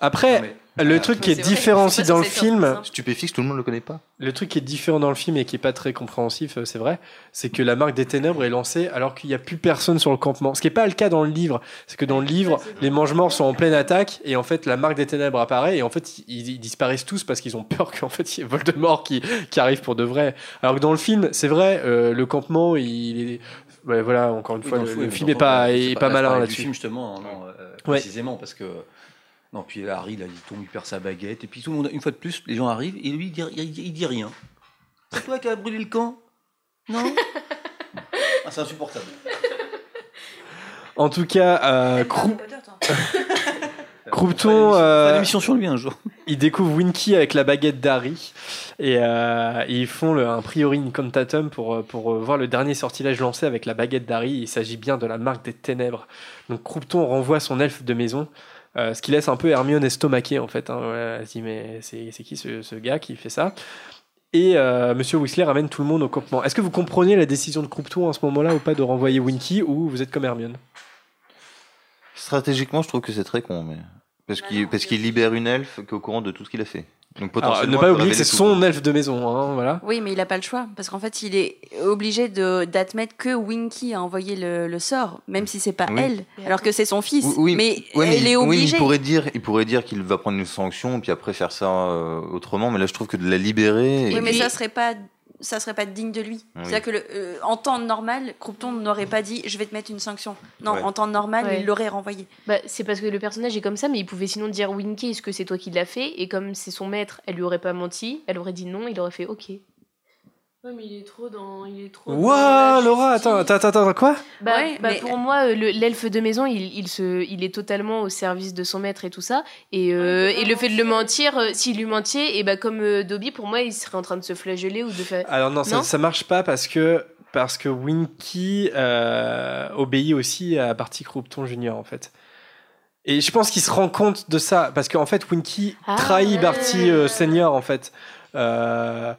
Après, mais- le truc qui est aussi pas dans le film. Stupéfixe, tout le monde le connaît pas. Le truc qui est différent dans le film et qui est pas très compréhensif, euh, c'est vrai, c'est que la marque des ténèbres est lancée alors qu'il n'y a plus personne sur le campement. Ce qui n'est pas le cas dans le livre. C'est que dans le livre, les mange-morts sont en pleine attaque et en fait la marque des ténèbres apparaît et en fait ils, ils disparaissent tous parce qu'ils ont peur qu'en fait il y ait Voldemort qui, qui arrive pour de vrai. Alors que dans le film, c'est vrai, euh, le campement, il est... ouais, voilà, encore une fois, le, film dans est pas, est pas, malin là-dessus. film justement, non, euh, Ouais. précisément parce que non, puis là, Harry, là, il tombe, il perd sa baguette, et puis tout le monde, une fois de plus, les gens arrivent et lui, il dit, il, il dit rien. C'est toi qui as brûlé le camp? Non? Ah, C'est insupportable. En tout cas, euh, toi. Croupton, euh, une émission sur lui un jour. ils découvrent Winky avec la baguette d'Harry et euh, ils font le, un priori incantatum pour, euh, pour euh, voir le dernier sortilège lancé avec la baguette d'Harry. Il s'agit bien de la marque des ténèbres. Donc Croupton renvoie son elfe de maison, euh, ce qui laisse un peu Hermione estomaquée en fait. Hein. Elle se dit mais c'est c'est qui ce, ce gars qui fait ça? Et euh, Monsieur Weasley ramène tout le monde au campement. Est-ce que vous comprenez la décision de Croupton à ce moment-là ou pas de renvoyer Winky ou vous êtes comme Hermione? Stratégiquement, je trouve que c'est très con, mais parce qu'il parce qu'il libère une elfe qui est au courant de tout ce qu'il a fait. Donc Alors, potentiellement, ne pas oublier que c'est son elfe de maison, hein, voilà. Oui, mais il n'a pas le choix, parce qu'en fait, il est obligé de- d'admettre que Winky a envoyé le, le sort, même si c'est pas Oui. elle, alors que c'est son fils. Oui, oui, mais oui, mais elle il- est obligée. il pourrait dire, il pourrait dire qu'il va prendre une sanction, puis après faire ça euh, autrement. Mais là, je trouve que de la libérer. et- Oui, mais puis- ça serait pas ça serait pas digne de lui. Oui. C'est-à-dire que le- euh, en temps normal, Croupton n'aurait pas dit je vais te mettre une sanction. Non, Ouais. en temps normal, Ouais. il l'aurait renvoyé. Bah, c'est parce que le personnage est comme ça, mais il pouvait sinon dire Winky, est-ce que c'est toi qui l'as fait? Et comme c'est son maître, elle lui aurait pas menti, elle aurait dit non, il aurait fait ok. Ouais, mais il est trop dans. Il est trop. la Laura, attends, attends, attends, quoi Bah, Ouais, bah, mais- pour moi, le- l'elfe de maison, il, il, se, il est totalement au service de son maître et tout ça. Et, euh, et le fait de le mentir, euh, s'il lui mentait, et bah, comme euh, Dobby, pour moi, il serait en train de se flageller ou de faire. Alors non, ça, Non ça marche pas parce que parce que Winky euh, obéit aussi à Barty Croupton Junior en fait. Et je pense qu'il se rend compte de ça parce qu'en fait Winky Ah, trahit ouais. Barty euh, Senior en fait. Euh,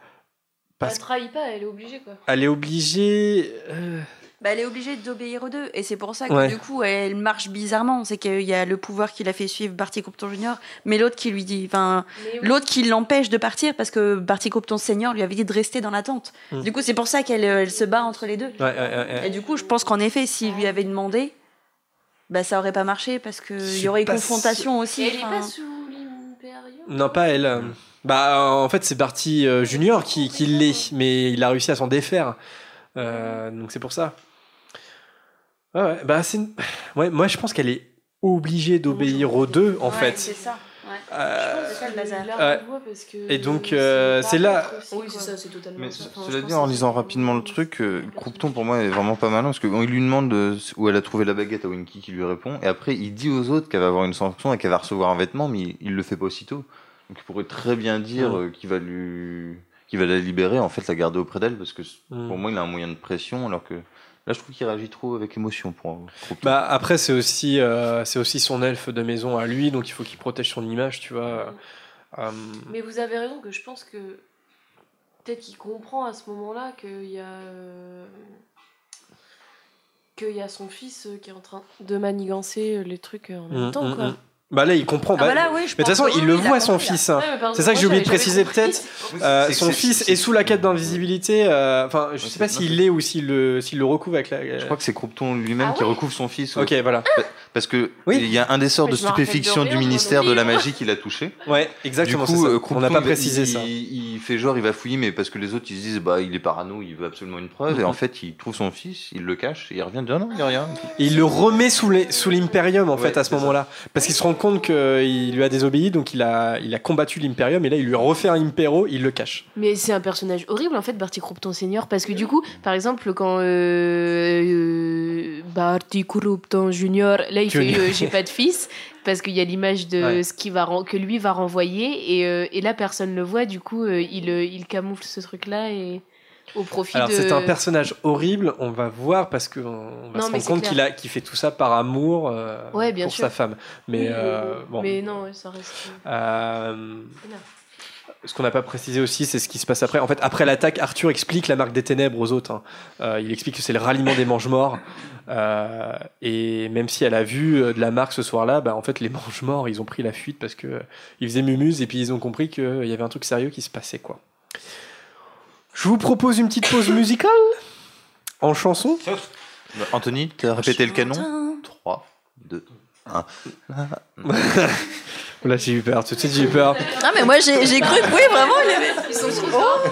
parce Elle trahit pas, elle est obligée quoi. qu'elle est obligée. euh, Bah, elle est obligée d'obéir aux deux. Et c'est pour ça que Ouais. du coup, elle marche bizarrement. C'est qu'il y a le pouvoir qui l'a fait suivre Barty Compton Junior, mais l'autre qui lui dit. Enfin, Mais oui. l'autre qui l'empêche de partir parce que Barty Compton Senior lui avait dit de rester dans la tente. Mm. Du coup, c'est pour ça qu'elle euh, elle se bat entre les deux. Ouais, ouais, ouais, ouais. Et du coup, je pense qu'en effet, s'il lui avait demandé, bah, ça aurait pas marché parce qu'il y aurait eu pas confrontation aussi. Et elle est pas sous l'Imperium Non, pas elle. euh. Bah, en fait, c'est Barty euh, Junior qui, qui l'est, mais il a réussi à s'en défaire. Euh, donc c'est pour ça. Ouais, ouais. Bah, c'est. une- Ouais, moi, je pense qu'elle est obligée d'obéir aux deux, en Ouais, fait. C'est ça. Ouais. Euh, C'est ça le bazar. La Ouais. renvoie parce que Et donc, euh, c'est là- Oui, c'est ça, c'est totalement Mais ça. ce- Enfin, cela je dit, pense en que lisant c'est- rapidement le truc, euh, Croupton pour moi est vraiment pas malin parce qu'il lui demande euh, où elle a trouvé la baguette à Winky qui lui répond et après il dit aux autres qu'elle va avoir une sanction et qu'elle va recevoir un vêtement mais il, il le fait pas aussitôt. Donc il pourrait très bien dire Mm. euh, qu'il va lui qu'il va la libérer en fait la garder auprès d'elle parce que Mm. pour moi il a un moyen de pression alors que là je trouve qu'il réagit trop avec émotion pour. Bah, après, c'est aussi, euh, c'est aussi son elfe de maison à lui, donc il faut qu'il protège son image, tu vois. Euh, Mais vous avez raison que je pense que peut-être qu'il comprend à ce moment-là qu'il y a euh, qu'il y a son fils qui est en train de manigancer les trucs en même mm, temps mm, quoi. mm. Bah là, il comprend. Ah, bah, voilà, oui, je mais de toute façon, il oui, le voit son là. fils. hein. Ouais, C'est ça que j'ai oublié de préciser peut-être. Euh, son fils est sous la cape d'invisibilité. euh, Enfin, je Ouais, sais pas s'il l'est ou s'il le, s'il le recouvre avec la. Je crois que c'est Croupton lui-même Ah qui recouvre son fils. ouais. Ok, voilà. Parce que Oui. il y a un des sorts de stupéfiction du ministère de la magie qui l'a touché. Ouais, exactement. du coup, ça. euh, on Croupton, n'a pas précisé il, ça. Il, fait genre, il va fouiller, mais parce que les autres ils se disent, bah il est parano, il veut absolument une preuve. Et en fait, il trouve son fils, il le cache, et il revient dire non, il n'y a rien. Et il le remet sous l'Imperium en Ouais, fait à ce moment-là, parce qu'il se rend compte qu'il lui a désobéi, donc il a il a combattu l'Imperium et là il lui refait un Impero, il le cache. Mais c'est un personnage horrible en fait, Barty Croupton Senior, parce que du coup, par exemple, quand euh, euh, Barty Croupton Junior, là il fait euh, j'ai pas de fils, parce qu'il y a l'image de Ouais. ce qui va que lui va renvoyer, et, euh, et là personne le voit, du coup euh, il, euh, il camoufle ce truc-là et au profit Alors de. c'est un personnage horrible, on va voir parce qu'on on va Non, se rendre compte qu'il a qu'il fait tout ça par amour euh, Ouais, bien pour sûr. sa femme. Mais Oui, euh, bon. Mais non, ça reste. Euh. Ce qu'on n'a pas précisé aussi, c'est ce qui se passe après. En fait, après l'attaque, Arthur explique la marque des ténèbres aux autres. hein. Euh, il explique que c'est le ralliement des mange-morts. Euh, et même si elle a vu euh, de la marque ce soir-là, bah, en fait, les mange-morts, ils ont pris la fuite parce que euh, ils faisaient mumuse et puis ils ont compris qu'il y avait un truc sérieux qui se passait, quoi. Je vous propose une petite pause musicale en chanson. Anthony, tu as répété le canon? 3, 2, 1. Là, j'ai eu peur. Tout de suite, j'ai eu peur. Ah, mais moi, j'ai j'ai cru que oui, vraiment, il y avait. Ils sont trop Oh,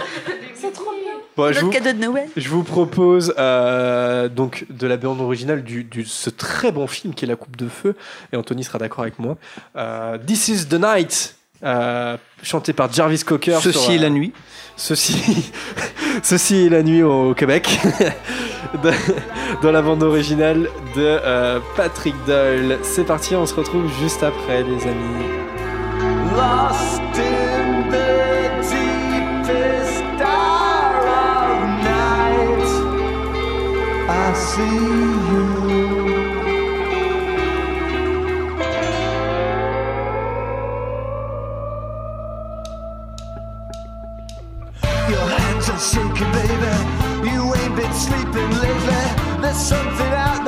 c'est trop bien. Bon, je vous, cadeau de Noël. je vous propose euh, donc de la bande originale du, du- ce très bon film qui est La Coupe de Feu. Et Anthony sera d'accord avec moi. Euh, This is the Night, euh, chanté par Jarvis Cocker. Ceci sur, est euh, la nuit. Ceci, ceci est la nuit au Québec. Dans la bande originale de euh, Patrick Doyle. C'est parti, on se retrouve juste après, les amis. Lost in the deepest been sleeping lately. There's something out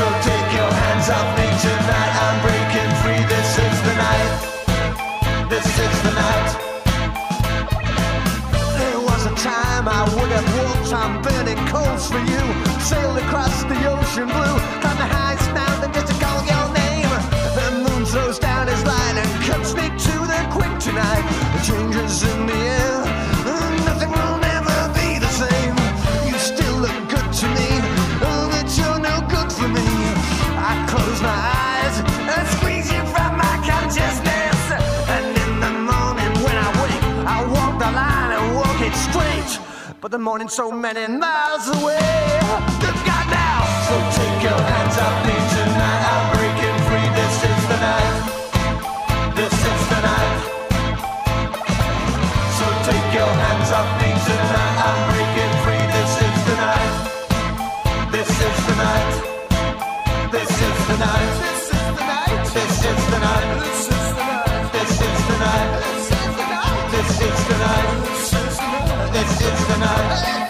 So take your hands off me tonight. I'm breaking free. This is the night. This is the night. There was a time I would have walked on burning coals for you. Sailed across the ocean blue. Climbed the highest mountain just to call your name. The moon throws down his line and cuts me to the quick tonight. The changes in the air. But the morning's so many miles away. Look out now! So take your hands off me tonight. I'm breaking free. This is the night. This is the night. So take your hands off me tonight. I'm breaking free. This is the night. This is the night. This is the night. This is the night. This is the night. Yeah.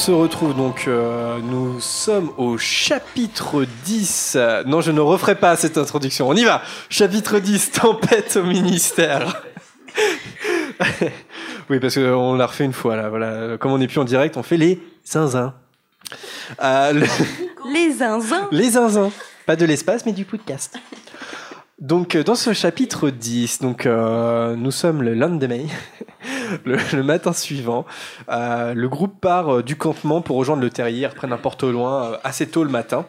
Se retrouve donc, euh, nous sommes au chapitre 10. Euh, Non, je ne referai pas cette introduction. On y va Chapitre 10, tempête au ministère. oui, parce qu'on l'a refait une fois, là. Voilà. Comme on n'est plus en direct, on fait les zinzins. Euh, le- Les zinzins. les zinzins. Pas de l'espace, mais du podcast. Donc, euh, dans ce chapitre 10, donc, euh, nous sommes le lendemain, le, le matin suivant. Euh, le groupe part du campement pour rejoindre le terrier, reprennent un porte au loin assez tôt le matin.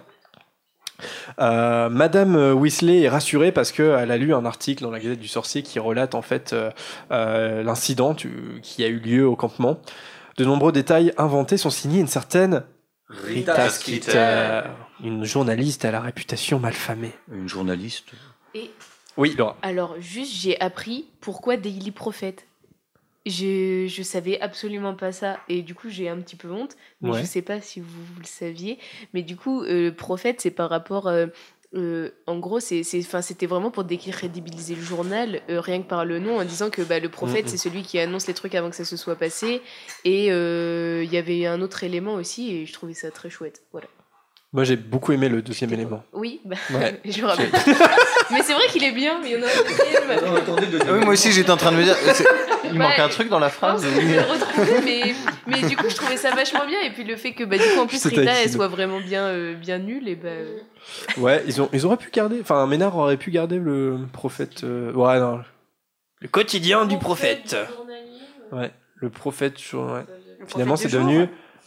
Madame Weasley est rassurée parce qu'elle a lu un article dans la Gazette du Sorcier qui relate en fait l'incident qui a eu lieu au campement. De nombreux détails inventés sont signés une certaine Rita Skeeter, une journaliste à la réputation malfamée. Une journaliste? Et Oui, Laura. alors, juste, j'ai appris pourquoi Daily Prophet. Je, je savais absolument pas ça et du coup j'ai un petit peu honte mais Ouais. je sais pas si vous, vous le saviez mais du coup euh, prophète c'est par rapport euh, euh, en gros c'était vraiment pour décrédibiliser le journal euh, rien que par le nom en disant que bah, le prophète c'est celui qui annonce les trucs avant que ça se soit passé et euh, il y avait un autre élément aussi et je trouvais ça très chouette voilà Moi j'ai beaucoup aimé le deuxième élément. oui bah, Ouais. je me rappelle mais c'est vrai qu'il est bien mais il y en a un deuxième Ah oui, moi aussi j'étais en train de me dire. Il Bah, manque un truc dans la phrase. Je vais le retrouver, mais, mais du coup, je trouvais ça vachement bien. Et puis le fait que, bah, du coup, en plus, Rita, elle soit vraiment bien, euh, bien nulle, et bah. euh, Ouais, ils, ont, ils auraient pu garder. Enfin, Ménard aurait pu garder le prophète. euh, ouais, non. Le quotidien du prophète. Ouais, le prophète. ouais. Finalement, c'est jour.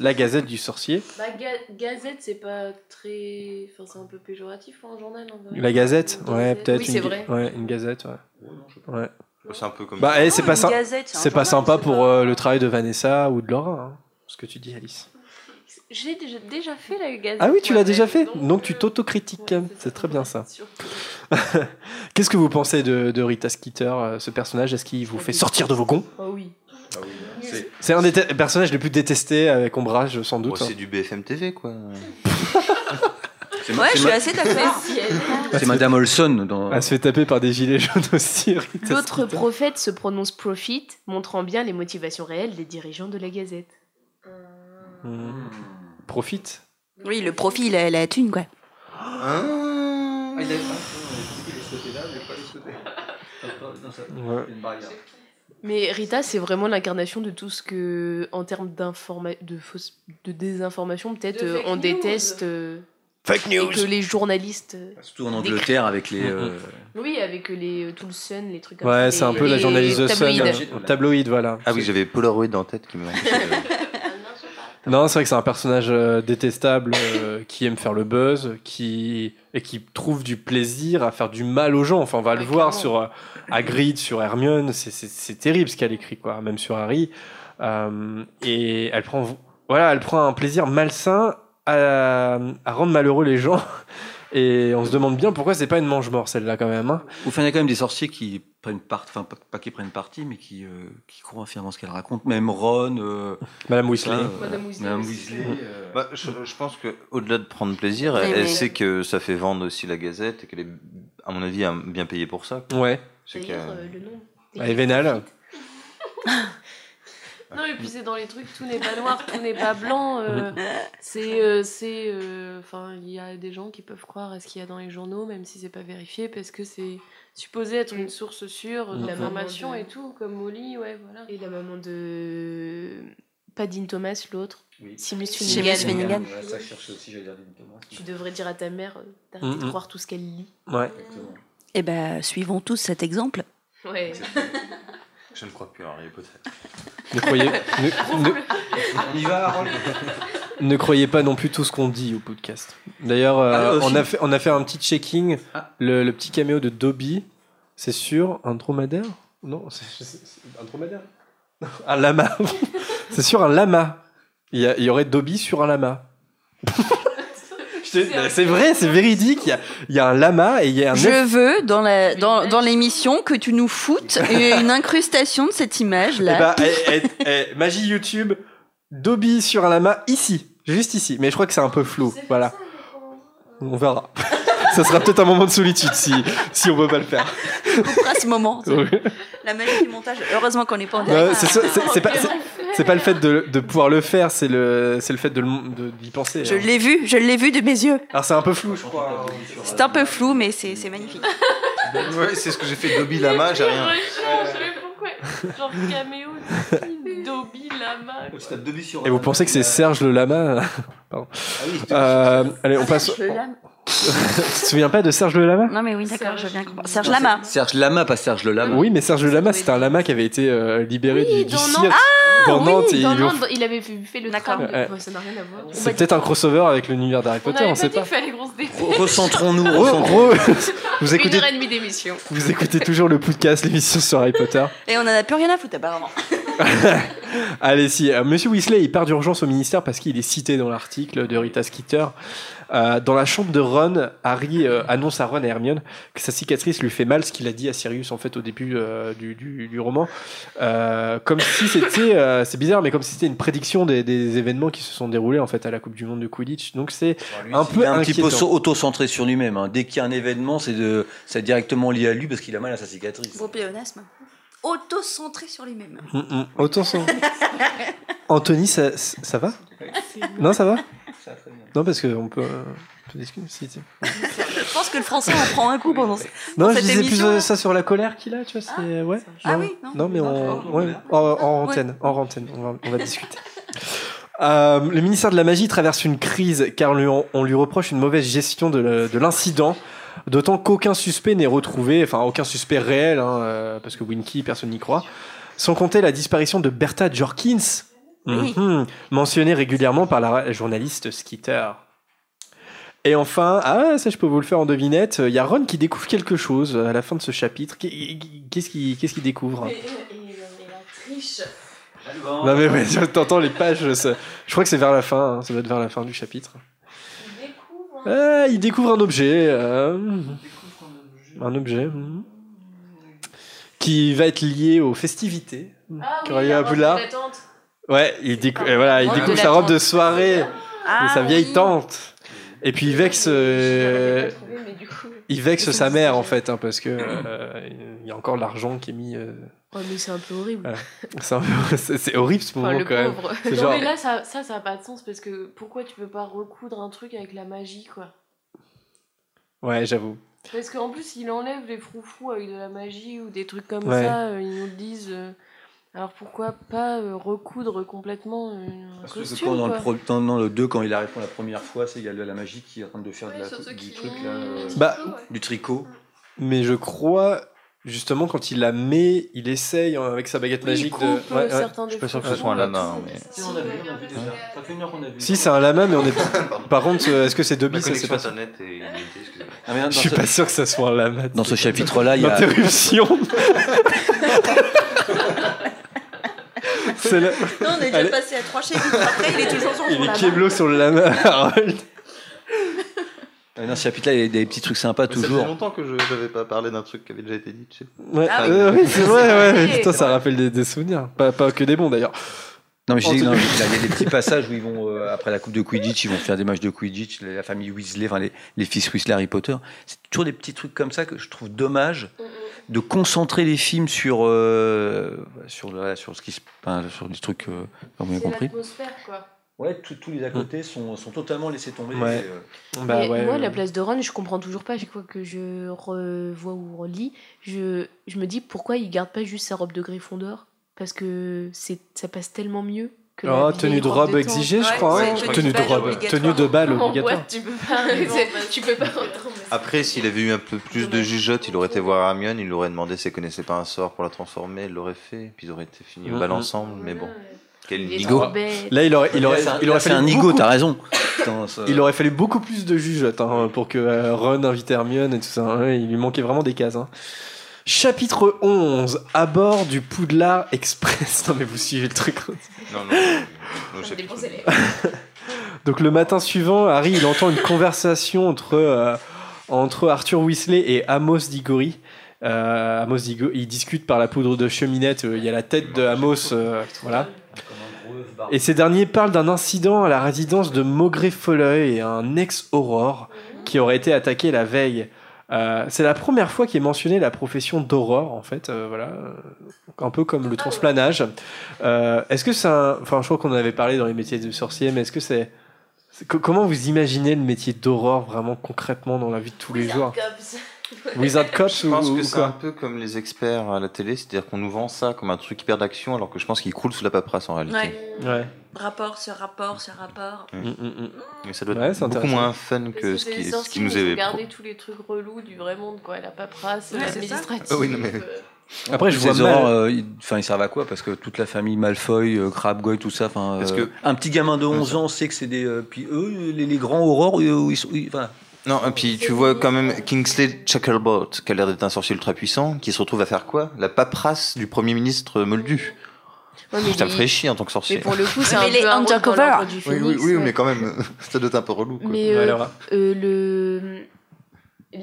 La gazette du sorcier. Bah, ga- Gazette, c'est pas très. Enfin, c'est un peu péjoratif pour un journal. en vrai. La gazette Une Ouais, gazette. peut-être. Oui, c'est vrai. Ouais, une gazette, ouais. ouais. C'est un peu comme. Bah, eh, c'est pas, c'est sympa pour pas- euh, le travail de Vanessa ou de Laura, hein, ce que tu dis, Alice. J'ai déjà, déjà fait la Gazette. Ah oui, tu l'as déjà fait donc, Donc tu t'autocritiques. C'est très bien ça. Qu'est-ce que vous pensez de, de Rita Skeeter, euh, ce personnage? Est-ce qu'il vous fait sortir de vos gonds? Oh oui. C'est C'est un des personnages les plus détestés avec Ombrage, sans doute. Bon, c'est du BFM TV quoi. Ouais, je suis assez d'accord. C'est Madame Olson dans. Elle se fait taper par des gilets jaunes aussi. L'autre prophète se prononce Profit, montrant bien les motivations réelles des dirigeants de la Gazette. Profite. Oui, le profil, la, la thune, quoi. Ouais. Mais Rita, c'est vraiment l'incarnation de tout ce que, en termes d'informa- de, fausse- de désinformation, peut-être De euh, on news. déteste. euh, Fake et news. que les journalistes. euh, Surtout en Angleterre avec les. euh, Oui, avec les, euh, tout le Sun, les trucs comme Ouais, ça. c'est un peu la journaliste Sun. Tabloïd, voilà. Ah oui, j'avais Polaroid en tête qui me. Non, c'est vrai que c'est un personnage euh, détestable euh, qui aime faire le buzz, qui et qui trouve du plaisir à faire du mal aux gens. Enfin, on va le voir sur euh, Hagrid, sur Hermione, c'est- c'est c'est terrible ce qu'elle écrit, quoi. Même sur Harry. Euh, et elle prend voilà, elle prend un plaisir malsain à, à rendre malheureux les gens. Et on se demande bien pourquoi c'est pas une mange-mort celle-là quand même. hein. Enfin, il y a quand même des sorciers qui prennent part, enfin pas, pas qui prennent parti, mais qui, euh, qui croient finalement ce qu'elle raconte. Même Ron, euh, Madame Weasley. ça, euh, Madame Weasley Madame aussi. Weasley, euh, Bah, je, je pense que au-delà de prendre plaisir, elle, sait que ça fait vendre aussi la Gazette et qu'elle est, à mon avis, bien payée pour ça. quoi. Ouais. C'est euh, le nom. Elle est vénale. Non, et puis c'est dans les trucs, tout n'est pas noir, tout n'est pas blanc. euh, c'est. euh, c'est, euh, Enfin, il y a des gens qui peuvent croire à ce qu'il y a dans les journaux, même si c'est pas vérifié, parce que c'est supposé être une source sûre d'information Maman de- et tout, comme Molly, ouais, voilà. Et la maman de. Pas Dean Thomas, l'autre. Oui. Seamus Finnegan. Finnegan. Ouais, ça, je cherchais aussi, j'allais dire Dean Thomas. Tu devrais dire à ta mère euh, d'arrêter de Mhm. croire tout ce qu'elle lit. Ouais. Exactement. Eh ben, suivons tous cet exemple. Ouais. Je ne crois plus en Harry Potter. Ne croyez, ne, va, ne croyez pas non plus tout ce qu'on dit au podcast. D'ailleurs, euh, Ah, on, a fait, on a fait un petit checking. Ah. Le, le petit caméo de Dobby, c'est sur un dromadaire? Non, c'est un dromadaire Un lama. c'est sur un lama. Il y, a- il y aurait Dobby sur un lama. C'est vrai, c'est véridique. Il y, a, il y a un lama et il y a un Je œuf. veux, dans la- dans, dans l'émission, que tu nous foutes une incrustation de cette Eh image-là. bah, eh, eh, eh, magie YouTube, Dobby sur un lama ici, juste ici. Mais je crois que c'est un peu flou. Voilà. On verra. Ça sera peut-être un moment de solitude si, si on peut pas le faire. On coupera ce moment. Oui. La magie du montage. Heureusement qu'on n'est pas en direct. c'est, c'est- c'est pas, c'est- c'est pas le fait de, de pouvoir le faire, c'est le, c'est le fait de, le- de- d'y penser. Je hein. l'ai vu, je l'ai vu de mes yeux. Alors c'est un peu flou, je crois. C'est un peu flou, mais c'est c'est magnifique. Ouais, c'est ce que j'ai fait Dobby Lama, j'ai rien. Genre caméo, Dobby, Lama. Sur Et vous pensez que c'est Serge le lama? Pardon. Euh, allez, on passe. Serge le Lama. Tu te souviens pas de Serge le lama Non, mais oui, d'accord, je viens comprendre. Serge Lama. Serge Lama, pas Serge le Lama. Oui, mais Serge le lama, c'était un lama qui avait été euh, libéré Oui, du, du cirque Nantes. dans oui, Nantes. et dans lui ont- Nantes, il avait fait, fait le D'accord. tram. Ouais. Ouais, ça n'a rien à voir. C'est peut-être un crossover avec l'univers d'Harry On Potter, on pas sait dit pas. Recentrons-nous, Re- vous Une écoutez, heure et demie d'émission. vous écoutez toujours le podcast, l'émission sur Harry Potter. Et on en a plus rien à foutre, apparemment. Allez, si. euh, Monsieur Weasley, il part d'urgence au ministère parce qu'il est cité dans l'article de Rita Skeeter. Euh, dans la chambre de Ron, Harry euh, annonce à Ron et Hermione que sa cicatrice lui fait mal, ce qu'il a dit à Sirius en fait au début euh, du, du- du roman. Euh, comme si c'était, euh, c'est bizarre, mais comme si c'était une prédiction des, des événements qui se sont déroulés en fait à la Coupe du Monde de Quidditch. Donc c'est un peu il est un petit peu auto-centré sur lui-même. hein. Dès qu'il y a un événement, c'est de, c'est directement lié à lui parce qu'il a mal à sa cicatrice. Beau pléonasme. Auto-centré sur lui-même. Mm, mm. Autant son- Anthony, ça, ça va? Non, ça va? Non, parce qu'on peut, euh, on peut discuter. si, si. Je pense que le français en prend un coup pendant ce- Non, dans je cette disais plus émission. euh, ça sur la colère qu'il a, tu vois. C'est ouais. Ah non. oui, non. Non, mais on, ouais, en, en antenne, en antenne, on va, on va discuter. Euh, le ministère de la magie traverse une crise car lui- on, on lui reproche une mauvaise gestion de l'incident. D'autant qu'aucun suspect n'est retrouvé, enfin aucun suspect réel, hein, euh, parce que Winky, personne n'y croit. Sans compter la disparition de Bertha Jorkins, Oui. Mhm. mentionnée régulièrement par la journaliste Skeeter. Et enfin, ah, ça je peux vous le faire en devinette, il y a Ron qui découvre quelque chose à la fin de ce chapitre. Qu'est-ce qu'il qu'est-ce qu'il découvre? Et, et, et, et la triche. Non mais ouais, t'entends les pages, ça- je crois que c'est vers la fin, hein, ça doit être vers la fin du chapitre. Il découvre. hein. Ah, il découvre un objet. euh, un objet. Qui va être lié aux festivités. Ah Qui oui, lieu à De. Ouais, il, décou- et voilà, il de découvre sa robe de soirée de Ah, sa vieille oui. tante. Et puis il vexe, euh, J'avais pas trouvé, mais du coup. il vexe sa mère en fait, hein, parce que euh, il y a encore de l'argent qui est mis. euh, Ouais, mais c'est un peu horrible. Voilà. c'est horrible ce moment Enfin, le quand même. Non, genre- mais là, ça, ça, ça a pas de sens parce que pourquoi tu peux pas recoudre un truc avec la magie, quoi? Ouais, j'avoue. Parce qu'en plus, il enlève les froufrous avec de la magie ou des trucs comme Ouais. ça, euh, ils nous le disent. Alors pourquoi pas euh, recoudre complètement un Parce que quand dans, le quoi. pro- dans- dans le 2, quand il la répond la première fois, c'est il y a de la magie qui est en train de faire de la- du truc là, euh, Bah, du tricot. Mais je crois, justement, quand il la met, il essaye euh, avec sa baguette Oui, magique de. Ouais, ouais. Je suis pas sûr que ce soit un lama, mais- Si, on a vu, on a vu déjà. Ça fait une heure qu'on a vu. Si, c'est un lama, mais on est. Par contre, est-ce que c'est Dobby ça c'est pas. Ah, mais Je suis ce- pas sûr que ça soit un lama. Dans ce chapitre-là, il y a. L'interruption. c'est le- Non, on est déjà Allez. passé à trois chapitres après, il est toujours sur Il la est. Keblo sur le lama. Harold. Dans ce chapitre-là, il y a des petits trucs sympas Ça fait toujours. longtemps que je n'avais pas parlé d'un truc qui avait déjà été dit. Tu sais. Ouais, Ah euh, oui, c'est vrai, ouais. Ouais. Putain, ça rappelle des, des souvenirs. Pas, pas que des bons d'ailleurs. Non, mais je dis, non, il y a des petits passages où ils vont, euh, après la coupe de Quidditch, ils vont faire des matchs de Quidditch, la famille Weasley, enfin les, les fils Weasley, Harry Potter. C'est toujours des petits trucs comme ça que je trouve dommage de concentrer les films sur, euh, sur, voilà, sur ce qui se, enfin, sur des trucs, euh, pas bien compris. l'atmosphère, quoi. Ouais, tous les à côté sont, sont totalement laissés tomber. Ouais. Et, euh, Bah ouais, moi, la place de Ron, je comprends toujours pas. Chaque fois que je revois ou relis, je, je me dis pourquoi il garde pas juste sa robe de Gryffondor? Parce que c'est ça passe tellement mieux que. Oh, vieille tenue de robe exigée, je crois. hein. Tenue de robe. Tenue de balle obligatoire. ouais, tu peux pas. tu peux pas. Après, s'il avait eu un peu plus de jugeote, il aurait été voir Hermione, il lui aurait demandé si elle connaissait pas un sort pour la transformer, elle l'aurait fait, puis ils auraient été finis au Mhm. bal ensemble, mais bon. Quel Il nigo. Là, il aurait, il aurait, Là, c'est un- il aurait là, c'est fallu un nigo, t'as raison. Putain, ça- Il aurait fallu beaucoup plus de jugeote hein, pour que euh, Ron invite Hermione et tout ça. Ouais, il lui manquait vraiment des cases. hein. Chapitre 11, à bord du Poudlard Express. Non mais vous suivez le truc. Non, non, non, non, chapitre. Donc le matin suivant, Harry il entend une conversation entre, euh, entre Arthur Weasley et Amos Diggory. Euh, Amos Diggory, ils discutent par la poudre de cheminette. euh, Il y a la tête de Amos, euh, voilà. Et ces derniers parlent d'un incident à la résidence de Maugrey Folleuil, un ex-aurore qui aurait été attaqué la veille. Euh, c'est la première fois qu'est mentionnée la profession d'aurore, en fait, euh, voilà, un peu comme le transplanage. Euh, est-ce que c'est un... Enfin, je crois qu'on en avait parlé dans les métiers de sorcier, mais est-ce que c'est... c'est- co- Comment vous imaginez le métier d'aurore vraiment concrètement dans la vie de tous les jours? Wizard Cops Je ou, pense ou que c'est quoi un peu comme les experts à la télé, c'est-à-dire qu'on nous vend ça comme un truc hyper d'action, alors que je pense qu'il croule sous la paperasse en réalité. Ouais. Ouais. Rapport sur rapport sur rapport. Mm. Mm, Mais ça doit Ouais, être c'est beaucoup moins fun que ce qui, ce qui nous est. garder tous les trucs relous du vrai monde, quoi. La paperasse, Ouais, l'administratif. Ah oui, non, mais- euh, Après, je vois mal- euh, ils, enfin, ils servent à quoi? Parce que toute la famille Malfoy, euh, Crabbe, Goyle, tout ça. Enfin, Parce euh, que- un petit gamin de 11 ans sait que c'est des. euh, puis eux, les, les grands aurores, euh, ils sont. ils- enfin, Non, et puis tu vois quand même Kingsley Shacklebolt, qui a l'air d'être un sorcier ultra puissant, qui se retrouve à faire quoi? La paperasse du Premier ministre Moldu. Ouais, mais ça me ferait chier en tant que sorcier. Mais pour le coup, c'est un les peu un du Oui, oui, oui, ouais. mais quand même, ça doit être un peu relou. Quoi. Mais Ouais, euh, euh, le,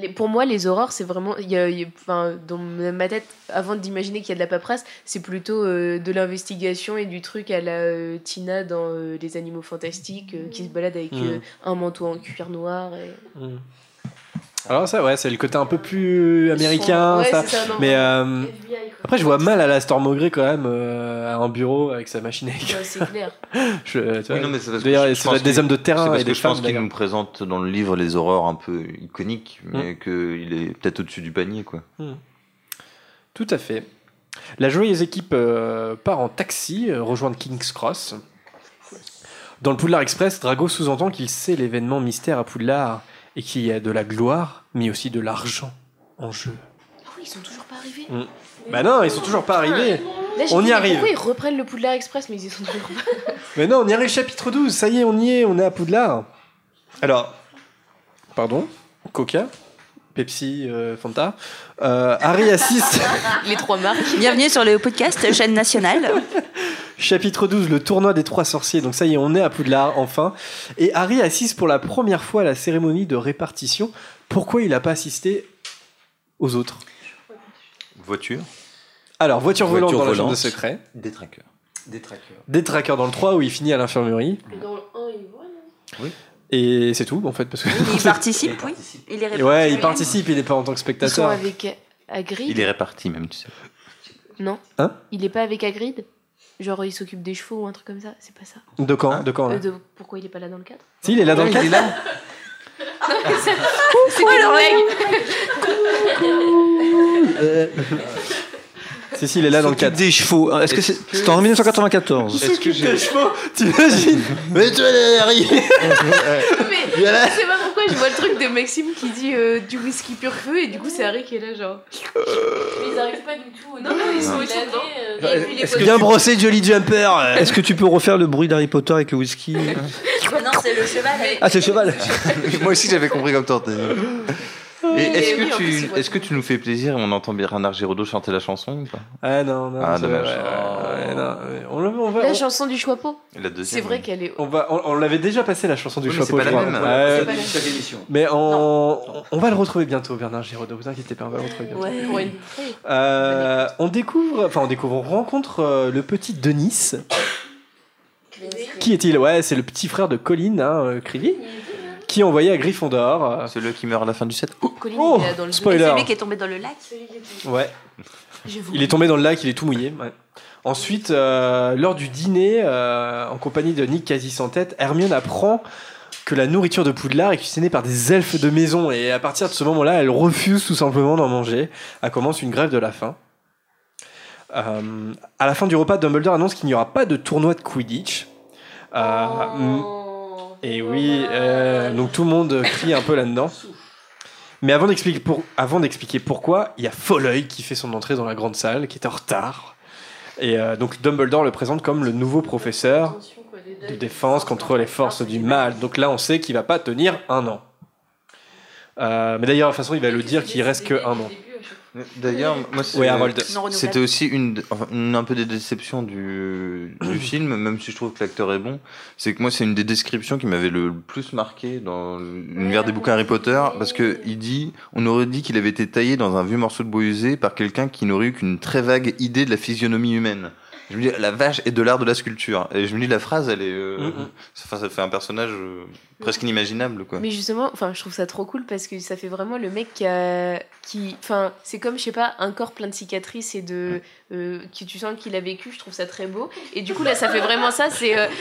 les- pour moi, les aurores, c'est vraiment. il Y a, y a- enfin, dans ma tête, avant d'imaginer qu'il y a de la paperasse, c'est plutôt euh, de l'investigation et du truc à la euh, Tina dans euh, Les Animaux Fantastiques, qui se balade avec Mm. un manteau en cuir noir. Et... Mm. Alors ça, ouais, c'est le côté un peu plus américain, Ouais, ça. Mais euh, FBI, quoi. après, je vois mal à la Storm Maugrey quand même euh, à un bureau avec sa machine à écrire. Ouais, c'est clair. Je, tu vois, Oui, non, mais c'est des hommes de terrain parce et que des je pense femmes. qu'il nous présente dans le livre les aurores un peu iconiques, Mm. mais qu'il est peut-être au-dessus du panier, quoi. Tout à fait. La joyeuse équipe euh, part en taxi euh, rejoindre King's Cross. Dans le Poudlard Express, Drago sous-entend qu'il sait l'événement mystère à Poudlard et qu'il y a de la gloire, mais aussi de l'argent en jeu. Ah oui, ils sont toujours pas arrivés. Mm. Bah non, ils sont toujours pas arrivés. Là, On dit, y mais arrive. Pourquoi ils reprennent le Poudlard Express, mais ils y sont toujours pas. Mais non, on y arrive chapitre 12, ça y est, on y est, on est à Poudlard. Alors, pardon, Coca, Pepsi, euh, Fanta. Euh, Harry assiste. Les trois marques. Bienvenue sur le podcast chaîne nationale. Chapitre 12, le tournoi des trois sorciers. Donc ça y est, on est à Poudlard, enfin. Et Harry assiste pour la première fois à la cérémonie de répartition. Pourquoi il n'a pas assisté aux autres? Voiture, Alors, voiture, Voiture volante dans la chambre de secret. des trackers. des trackers. Des trackers dans le 3 où il finit à l'infirmerie. Et dans le 1, ils voient, non? Et c'est tout, en fait. Parce que... Il participe, oui. Il est Et ouais, il participe, il n'est pas en tant que Ils sont spectateur. avec Hagrid? Il est réparti même, tu sais. Non. Hein? Il est pas avec Hagrid? Genre, il s'occupe des chevaux ou un truc comme ça C'est pas ça. De quand, de quand là Euh, de- Pourquoi il est pas là dans le cadre Si, il est là dans le Il cadre. est là. Si, si, il est là dans le S'occupe cadre. des chevaux. Est-ce que c'est c'est en 1994 Est-ce que j'ai. Des chevaux, t'imagines Mais tu Harry Mais je sais pas pourquoi je vois le truc de Maxime qui dit euh, du whisky pur feu et du coup c'est Harry qui est là genre. Mais ils arrivent pas du tout. Non, non, ils sont euh, que Bien brossé, Jolly Jumper. euh. Est-ce que tu peux refaire le bruit d'Harry Potter avec le whisky non, c'est le cheval. Ah, c'est le cheval Moi aussi j'avais compris comme toi. Et est-ce que, tu, est-ce que tu nous fais plaisir et on entend Bernard Giraudot chanter la chanson ou pas? Ah non, non. Ah, dommage. ouais, ouais, ouais, non, ouais. On, le- on va, La on- chanson du. La deuxième. C'est vrai qu'elle est. on va, on, on l'avait déjà passé la chanson du Oui, c'est pas la même. Ouais, C'est pas la même. Mais on, on va le retrouver bientôt, Bernard Giraudot. Vous inquiétez pas, on va le retrouver bientôt. Pour une- Euh, on découvre, enfin on découvre, on rencontre euh, le petit Denis. Qui est-il? Ouais, c'est le petit frère de Colin, hein, euh, qui est envoyé à Gryffondor. euh, Celui qui meurt à la fin du set. Colin, Oh, il est dans le spoiler. Celui qui est tombé dans le lac. Ouais. Il est tombé dans le lac, il est tout mouillé. ouais. Ensuite, euh, lors du dîner, euh, en compagnie de Nick quasi sans tête, Hermione apprend que la nourriture de Poudlard est cuisinée par des elfes de maison. Et à partir de ce moment-là, elle refuse tout simplement d'en manger. Elle commence une grève de la faim. Euh, à la fin du repas, Dumbledore annonce qu'il n'y aura pas de tournoi de Quidditch. Euh, et oui, euh, donc tout le monde crie un peu là-dedans. Mais avant d'expliquer, pourquoi, il y a Folleuil qui fait son entrée dans la grande salle, qui est en retard. Et euh, donc Dumbledore le présente comme le nouveau professeur de défense contre les forces du mal. Donc là, on sait qu'il va pas tenir un an. Euh, mais d'ailleurs, de toute façon, il va le dire qu'il reste que un an. D'ailleurs, moi, c'est- Oui, Harold. Non renouvelable. c'était aussi une, enfin, une- un peu des déceptions du, du film, même si je trouve que l'acteur est bon. C'est que moi, c'est une des descriptions qui m'avait le plus marqué dans l'univers des bouquins Harry Potter, parce que il dit, on aurait dit qu'il avait été taillé dans un vieux morceau de bois usé par quelqu'un qui n'aurait eu qu'une très vague idée de la physionomie humaine. Je me dis, la vache est de l'art de la sculpture. Et je me dis, la phrase, elle est, euh, Mhm. enfin, ça fait un personnage euh, presque inimaginable, quoi. Mais justement, enfin, je trouve ça trop cool parce que ça fait vraiment le mec qui enfin, c'est comme je sais pas, un corps plein de cicatrices et de, euh, qui tu sens qu'il a vécu. Je trouve ça très beau. Et du coup là, ça fait vraiment ça. C'est, euh,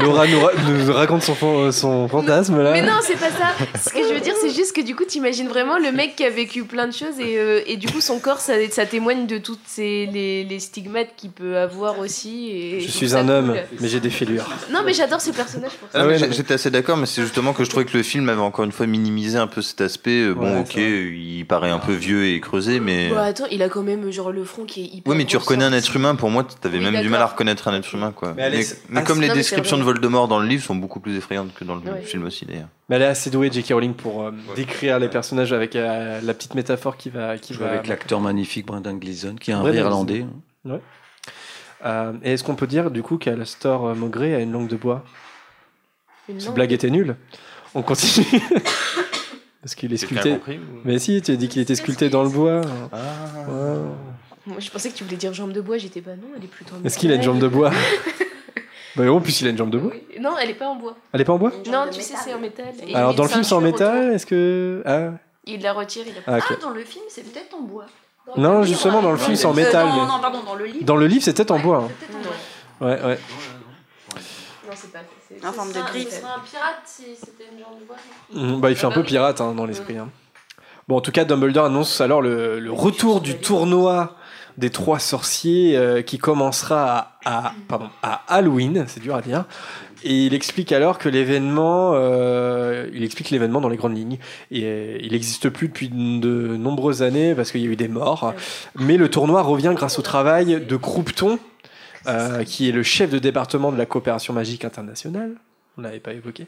Laura nous, ra- nous raconte son, fan- son fantasme là. mais non, c'est pas ça. Ce que je veux dire, c'est juste que du coup, t'imagines vraiment le mec qui a vécu plein de choses et, euh, et du coup, son corps, ça, ça témoigne de toutes ces, les, les stigmates qu'il peut avoir aussi. Et Je suis un homme, cool. mais j'ai des fêlures. Non, mais j'adore ce personnage pour ça. Ah, ouais. J'étais assez d'accord, mais c'est justement que je trouvais que le film avait encore une fois minimisé un peu cet aspect. Euh, Bon, Ouais, ok, il paraît un peu vieux et creusé, mais. Bah, attends, il a quand même genre le front qui est hyper. Oui, mais tu reconnais un être humain. Pour moi, t'avais Oui, même du mal à reconnaître un être humain, quoi. Mais Mais, Alex- mais ah, comme les non, descriptions de. Voldemort dans le livre sont beaucoup plus effrayantes que dans le Ouais. film aussi, d'ailleurs. Mais elle est assez douée, J.K. Rowling, pour euh, décrire les personnages avec euh, la petite métaphore qui va. Qui va Avec l'acteur magnifique Brendan Gleeson, qui est un Brendan Euh, et est-ce qu'on peut dire du coup qu'Alastor euh, Maugré a une langue de bois? Une Cette blague était nulle. On continue. Parce qu'il est sculpté. compris ou- Mais si, tu as dit qu'il était sculpté dans le bois. Ah. Moi, je pensais que tu voulais dire jambe de bois. J'étais pas non, elle est plutôt. en Est-ce qu'il a une jambe de bois Bah en plus il a une jambe de bois. Non, elle est pas en bois. Elle est pas en bois Non, tu sais, c'est en métal. Et Alors dans le film c'est en métal, est-ce que... Ah. Il la retire, il a Ah, ok. Ah, dans le film, c'est peut-être en bois. Non, justement dans le film c'est en métal. Euh, non, mais- non, pardon, dans le livre. Dans le livre c'est peut-être en bois. hein. c'est peut-être en bois. Ouais, ouais. Non, c'est pas. c'est- En forme de griffe. Ce serait un pirate si c'était une jambe de bois. Mhm, Bah, il fait un peu pirate hein, dans l'esprit. hein. Bon, en tout cas, Dumbledore annonce alors le, le retour du tournoi des trois sorciers euh, qui commencera à, à- pardon, à Halloween, c'est dur à dire. Et il explique alors que l'événement, euh, il explique l'événement dans les grandes lignes. Et euh, il n'existe plus depuis de nombreuses années parce qu'il y a eu des morts. Mais le tournoi revient grâce au travail de Croupton, euh, qui est le chef de département de la coopération magique internationale. On l'avait pas évoqué.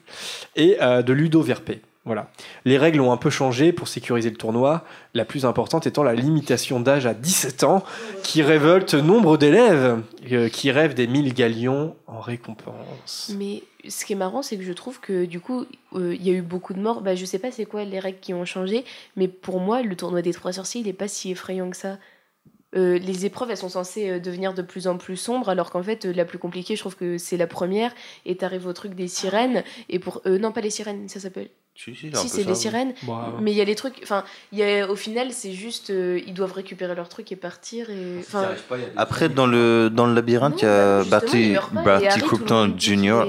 Et de Ludo Verpé. Voilà. Les règles ont un peu changé pour sécuriser le tournoi, la plus importante étant la limitation d'âge à 17 ans, qui révolte nombre d'élèves euh, qui rêvent des 1000 galions en récompense. Mais ce qui est marrant, c'est que je trouve que du coup, euh, il y a eu beaucoup de morts. Bah, je sais pas c'est quoi les règles qui ont changé, mais pour moi, le tournoi des trois sorciers, il est pas si effrayant que ça. Euh, les épreuves, elles sont censées devenir de plus en plus sombres, alors qu'en fait, la plus compliquée, je trouve que c'est la première. Et t'arrives au truc des sirènes. Et pour. euh, non, pas les sirènes, ça s'appelle. Si, si, c'est oui. sirènes. Bah, Mais il y a les trucs. Enfin, il y a, au final, c'est juste. euh, ils doivent récupérer leur truc et partir. Et, enfin, Après, dans le, dans le labyrinthe, il y a Barty, Barty Croupton est-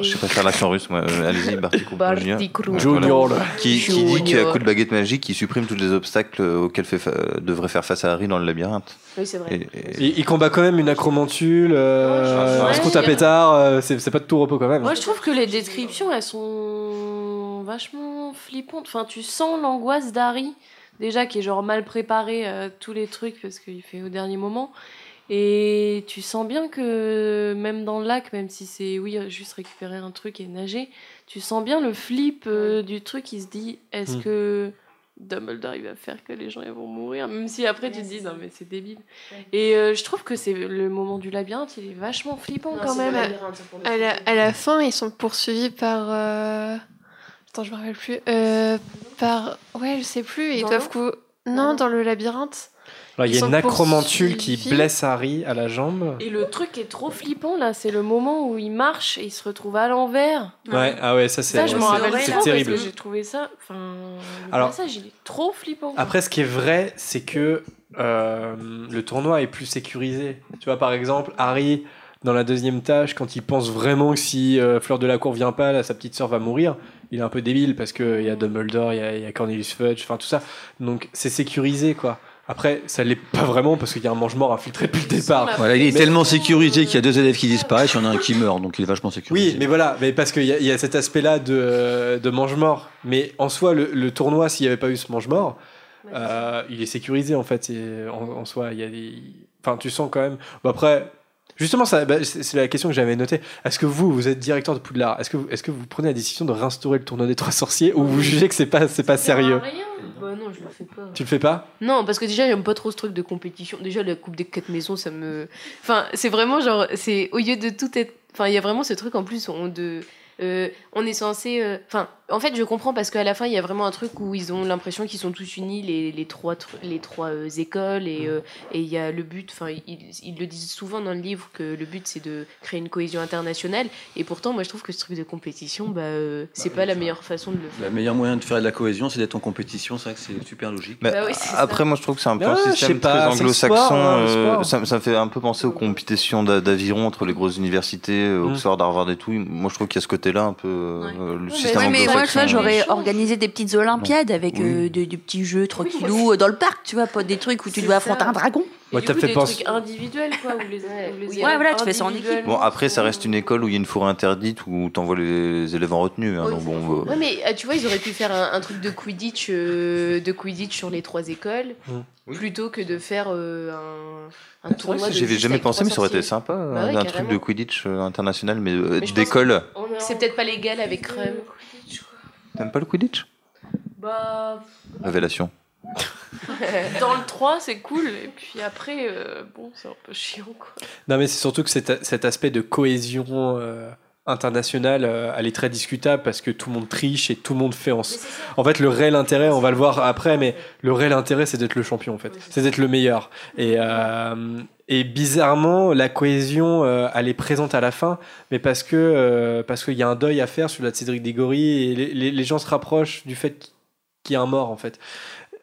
Je sais pas faire l'accent russe, moi. Allez-y, Barty Croupton. Junior, là. Qui, qui dit qu'à Junior. coup de baguette magique, il supprime tous les obstacles auxquels fait fa- devrait faire face à Harry dans le labyrinthe. oui, c'est vrai. Et- et- Il, il combat quand même une acromantule, euh, Ouais, un scout à pétard, euh, c'est c'est pas de tout repos quand même. Moi, je trouve que les descriptions, elles sont vachement flippantes. Enfin, tu sens l'angoisse d'Harry, déjà, qui est genre mal préparé à tous les trucs parce qu'il fait au dernier moment. Et tu sens bien que même dans le lac, même si c'est oui juste récupérer un truc et nager, tu sens bien le flip euh, du truc. Il se dit est-ce Mm. que Dumbledore il va faire que les gens ils vont mourir, même si après tu te dis non mais c'est débile. Et euh, je trouve que c'est le moment du labyrinthe, il est vachement flippant Non, quand même. À la, à la fin, ils sont poursuivis par. euh, Attends, je me rappelle plus. Euh, par. Ouais, je sais plus. Ils Dans doivent. cou- Non, dans le labyrinthe. Alors, il y a une acromantule qui blesse Harry à la jambe. Et le truc est trop flippant là, c'est le moment où il marche et il se retrouve à l'envers. Ouais, ah ouais, ça c'est Ça, je m'en c'est- rappelle c'est trop terrible. j'ai trouvé ça. Enfin, le Alors- passage, il est trop flippant. Après, ce qui est vrai, c'est que euh, le tournoi est plus sécurisé. Tu vois, par exemple, Harry, dans la deuxième tâche, quand il pense vraiment que si euh, Fleur de la Cour vient pas, là, sa petite sœur va mourir, il est un peu débile parce qu'il y a Dumbledore, il y y a Cornelius Fudge, enfin tout ça. Donc c'est sécurisé, quoi. Après, ça l'est pas vraiment parce qu'il y a un mange-mort infiltré depuis le départ. Voilà, il est Mais- tellement sécurisé qu'il y a deux élèves qui disparaissent, il y en a un qui meurt, donc il est vachement sécurisé. Oui, mais voilà, mais parce qu'il y, y a cet aspect-là de, de mange-mort. Mais en soi, le, le tournoi, s'il n'y avait pas eu ce mange-mort, euh, il est sécurisé en fait. Et en, en soi, il y a des. Enfin, tu sens quand même. Bon, après, justement, ça, bah, c'est la question que j'avais notée. Est-ce que vous, vous êtes directeur de Poudlard? Est-ce que, vous- est-ce que vous prenez la décision de réinstaurer le tournoi des trois sorciers ou vous jugez que c'est pas, c'est pas sérieux? Rien. Bah non, je le fais pas. Tu le fais pas? Non, parce que déjà, j'aime pas trop ce truc de compétition. Déjà, la Coupe des quatre maisons, ça me. Enfin, c'est vraiment genre. c'est Au lieu de tout être. Enfin, il y a vraiment ce truc en plus on, de. euh, on est censé. euh, Enfin, en fait, je comprends parce qu'à la fin, il y a vraiment un truc où ils ont l'impression qu'ils sont tous unis, les, les trois, tru- les trois euh, écoles, et euh, et il y a le but. Enfin, ils, ils le disent souvent dans le livre que le but, c'est de créer une cohésion internationale. Et pourtant, moi, je trouve que ce truc de compétition, bah, euh, c'est pas la meilleure façon de le faire. Le meilleur moyen de faire de la cohésion, c'est d'être en compétition, c'est vrai que c'est super logique. Bah oui, après, moi, je trouve que c'est un peu un je système pas, très anglo-saxon. hein, euh, ça, ça me fait un peu penser aux compétitions d'a- d'aviron entre les grosses universités, Mm. Oxford, Harvard et tout. Moi, je trouve qu'il y a ce côté-là un peu euh, le système Ouais, mais moi, tu vois, j'aurais organisé des petites olympiades avec euh, des, des petits jeux tranquillou euh, dans le parc, tu vois, pas des trucs où tu dois ça. affronter un dragon. Ouais, Et t'as fait des penser- trucs individuels, quoi. Où les, où les Ouais, voilà, tu fais ça en équipe. Bon, après, ça reste une école où il y a une forêt interdite où t'envoies les élèves en retenue. hein, donc bon, euh, Ouais, mais euh, tu vois, ils auraient pu faire un, un truc de Quidditch, euh, de Quidditch sur les trois écoles, Mm. plutôt que de faire euh, un, un vrai tournoi. que de J'y avais juste jamais pensé, mais ça aurait été sympa, Bah un, ouais, un truc de Quidditch euh, international, mais euh, Mais d'école. C'est peut-être pas légal avec Crème. T'aimes pas le Quidditch Bah, Révélation. dans le 3, c'est cool. Et puis après, euh, bon, c'est un peu chiant, quoi. Non, mais c'est surtout que cet, cet aspect de cohésion euh, internationale, euh, elle est très discutable parce que tout le monde triche et tout le monde fait en. En fait, le réel intérêt, on va le voir après, mais le réel intérêt, c'est d'être le champion, en fait. C'est d'être le meilleur. Et, euh, et bizarrement, la cohésion, euh, elle est présente à la fin, mais parce que euh, parce qu'il y a un deuil à faire sur la de Cédric Dégory et les, les- les gens se rapprochent du fait qu'il y a un mort, en fait.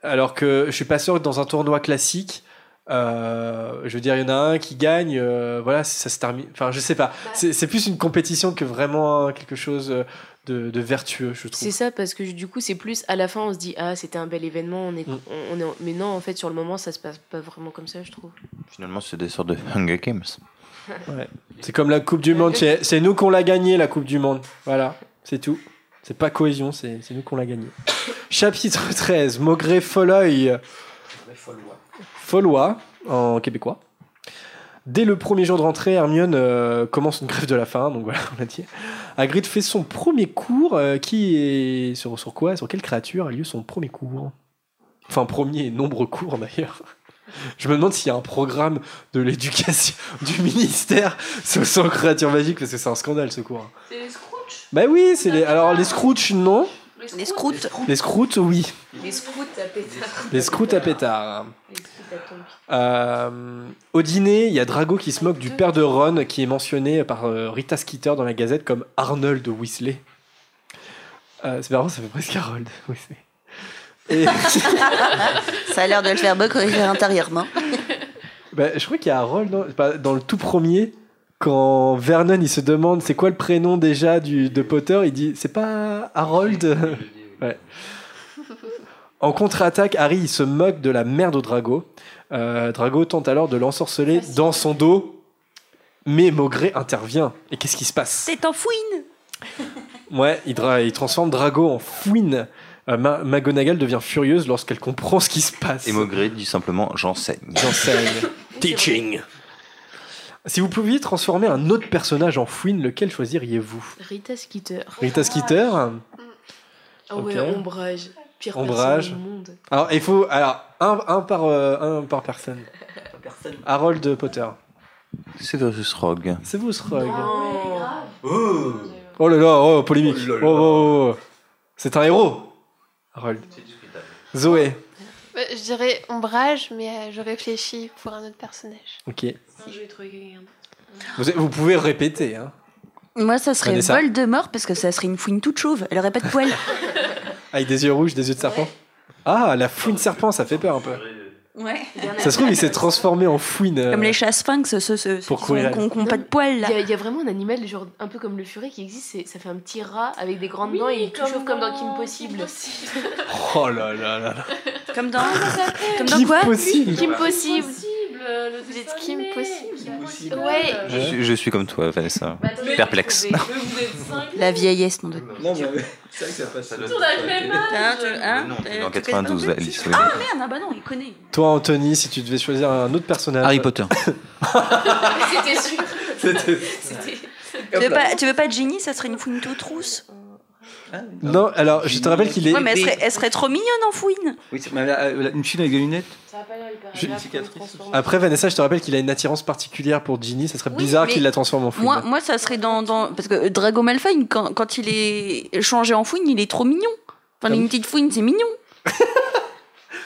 Alors que je suis pas sûr que dans un tournoi classique, euh, je veux dire, il y en a un qui gagne, euh, voilà, ça se termine. Enfin, je sais pas. C'est c'est plus une compétition que vraiment quelque chose de, de vertueux, je trouve. C'est ça, parce que du coup, c'est plus à la fin, on se dit, ah, c'était un bel événement, on est, Mm. on, on est, mais non, en fait, sur le moment, ça se passe pas vraiment comme ça, je trouve. Finalement, c'est des sortes de Hunger Games. Ouais. C'est comme la Coupe du Monde. C'est c'est nous qu'on l'a gagné, la Coupe du Monde. Voilà, c'est tout. C'est pas cohésion, c'est c'est nous qu'on l'a gagné. Chapitre 13, Maugré Folleuil. Follois, en québécois. Dès le premier jour de rentrée, Hermione euh, commence une grève de la faim, donc voilà, on l'a dit. Hagrid fait son premier cours, euh, qui est sur, sur quoi, sur quelle créature a lieu son premier cours? Enfin, premier et nombreux cours d'ailleurs. Je me demande s'il y a un programme de l'éducation du ministère sur son créature magique, parce que c'est un scandale ce cours. C'est les Scrooge Bah oui, c'est les. Alors les Scrooge, non. Les scrouts. Les oui. Les scouts à pétard. Les Scroots à pétard. Les scouts à tombe. Euh, au dîner, il y a Drago qui se moque du père de Ron, qui est mentionné par euh, Rita Skeeter dans la Gazette comme Arnold Weasley. Euh, c'est marrant, ça fait presque Harold Weasley. Et Ça a l'air de le faire corriger intérieurement. bah, je crois qu'il y a Harold dans, pas- dans le tout premier. Quand Vernon il se demande c'est quoi le prénom déjà du, de Potter, il dit c'est pas Harold Ouais. En contre-attaque, Harry il se moque de la mère de Drago. Euh, Drago tente alors de l'ensorceler dans son dos, mais Maugré intervient. Et qu'est-ce qui se passe? C'est en fouine Ouais, il, dra- il transforme Drago en fouine. Euh, Ma- McGonagall devient furieuse lorsqu'elle comprend ce qui se passe. Et Maugré dit simplement j'enseigne. J'enseigne. Teaching. Si vous pouviez transformer un autre personnage en fouine, lequel choisiriez-vous? Rita Skeeter. Rita Skeeter? Ah ouais, Ok. ombrage. Pire Ombrage. personne monde. Alors, il faut. Alors, un, un par, euh, un par personne. Harold Potter. Severus Rogue. Severus Rogue. Oh là là, oh, polémique. Oh, oh, oh, oh. C'est un héros. Harold. Zoé. Bah, je dirais ombrage, mais euh, je réfléchis pour un autre personnage. Ok. Je vais trouver quelqu'un. Vous, vous pouvez répéter. Hein. Moi, ça serait Vanessa. Voldemort parce que ça serait une fouine toute chauve. Elle aurait pas de poils. Avec des yeux rouges, des yeux de serpent. Ah, la fouine serpent, ça fait peur un peu. Ouais. Ça se trouve, il s'est transformé en fouine. euh, Comme les chats sphinx, ceux, ceux, Pour qui courir. sont- qui n'ont pas de poils là. Il y, a- il y a vraiment un animal, genre un peu comme le furet, qui existe. Ça fait un petit rat avec des grandes dents et il est tout chauve comme dans Kim Possible. Oh là là là là. Comme dans. Comme dans Kim quoi Possible. Kim Possible. Vous êtes Kim possible Ouais. Je, suis- je suis comme toi, Vanessa. Perplexe. La vieillesse, de. Non, mais c'est vrai que ça passe. Hein, tu- hein, Non, euh, en tu 92, connais pas Alice. Ah oui. merde, ah bah non, il connaît. Toi, Anthony, si tu devais choisir un autre personnage. Harry Potter. C'était sûr. C'était- Tu veux, pas, tu veux pas Ginny, ça serait une fouine toute rousse Non, alors, je te rappelle qu'il est. Ouais, mais elle serait, elle serait trop mignonne en fouine. Oui, c'est- mais euh, une fille avec des lunettes? Ça va pas l'air hyper Je- agréable cicatrice. comme transformation. Après, Vanessa, je te rappelle qu'il a une attirance particulière pour Ginny. Ça serait Oui, bizarre qu'il la transforme en fouine. Moi, moi, ça serait dans, dans. Parce que Drago Malfoy, quand, quand il est changé en fouine, il est trop mignon. Enfin, Ah une petite fouine, c'est mignon.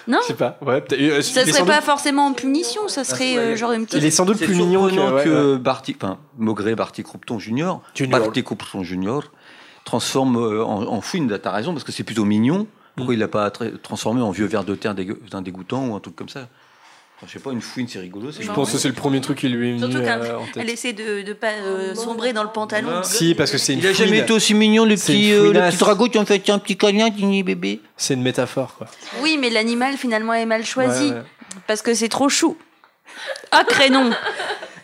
non Je sais pas. Ouais, euh, Ça serait pas doute- forcément en punition, ça serait euh, genre une petite. Il est sans doute plus mignon que, ouais, que Barty, enfin, Maugré, Barty Croupton Junior, Junior. Barty Croupton Junior, transforme euh, en, en fouine. T'as raison parce que c'est plutôt mignon. Pourquoi il l'a pas tra- transformé en vieux ver de terre dégoûtant ou un truc comme ça? Je sais pas, une fouine, c'est rigolo. Je pense que c'est le premier truc qui lui est venu euh, en elle tête. essaie de ne pas euh, sombrer dans le pantalon. Si, parce que c'est une Il a jamais été aussi mignon, le petit, euh, le fouinasse. petit drago qui en fait un petit câlin, petit bébé. C'est une métaphore, quoi. Oui, mais l'animal finalement est mal choisi Ouais, ouais. parce que c'est trop chou. Ah, crénon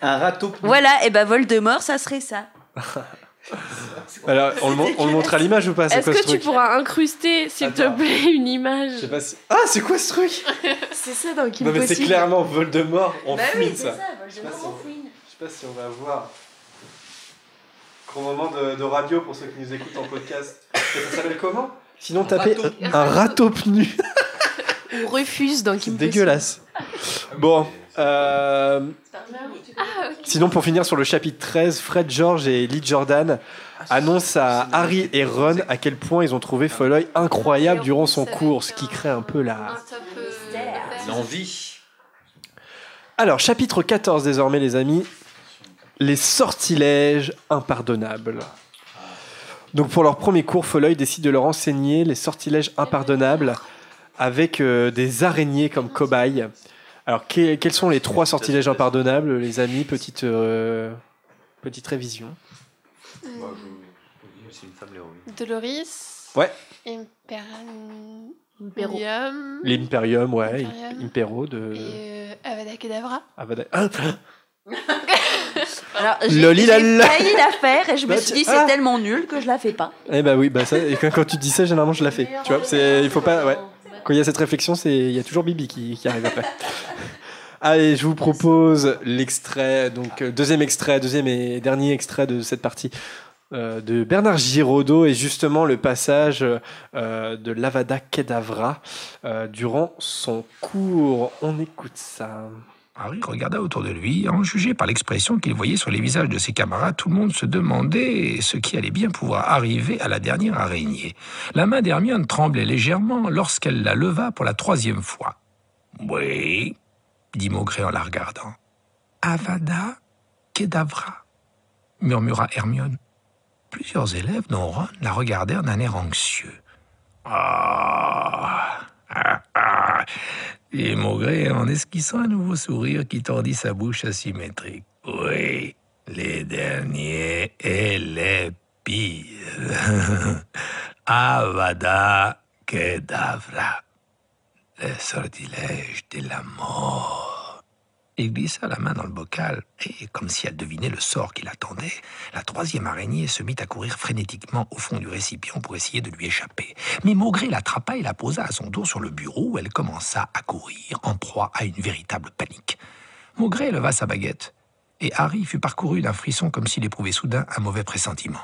Un râteau. Voilà, et ben Voldemort, ça serait ça. Alors, on le, on le montre à l'image ou pas Est-ce ce que tu pourras incruster, s'il te plaît, une image Je sais pas si- Ah, c'est quoi ce truc? C'est ça dans Kim Non, mais c'est clairement Voldemort en Bah fouine, oui, c'est ça. ça, Voldemort en fouine. Je sais pas si on va voir. Gros moment de, de radio pour ceux qui nous écoutent en podcast. Ça s'appelle comment? Sinon, tapez un râteau pnu. On refuse dans Kim Possible. dégueulasse. Bon. Euh, Ah, Sinon, pour finir sur le chapitre 13, Fred George et Lee Jordan annoncent à Harry et Ron à quel point ils ont trouvé Followay incroyable durant son cours, ce qui crée un peu la, euh, L'envie. Alors, chapitre 14 désormais, les amis. Les sortilèges impardonnables. Donc, pour leur premier cours, Followay décide de leur enseigner les sortilèges impardonnables avec euh, des araignées comme cobayes. Alors, que- quels sont les trois sortilèges impardonnables, les amis Petite, euh, petite révision. C'est une femme l'héroïne. Doloris. Ouais. Imperan- Impero. Imperium. L'imperium, ouais. Imperium. Impero de. Et euh, Avada Kedavra. Avada- Ah, Alors, j'ai failli la faire et je me Bah, suis dit c'est ah. tellement nul que je la fais pas. Eh bah oui, bah ça, et quand, quand tu dis ça, généralement je la fais. Tu vois, c'est, il faut pas, ouais. Quand il y a cette réflexion, c'est, il y a toujours Bibi qui, qui arrive après. Allez, je vous propose l'extrait, donc euh, deuxième extrait, deuxième et dernier extrait de cette partie euh, de Bernard Giraudot et justement le passage euh, de l'Avada Kedavra durant son cours. On écoute ça. Harry regarda autour de lui. En juger par l'expression qu'il voyait sur les visages de ses camarades, tout le monde se demandait ce qui allait bien pouvoir arriver à la dernière araignée. La main d'Hermione tremblait légèrement lorsqu'elle la leva pour la troisième fois. Oui, dit Maugré en la regardant. Avada Kedavra, murmura Hermione. Plusieurs élèves, dont Ron, la regardèrent d'un air anxieux. Ah, ah, ah, dit Maugré en esquissant un nouveau sourire qui tordit sa bouche asymétrique. Oui, les derniers et les pires. Avada Kedavra, le sortilège de la mort. Il glissa la main dans le bocal et, comme si elle devinait le sort qui l'attendait, la troisième araignée se mit à courir frénétiquement au fond du récipient pour essayer de lui échapper. Mais Maugré l'attrapa et la posa à son tour sur le bureau où elle commença à courir en proie à une véritable panique. Maugré leva sa baguette. et Harry fut parcouru d'un frisson comme s'il éprouvait soudain un mauvais pressentiment.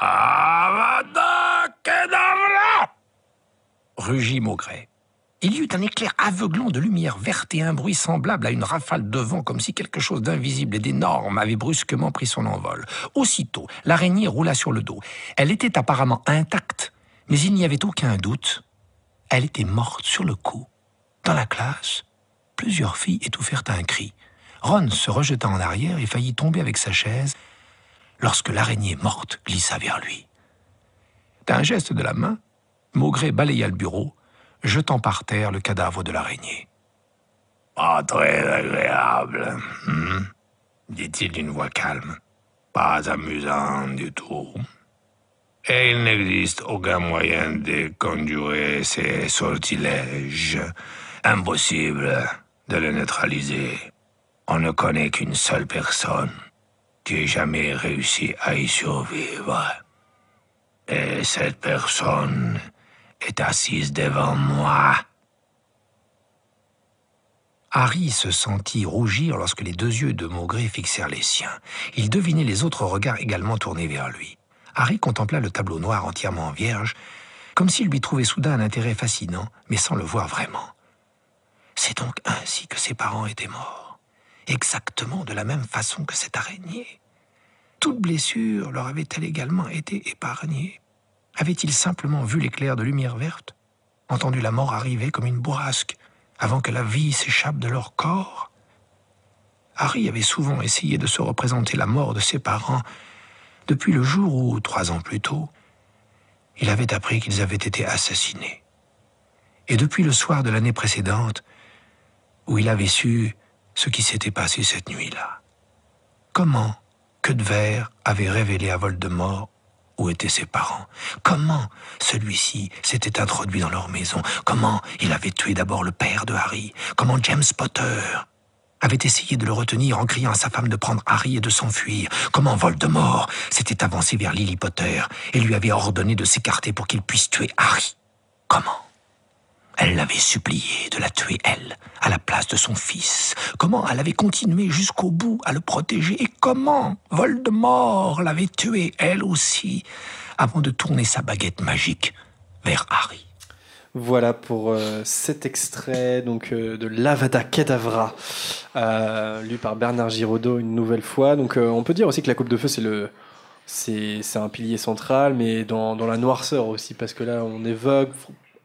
Avada Kedavra rugit Maugret. Il y eut un éclair aveuglant de lumière verte et un bruit semblable à une rafale de vent, comme si quelque chose d'invisible et d'énorme avait brusquement pris son envol. Aussitôt, l'araignée roula sur le dos. Elle était apparemment intacte, mais il n'y avait aucun doute. Elle était morte sur le coup. Dans la classe, plusieurs filles étouffèrent un cri. Ron se rejeta en arrière et faillit tomber avec sa chaise lorsque l'araignée morte glissa vers lui. D'un geste de la main, Maugret balaya le bureau, jetant par terre le cadavre de l'araignée. Pas très agréable, hmm, dit-il d'une voix calme. Pas amusant du tout. Et il n'existe aucun moyen de conjurer ces sortilèges. Impossible de le neutraliser. On ne connaît qu'une seule personne qui ait jamais réussi à y survivre. Et cette personne est assise devant moi. Harry se sentit rougir lorsque les deux yeux de Maugret fixèrent les siens. Il devinait les autres regards également tournés vers lui. Harry contempla le tableau noir entièrement vierge, comme s'il lui trouvait soudain un intérêt fascinant, mais sans le voir vraiment. C'est donc ainsi que ses parents étaient morts, exactement de la même façon que cette araignée. Toute blessure leur avait-elle également été épargnée Avait-il simplement vu l'éclair de lumière verte Entendu la mort arriver comme une bourrasque avant que la vie s'échappe de leur corps? Harry avait souvent essayé de se représenter la mort de ses parents depuis le jour où, trois ans plus tôt, il avait appris qu'ils avaient été assassinés. Et depuis le soir de l'année précédente, où il avait su ce qui s'était passé cette nuit-là. Comment que de verre avait révélé à Voldemort où étaient ses parents. Comment celui-ci s'était introduit dans leur maison? Comment il avait tué d'abord le père de Harry? Comment James Potter avait essayé de le retenir en criant à sa femme de prendre Harry et de s'enfuir? Comment Voldemort s'était avancé vers Lily Potter et lui avait ordonné de s'écarter pour qu'il puisse tuer Harry? Comment? Elle l'avait supplié de la tuer, elle, à la place de son fils. Comment elle avait continué jusqu'au bout à le protéger et comment Voldemort l'avait tué, elle aussi, avant de tourner sa baguette magique vers Harry. Voilà pour euh, cet extrait donc euh, de l'Avada Kedavra, euh, lu par Bernard Giraudot une nouvelle fois. Donc on peut dire aussi que la coupe de feu c'est le c'est un pilier central, mais dans, dans la noirceur aussi parce que là on évoque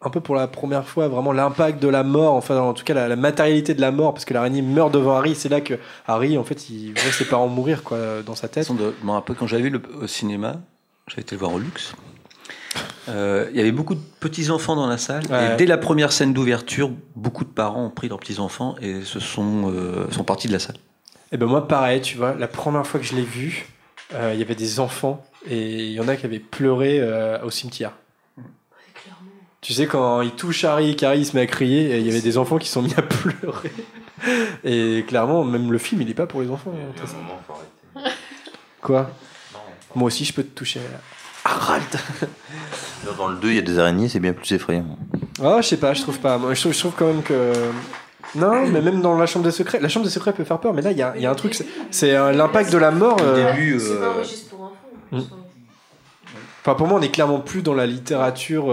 un peu pour la première fois vraiment l'impact de la mort, enfin en tout cas la, la matérialité de la mort, parce que l'araignée meurt devant Harry. C'est là que Harry en fait il voit ses parents mourir quoi dans sa tête. Me rappelle quand j'avais vu le, au cinéma, j'avais été le voir au luxe. Euh, il y avait beaucoup de petits enfants dans la salle Ouais. et dès la première scène d'ouverture, beaucoup de parents ont pris leurs petits enfants et se sont euh, sont partis de la salle. Et ben moi pareil, tu vois, la première fois que je l'ai vu, euh, il y avait des enfants et il y en a qui avaient pleuré au cimetière. Tu sais, quand il touche Harry et qu'Harry se met à crier, et il y avait des enfants qui sont mis à pleurer. Et clairement, même le film, il est pas pour les enfants. hein, de toute façon. Quoi? Moi aussi, je peux te toucher. Harald Dans le 2, il y a des araignées, c'est bien plus effrayant. Ah, je sais pas, je trouve pas. Moi, je trouve, je trouve quand même que. Non, mais même dans la chambre des secrets, la chambre des secrets peut faire peur, mais là, il y a, il y a un truc, c'est- euh, l'impact de la mort. euh, C'est pas un registre pour enfants. Mm. Enfin, pour moi, on est clairement plus dans la littérature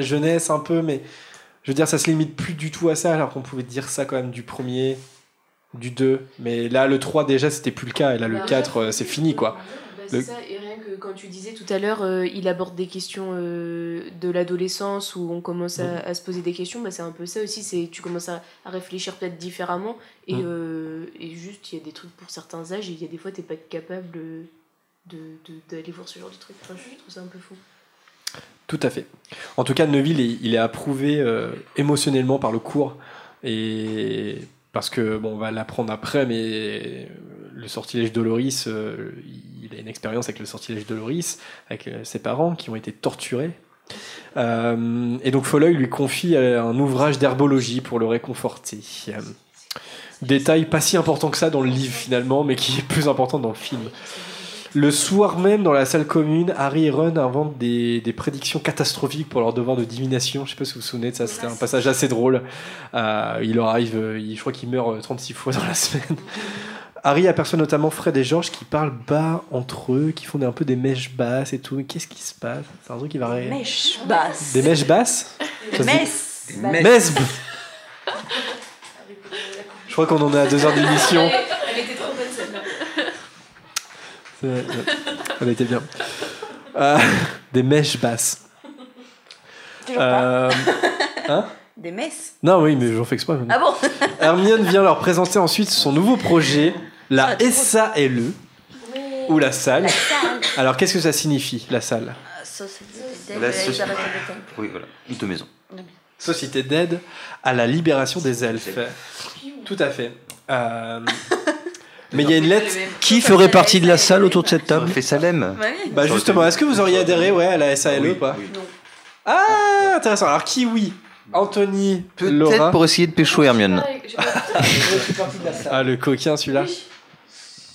jeunesse un peu, mais je veux dire, ça se limite plus du tout à ça, alors qu'on pouvait dire ça quand même du premier, du 2. Mais là, le 3, déjà, c'était plus le cas, et là, le Bah, 4, euh, c'est fini, quoi. Bah, c'est Le- ça, et rien que quand tu disais tout à l'heure, euh, il aborde des questions euh, de l'adolescence où on commence à, Mm. à se poser des questions, bah, c'est un peu ça aussi, c'est tu commences à, à réfléchir peut-être différemment et, Mm. euh, et juste il y a des trucs pour certains âges et il y a des fois t'es pas capable de de- d'aller voir ce genre de trucs. Enfin, je trouve ça un peu fou. Tout à fait. En tout cas, Neville, il est approuvé euh, émotionnellement par le cours. Et parce que, bon, on va l'apprendre après, mais le sortilège Doloris, euh, il a une expérience avec le sortilège Doloris, avec euh, ses parents qui ont été torturés. Et donc Folleuil lui confie un ouvrage d'herbologie pour le réconforter. Détail pas si important que ça dans le livre finalement, mais qui est plus important dans le film. Le soir même, dans la salle commune, Harry et Ron inventent des, des prédictions catastrophiques pour leur devoir de divination. Je sais pas si vous vous souvenez de ça, c'était un passage assez drôle. Euh, il leur arrive, euh, il- je crois qu'il meurt euh, 36 fois dans la semaine. Harry aperçoit notamment Fred et George qui parlent bas entre eux, qui font des- un peu des mèches basses et tout. Mais Qu'est-ce qui se passe? C'est un truc qui va ré- Mèche basse. Des mèches basses? Se dit- Messe. Des messes. Je crois qu'on en est à deux heures d'émission. Elle était trop bonne celle-là. C'est- ouais, Elle était bien. Euh, des mèches basses. Toujours pas. Euh, hein Des messes. Non, oui, mais j'en fais exprès. Ah bon Hermione vient leur présenter ensuite son nouveau projet, la SALE, ou la salle. Alors, qu'est-ce que ça signifie, la salle? La soci- Oui, voilà. De maison. Société d'aide à la libération des elfes. Tout à fait. Euh, Mais il y a une lettre. Qui ferait partie de la salle autour de cette table fait Salem. Bah justement, est-ce que vous auriez adhéré ouais, à la SALE ou pas Ah, intéressant. Alors qui oui Anthony, Laura. Peut-être pour essayer de pécho Hermione. Ah, le coquin celui-là.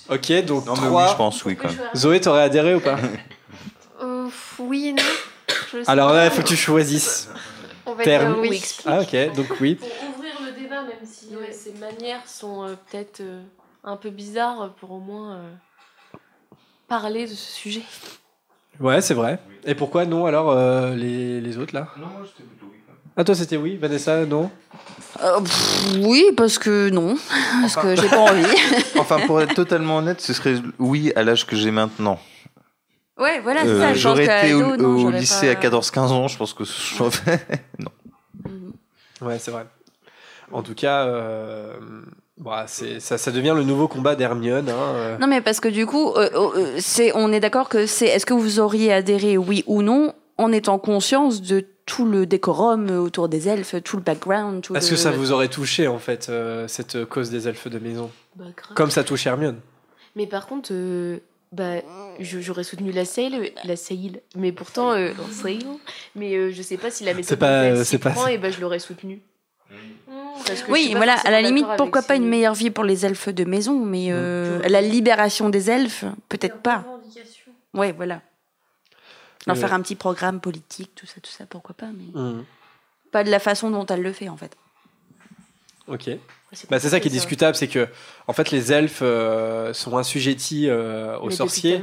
Ok, donc Non, mais trois. oui, je pense, oui, quand même. Zoé, t'aurais adhéré ou pas Euh, oui, non. Je Alors là, il faut que tu choisisses. On va Terme. dire oui. Ah ok, donc oui. Pour ouvrir le débat, même si euh, ces manières sont euh, peut-être euh, un peu bizarres, pour au moins euh, parler de ce sujet. Ouais, c'est vrai. Et pourquoi non alors euh, les, les autres là? Non, moi j'étais plutôt oui. Ah toi c'était oui, Vanessa non? Euh, pff, oui, parce que non. Parce que j'ai pas envie. Enfin, pour être totalement honnête, ce serait oui à l'âge que j'ai maintenant. Ouais, voilà, c'est Euh, ça. J'aurais été au, non, lycée pas- à 14-15 ans, je pense que non. Ouais, c'est vrai. En tout cas, euh, bah, c'est, ça, ça devient le nouveau combat d'Hermione. Hein, euh. Non, mais parce que du coup, euh, euh, c'est, on est d'accord que c'est. Est-ce que vous auriez adhéré, oui ou non, en étant conscience de tout le décorum autour des elfes, tout le background, tout Est-ce le- que ça vous aurait touché en fait euh, cette cause des elfes de maison? Bah. Comme ça touche Hermione. Mais par contre, euh, bah, je- j'aurais soutenu la Sail, la mais pourtant, euh, la Sail, mais euh, je sais pas si la méthode C'est pas- s'y pas prend, et bah, je l'aurais soutenu. Oui, voilà, à la limite, pourquoi pas ces- une meilleure vie pour les elfes de maison, mais euh, la libération des elfes, peut-être pas. Ouais, voilà. Leur Euh. faire un petit programme politique, tout ça, tout ça, pourquoi pas, mais Mhm. pas de la façon dont elle le fait, en fait. Ok. Bah, c'est ça qui est discutable, c'est que en fait les elfes euh, sont assujettis euh, aux Mais sorciers.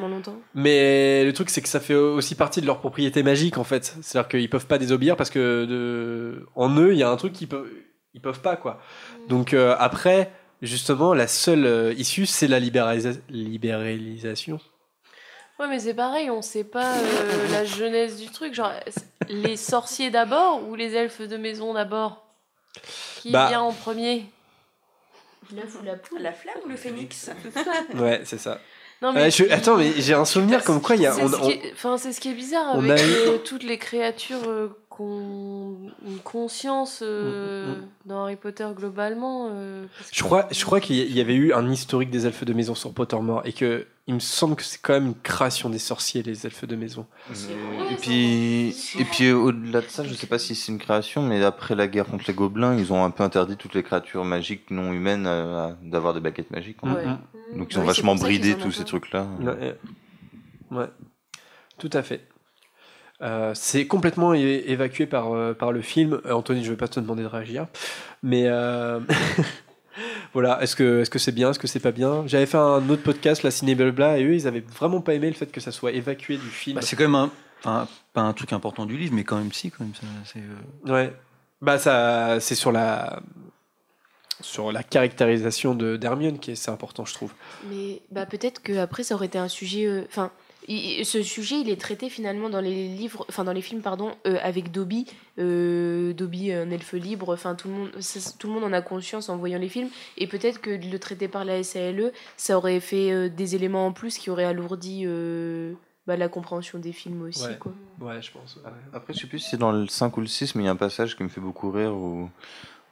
Mais le truc c'est que ça fait aussi partie de leur propriété magique en fait. C'est-à-dire qu'ils peuvent pas désobéir parce que de... en eux il y a un truc qu'ils peuvent ils peuvent pas quoi. Donc euh, après justement la seule euh, issue c'est la libéralisa- libéralisation. Ouais, mais c'est pareil, on sait pas euh, la jeunesse du truc. Genre, les sorciers d'abord ou les elfes de maison d'abord? Qui Bah. vient en premier? L'œuf ou la poule La flamme ou le phénix? Ouais c'est ça. Non, Euh, je- Attends mais j'ai un souvenir comme quoi il y a C'est on- ce, on- qui est- enfin, c'est ce qui est bizarre on avec a eu- euh, toutes les créatures euh, qu'on une conscience euh, Mm, dans Harry Potter globalement. euh, Je crois, je crois qu'il y avait eu un historique des elfes de maison sur Pottermore et que il me semble que c'est quand même une création des sorciers les elfes de maison. Et puis, et puis au-delà de ça, je sais pas si c'est une création, mais après la guerre contre les gobelins, ils ont un peu interdit toutes les créatures magiques non humaines euh, d'avoir des baguettes magiques. Ouais. Mhm. Donc ils ont vachement bridé tous ces trucs-là. Ouais, ouais. tout à fait. Euh, c'est complètement évacué par, euh, par le film. Euh, Anthony, je vais pas te demander de réagir, mais euh, voilà. Est-ce que est-ce que c'est bien, est-ce que c'est pas bien? J'avais fait un autre podcast, la Ciné Blabla, et eux, ils avaient vraiment pas aimé le fait que ça soit évacué du film. Bah, c'est quand même un, pas un truc important du livre, mais quand même si, quand même. Ça, c'est, euh, Ouais. Bah ça, c'est sur la sur la caractérisation de d'Hermione qui est c'est important, je trouve. Mais bah, peut-être que après ça aurait été un sujet. Enfin, il- ce sujet il est traité finalement dans les livres, enfin dans les films pardon, euh, avec Dobby. Euh, Dobby, un elfe libre. Enfin tout le monde, ça- tout le monde en a conscience en voyant les films. Et peut-être que de le traiter par la SALE, ça aurait fait euh, des éléments en plus qui auraient alourdi euh, bah, la compréhension des films aussi. Ouais. Quoi. Ouais, je pense. Après, je sais plus si c'est dans le 5 ou le 6, mais il y a un passage qui me fait beaucoup rire où,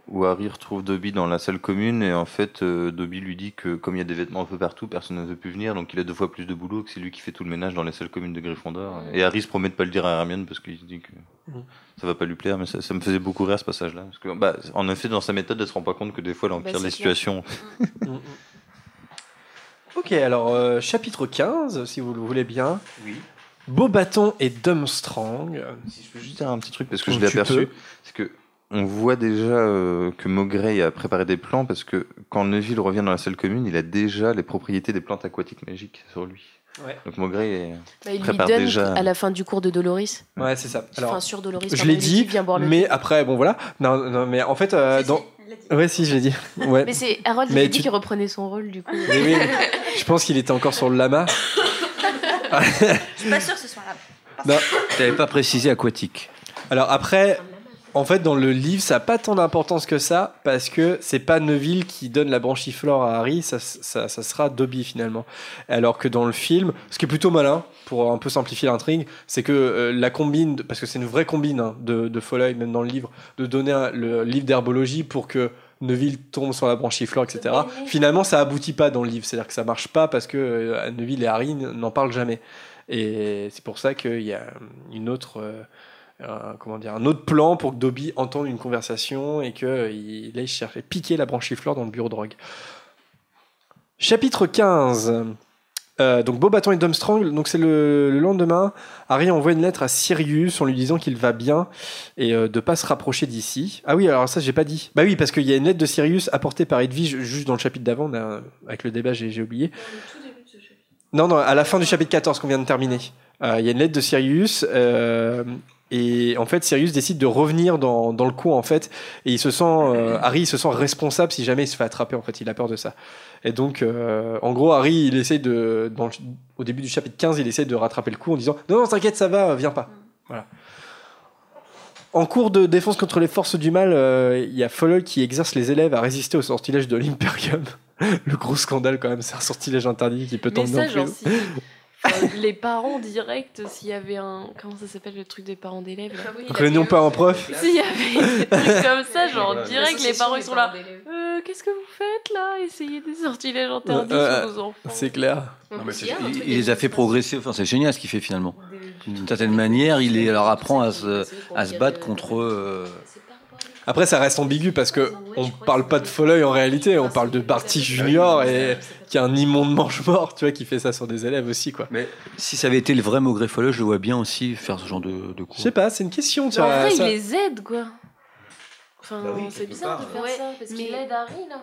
où Harry retrouve Dobby dans la salle commune et en fait, euh, Dobby lui dit que comme il y a des vêtements un peu partout, personne ne veut plus venir, donc il a deux fois plus de boulot, que c'est lui qui fait tout le ménage dans les salles communes de Gryffondor. Et Harry se promet de pas le dire à Hermione parce qu'il se dit que Mhm. ça va pas lui plaire, mais ça, ça me faisait beaucoup rire ce passage-là. Parce que, bah, en effet, dans sa méthode, elle se rend pas compte que des fois, elle empire Bah, les situations. Mm. Ok, alors euh, chapitre 15, si vous le voulez bien. Oui. Beau bâton et Dumstrang. Si je peux juste dire un petit truc parce que je l'ai aperçu, c'est que on voit déjà euh, que Maugrey a préparé des plans parce que quand Neville revient dans la salle commune, il a déjà les propriétés des plantes aquatiques magiques sur lui. Ouais. Donc Maugrey est- Bah, il lui prépare donne déjà. à la fin du cours de Doloris. Ouais, c'est ça. Enfin, sur Doloris. je l'ai dit, Viens boire le mais thé. après, bon voilà. Non, non, mais en fait, euh, dans. Ouais, si, je l'ai dit. Ouais. Mais c'est Harold qui Mais a dit tu- qu'il reprenait son rôle du coup. Mais oui, je pense qu'il était encore sur le lama. Je suis pas sûre que ce soit là. Non. T'avais pas précisé aquatique. Alors après, en fait, dans le livre, ça n'a pas tant d'importance que ça, parce que c'est pas Neville qui donne la branchiflore à Harry, ça, ça, ça sera Dobby finalement. Alors que dans le film, ce qui est plutôt malin, pour un peu simplifier l'intrigue, c'est que euh, la combine, parce que c'est une vraie combine hein, de, de Folleuil, même dans le livre, de donner un- le livre d'herbologie pour que Neville tombe sur la branchiflore, etc. Finalement, ça aboutit pas dans le livre, c'est-à-dire que ça marche pas parce que euh, Neville et Harry n'en parlent jamais. Et c'est pour ça qu'il y a une autre, euh, comment dire, un autre plan pour que Dobby entende une conversation et qu'il aille chercher, piquer la branchiflore dans le bureau de drogue. Chapitre 15. Euh, donc Beau Bâton et Dumstrang, donc c'est le, le lendemain, Harry envoie une lettre à Sirius en lui disant qu'il va bien et euh, de pas se rapprocher d'ici. Ah oui, alors ça j'ai pas dit. Bah oui, parce qu'il y a une lettre de Sirius apportée par Edwige juste dans le chapitre d'avant, a- avec le débat j'ai oublié. Non, non, à la fin du chapitre 14 qu'on vient de terminer. Euh, Il y a une lettre de Sirius. Et en fait, Sirius décide de revenir dans, dans le coin, en fait. Et il se sent, euh, Harry, il se sent responsable si jamais il se fait attraper, en fait. Il a peur de ça. Et donc, euh, en gros, Harry, il essaie de, dans le- au début du chapitre 15, il essaie de rattraper le coup en disant Non, non, t'inquiète, ça va, viens pas. Voilà. En cours de défense contre les forces du mal, euh, il y a Follol qui exerce les élèves à résister au sortilège de l'Imperium. le gros scandale, quand même, c'est un sortilège interdit qui peut t'emmener en prison. Enfin, les parents directs, s'il y avait un. Comment ça s'appelle le truc des parents d'élèves là Réunion pas en prof. S'il y avait des trucs comme ça, genre Ouais. direct, les parents ils sont là. Euh, Qu'est-ce que vous faites là? Essayez des sortilèges interdits Euh, sur vos enfants. c'est clair. Non, mais c'est- il, il les a fait progresser. Enfin, c'est génial ce qu'il fait finalement. D'une certaine manière, il les- leur apprend à se, à se battre contre. euh, Après, ça reste ambigu parce que on parle pas de Folleuil en réalité, on parle de Barty Junior et qui a un immonde mange-mort, tu vois, qui fait ça sur des élèves aussi, quoi. Mais si ça avait été le vrai Maugrey Folleux, je le vois bien aussi faire ce genre de, de cours. Je sais pas, c'est une question, tu Mais en vois. vrai, ça- il les aide quoi. Enfin, Bah oui, c'est bizarre de part, faire ouais. ça parce qu'il Mais- aide Harry là.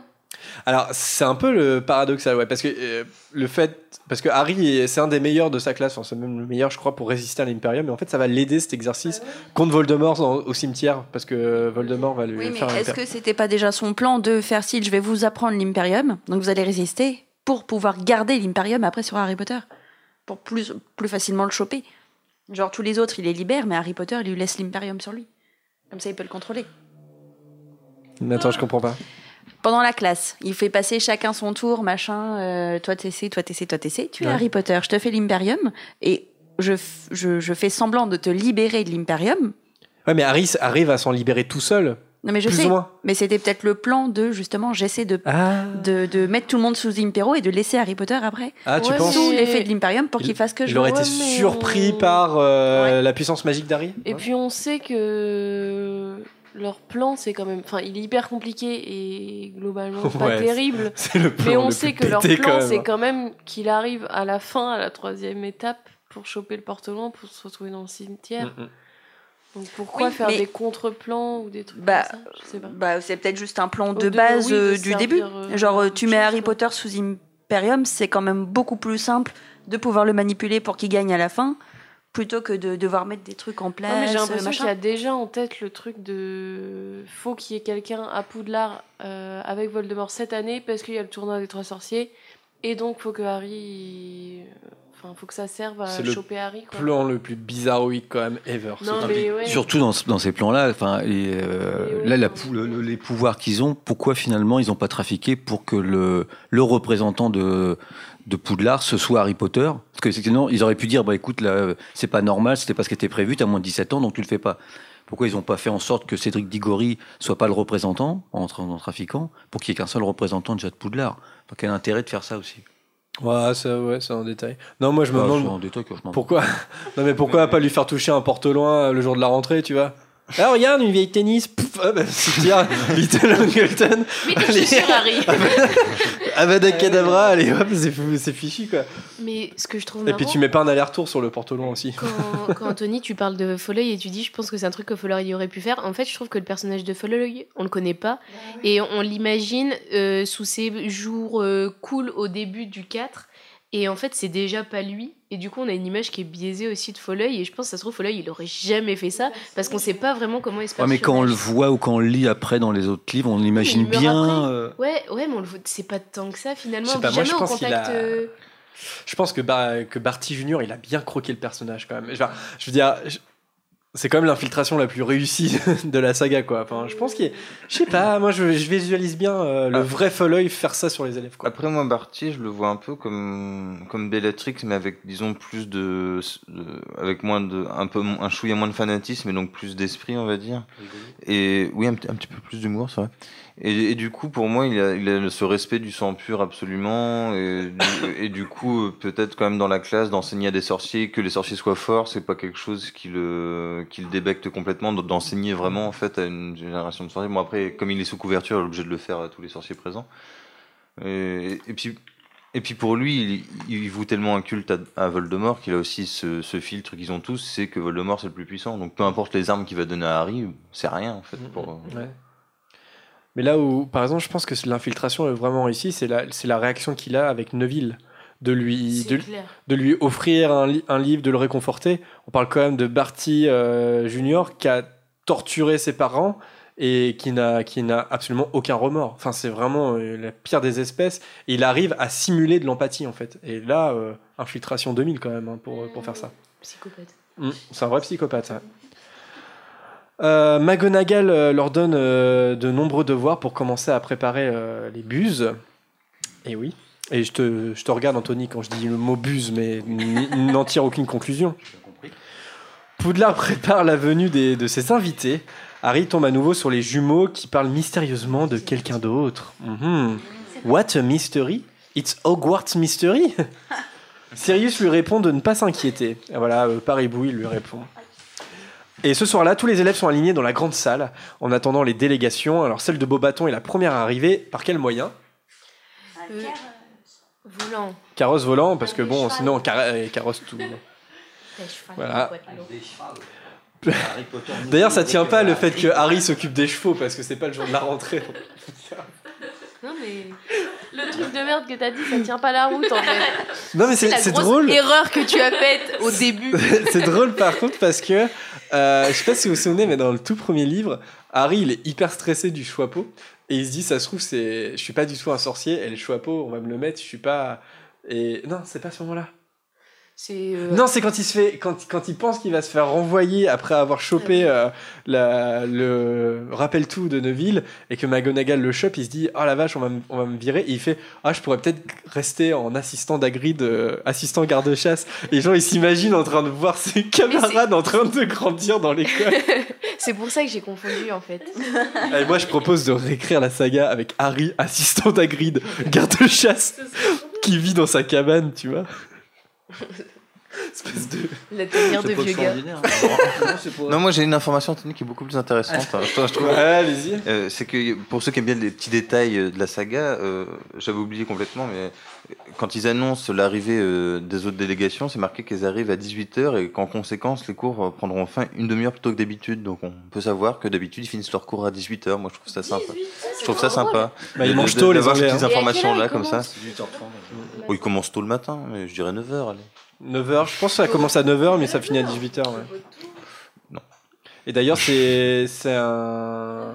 Alors, c'est un peu le paradoxal, ouais, parce que euh, le fait, parce que Harry, est- c'est un des meilleurs de sa classe, enfin, c'est même le meilleur, je crois, pour résister à l'Imperium, mais en fait, ça va l'aider cet exercice contre Voldemort dans- au cimetière, parce que Voldemort va lui Oui, mais faire est-ce que c'était pas déjà son plan de faire si je vais vous apprendre l'Imperium, donc vous allez résister pour pouvoir garder l'Imperium après sur Harry Potter, pour plus, plus facilement le choper. Genre tous les autres, il les libère, mais Harry Potter, il lui laisse l'Imperium sur lui. Comme ça, il peut le contrôler. Mais Attends, je comprends pas. Pendant la classe, il fait passer chacun son tour, machin. euh, toi t'essaies, toi t'essaies, toi t'essaies. Tu es Ouais. Harry Potter, je te fais l'Imperium et je, je, je fais semblant de te libérer de l'Imperium. Ouais, mais Harry arrive à s'en libérer tout seul. Non mais je Plus sais. ou moins. Mais c'était peut-être le plan de justement, j'essaie de, Ah, de, de mettre tout le monde sous Impero et de laisser Harry Potter après ah tu Ouais, penses sous l'effet de l'Imperium pour Il- qu'il fasse que je Il aurait été Ouais, surpris on- par euh, la puissance magique d'Harry Et puis on sait que leur plan c'est quand même. Enfin, il est hyper compliqué et globalement pas Ouais, terrible. C'est le plan Mais on le sait plus que leur plan quand c'est quand même qu'il arrive à la fin, à la troisième étape, pour choper le porte-loin pour se retrouver dans le cimetière. Mm, mm. Donc pourquoi Oui, faire mais- des contre-plans ou des trucs Bah, comme ça? Je sais pas. Bah, c'est peut-être juste un plan de de- base oui, de euh, du début. euh, Genre, euh, tu mets Harry. Potter sous Imperium, c'est quand même beaucoup plus simple de pouvoir le manipuler pour qu'il gagne à la fin, plutôt que de devoir mettre des trucs en place. Non, mais j'ai euh, l'impression qu'il y a déjà en tête le truc de faut qu'il y ait quelqu'un à Poudlard euh, avec Voldemort cette année parce qu'il y a le tournoi des trois sorciers et donc faut que Harry enfin faut que ça serve à le choper Harry quoi. plan le plus bizarroïque quand même ever. Non, mais ouais. Surtout dans, dans ces plans-là, enfin, et, euh, là, la pou- le- le- les pouvoirs qu'ils ont, pourquoi finalement ils n'ont pas trafiqué pour que le, le représentant de, de Poudlard ce soit Harry Potter Parce que sinon, ils auraient pu dire, bah écoute, là, c'est pas normal, c'était pas ce qui était prévu, t'as moins de 17 ans, donc tu le fais pas. Pourquoi ils n'ont pas fait en sorte que Cédric Diggory soit pas le représentant en, en trafiquant, pour qu'il y ait qu'un seul représentant déjà de Poudlard? Enfin, Quel intérêt de faire ça aussi? Ouais, ça, ouais, c'est en détail. Non, moi je me Bah, demande pourquoi. non, mais pourquoi pas lui faire toucher un porte-loin le jour de la rentrée, tu vois? Ah, regarde, une vieille tennis. Pouf, ah, bah, c'est bien, Little Angleton. Tes Allez. Avada Kedavra, allez hop, c'est fichu quoi. Mais ce que je trouve Et marrant, puis tu mets pas un aller-retour sur le porte-loin aussi. quand, quand Anthony, tu parles de Folleuil et tu dis, je pense que c'est un truc que Folleuil aurait pu faire. En fait, je trouve que le personnage de Folleuil, on le connaît pas. Et on l'imagine euh, sous ses jours euh, cool au début du 4. Et en fait, c'est déjà pas lui. Et du coup, on a une image qui est biaisée aussi de Folleuil. Et je pense que ça se trouve, Folleuil, il aurait jamais fait ça. Parce qu'on sait pas vraiment comment il se Ouais, mais quand on le voit ou quand on le lit après dans les autres livres, on l'imagine bien. après. euh, Ouais, ouais, mais on le voit- c'est pas tant que ça finalement. Pas, moi, je au pense qu'il contact. a- euh, Je pense que, Bar- que Barty Junior, il a bien croqué le personnage quand même. Genre, je veux dire, je- c'est quand même l'infiltration la plus réussie de la saga quoi. Enfin, je pense qu'il est- Je sais pas, moi je, je visualise bien euh, le Ah. vrai Folleuil faire ça sur les élèves quoi. Après, moi, Barty, je le vois un peu comme, comme Bellatrix, mais avec, disons, plus de, de- avec moins de, un peu, un chouïa moins de fanatisme, et donc plus d'esprit, on va dire. Et oui, un, un petit peu plus d'humour, c'est vrai. Et, et du coup, pour moi, il a, il a ce respect du sang pur absolument. Et, du- et du coup, peut-être quand même dans la classe, d'enseigner à des sorciers, que les sorciers soient forts, c'est pas quelque chose qui le, qui le débecte complètement, d'enseigner vraiment, en fait, à une génération de sorciers. Bon, après, comme il est sous couverture, il est obligé de le faire à tous les sorciers présents. Et, et puis, et puis pour lui, il, il voue tellement un culte à, à Voldemort qu'il a aussi ce, ce filtre qu'ils ont tous, c'est que Voldemort c'est le plus puissant. Donc peu importe les armes qu'il va donner à Harry, c'est rien en fait. Pour, Ouais. Mais là où, par exemple, je pense que l'infiltration est vraiment réussie, c'est la, la réaction qu'il a avec Neville. De lui, de, lui offrir un, li- un livre, de le réconforter. On parle quand même de Barty euh, Junior qui a torturé ses parents et qui n'a, qui n'a absolument aucun remords. Enfin, c'est vraiment euh, la pire des espèces. Et il arrive à simuler de l'empathie, en fait. Et là, euh, infiltration 2000 quand même hein, pour, pour faire ça. Psychopathe. Mm, c'est un vrai psychopathe. ouais. Euh, McGonagall euh, leur donne euh, de nombreux devoirs pour commencer à préparer euh, les buses. Et oui. Et je te, je te regarde, Anthony, quand je dis le mot buse, mais n'en tire aucune conclusion. Poudlard prépare la venue des- de ses invités. Harry tombe à nouveau sur les jumeaux qui parlent mystérieusement de quelqu'un d'autre. Mhm. What a mystery? It's Hogwarts mystery? Sirius lui répond de ne pas s'inquiéter. Et voilà, euh, Paribou, il lui répond. Et ce soir-là, tous les élèves sont alignés dans la grande salle en attendant les délégations. Alors, celle de Beaubaton est la première à arriver. Par quel moyen? Euh, Volant. Carrosse volant, parce que bon, sinon, car- euh, carrosse tout. Voilà. D'ailleurs, ça tient pas le fait que Harry s'occupe des chevaux, parce que c'est pas le jour de la rentrée. Non mais le truc de merde que t'as dit, ça tient pas la route en fait. Non, mais c'est drôle. Erreur que tu as faite au début. c'est drôle par contre parce que euh, je sais pas si vous vous souvenez, mais dans le tout premier livre, Harry il est hyper stressé du choix-peau et il se dit ça se trouve c'est je suis pas du tout un sorcier et le choix-peau on va me le mettre, je suis pas et non c'est pas ce moment-là. Euh, Non c'est quand il se fait quand quand il pense qu'il va se faire renvoyer après avoir chopé euh, la, le rappel tout de Neville et que McGonagall le chope, il se dit oh la vache on va me, on va me virer et il fait ah je pourrais peut-être rester en assistant d'Agrid, euh, assistant garde-chasse et les gens ils s'imaginent en train de voir ses camarades en train de grandir dans l'école. c'est pour ça que j'ai confondu en fait. et moi je propose de réécrire la saga avec Harry assistant d'Agrid, garde-chasse qui vit dans sa cabane tu vois. Espèce de La tenir de vieux gars. Non, moi j'ai une information Anthony, qui est beaucoup plus intéressante. hein, je, je trouve. Allez-y. Euh, c'est que pour ceux qui aiment bien les petits détails euh, de la saga, euh, j'avais oublié complètement, mais quand ils annoncent l'arrivée euh, des autres délégations, c'est marqué qu'elles arrivent à 18h et qu'en conséquence, les cours euh, prendront fin une demi-heure plutôt que d'habitude. Donc on peut savoir que d'habitude, ils finissent leur cours à 18h. Moi, je trouve ça sympa. Je trouve ça sympa. Bah, ils mangent tôt, les Anglais, ces hein. petites Et à quelle informations heure là ils comme ça. commencent 18h30. Oh, ils commencent tôt le matin, mais je dirais 9h, allez. 9h, je pense que ça commence à 9h, mais ça finit à 18h. Ouais. Non. Et d'ailleurs, c'est c'est un.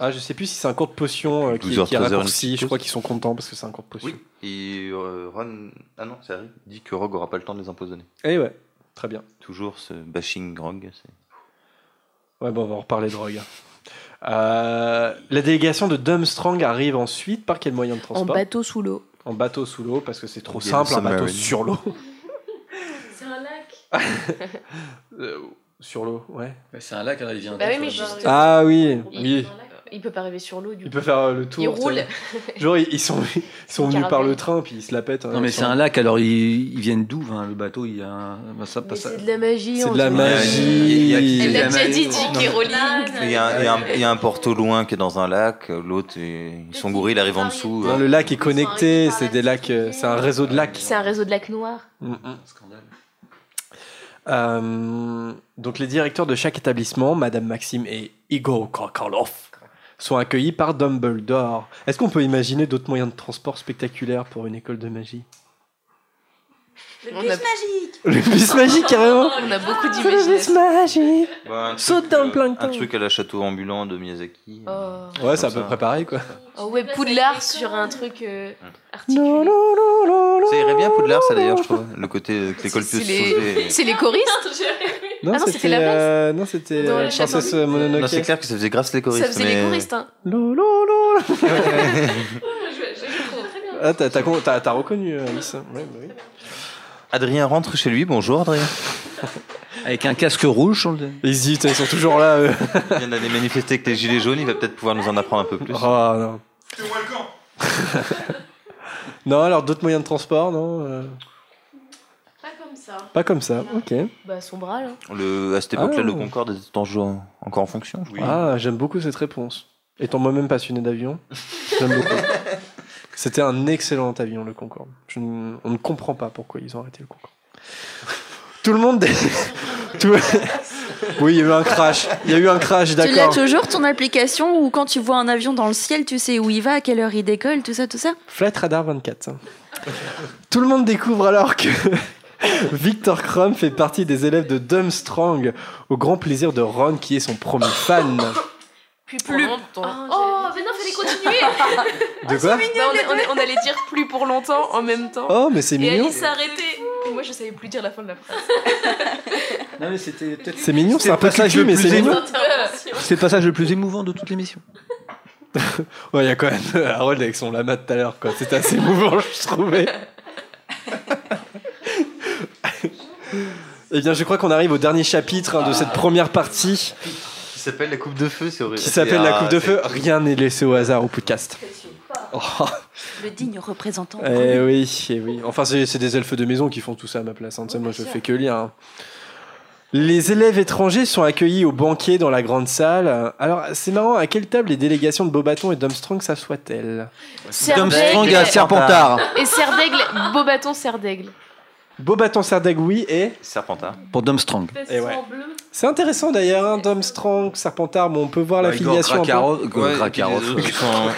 Ah, je sais plus si c'est un cours de potion euh, qui, 12h, qui est 13h, une raccourci. petite Je crois pause. qu'ils sont contents parce que c'est un cours de potion. Oui. Et euh, Ron, ah non, c'est Harry, dit que Rogue aura pas le temps de les empoisonner. Eh ouais, très bien. Toujours ce bashing Rogue. c'est- Ouais, bon, on va en reparler de drogue. Euh, la délégation de Dumstrang arrive ensuite par quel moyen de En transport bateau sous l'eau. En bateau sous l'eau parce que c'est trop Bien simple, un bateau submarine. sur l'eau. C'est un lac. Euh, sur l'eau, ouais. Mais C'est un lac, il vient Bah oui, mais juste- Ah oui, Il oui. Il peut pas rêver sur l'eau, du Il coup. peut faire euh, le tour. Il roule. Genre, ils ils sont, ils sont venus par le train, puis ils se la pètent. hein, Non, mais ils c'est sont- un lac, alors ils, ils viennent d'où hein, Le bateau, il y a un. bah, ça, Mais ça- c'est de la magie. C'est on de la dirait. magie. Il y déjà a- dit, non, J.K. mais- Rowling. Il y, a un, il y a un- il y a un porto loin qui est dans un lac, l'autre, est- son gorille il arrive en dessous. Non, le lac est connecté, c'est des lacs, euh, c'est un réseau de lacs. C'est un réseau de lacs noirs. Mm, mm. Euh, donc les directeurs de chaque établissement, Madame Maxime et Igor Karkalov, sont accueillis par Dumbledore. Est-ce qu'on peut imaginer d'autres moyens de transport spectaculaires pour une école de magie? Le On bus a- magique Le bus magique carrément On a beaucoup le bus d'imagination. magique Bah, un truc, Saute dans le euh, plancton. Un truc à la château ambulant de Miyazaki. Oh. Ouais, c'est à peu près pareil quoi. Oh ouais, Poudlard sur un truc euh, Non, articulé. non, non, non, non. Ça irait bien Poudlard, ça d'ailleurs, je trouve. Le côté euh, que l'école peut C'est se les... c'est les choristes Non, Ah non, c'était la euh, non, c'était Dans euh, le château. Princesse Mononoke. Non, c'est clair que ça faisait grâce les choristes. Ça faisait mais... les choristes, hein. Lo, lo, lo. Je, je, je trouve très bien. Ah, t'as, t'as, con- t'as- t'as reconnu euh, Alice Ouais, bah oui. Adrien rentre chez lui. Bonjour Adrien. Avec un casque rouge sur le. Disent, ils sont toujours là. eux. Il vient d'aller manifester avec les gilets jaunes. Il va peut-être pouvoir nous en apprendre un peu plus. Oh non. non, alors d'autres moyens de transport, non euh, Pas comme ça. Pas comme ça, ok. Bah, son bras, là. Le, à cette époque-là, Ah. le Concorde était en- encore en fonction. je crois. Ah, j'aime beaucoup cette réponse. Étant moi-même passionné d'avion, j'aime beaucoup. C'était un excellent avion, le Concorde. Je ne- on ne comprend pas pourquoi ils ont arrêté le Concorde. Tout le monde. Tout- Oui, il y a eu un crash. Il y a eu un crash, Tu l'as d'accord. toujours ton application où quand tu vois un avion dans le ciel, tu sais où il va, à quelle heure il décolle, tout ça, tout ça? Flight Radar 24. Tout le monde découvre alors que Victor Crumb fait partie des élèves de Dumstrong, au grand plaisir de Ron qui est son premier fan. Plus pour longtemps. Oh, mais non, fallait continuer De quoi Bah, on, a- on a- on allait dire plus pour longtemps en même temps. Oh, mais c'est Et mignon. Alice s'est arrêtée. Et moi, je savais plus dire la fin de la phrase. Non, mais c'était peut-être. C'est mignon, c'est un passage le mais plus c'est émo- mignon. C'est le passage le plus émouvant de toute l'émission. Ouais, il y a quand même Harold avec son lama de tout à l'heure, quoi. C'était assez émouvant, je trouvais. Eh bien, je crois qu'on arrive au dernier chapitre hein, de cette première partie s'appelle la coupe de feu, c'est horrible. qui s'appelle La Ah, Coupe de c'est- Feu. Rien n'est laissé au hasard au podcast. Oh, Le digne représentant. eh oui, eh oui. Enfin, c'est des elfes de maison qui font tout ça à ma place. hein. Sais, moi, je fais que lire. hein. Les élèves étrangers sont accueillis au banquet dans la grande salle. Alors, c'est marrant, à quelle table les délégations de Bobaton et d'Armstrong s'assoient-elles? Armstrong à Serpentard. Et Serdaigle, beau bâton Serdaigle. Bobaton, Serdaigle, oui, et Serpentard. Pour. Et ouais. C'est intéressant d'ailleurs, hein, Domstrong, Serpentard, bon, on peut voir la Bah, filiation. ils, sont,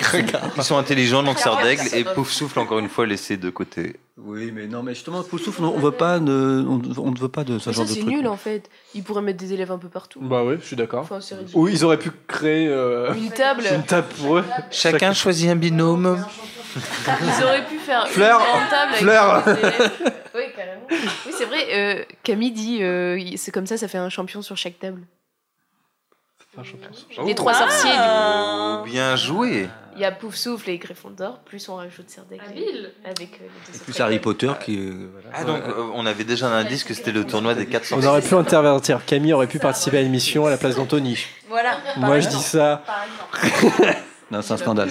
ils sont intelligents, donc Sardaigle, et Pouf Souffle, encore une fois, laissé de côté. Oui, mais non, mais justement, pour le souffle, on veut pas de, on, on ne veut pas de ce Mais genre ça, de c'est truc. nul en fait. Ils pourraient mettre des élèves un peu partout. Bah oui, je suis d'accord. Enfin, c'est. Ou ils auraient pu créer euh, Une table. une table pour eux. Chacun choisit un binôme. Ils auraient pu faire Fleur, une grande table avec Fleur. des élèves. Oui, carrément. Oui, c'est vrai. euh, Camille dit euh, c'est comme ça, ça fait un champion sur chaque table. Les trois sorciers, du Oh, bien joué. Il y a Pouf Souffle et Gryffondor, plus on rajoute Serdaigle. Avec euh, les deux Plus Harry. Potter qui. voilà. Ah, donc euh, on avait déjà un indice que c'était le tournoi des quatre On sorciers. aurait pu intervertir. Camille aurait pu participer à l'émission à la place d'Anthony. Voilà. Moi, je dis ça. Non, c'est un scandale.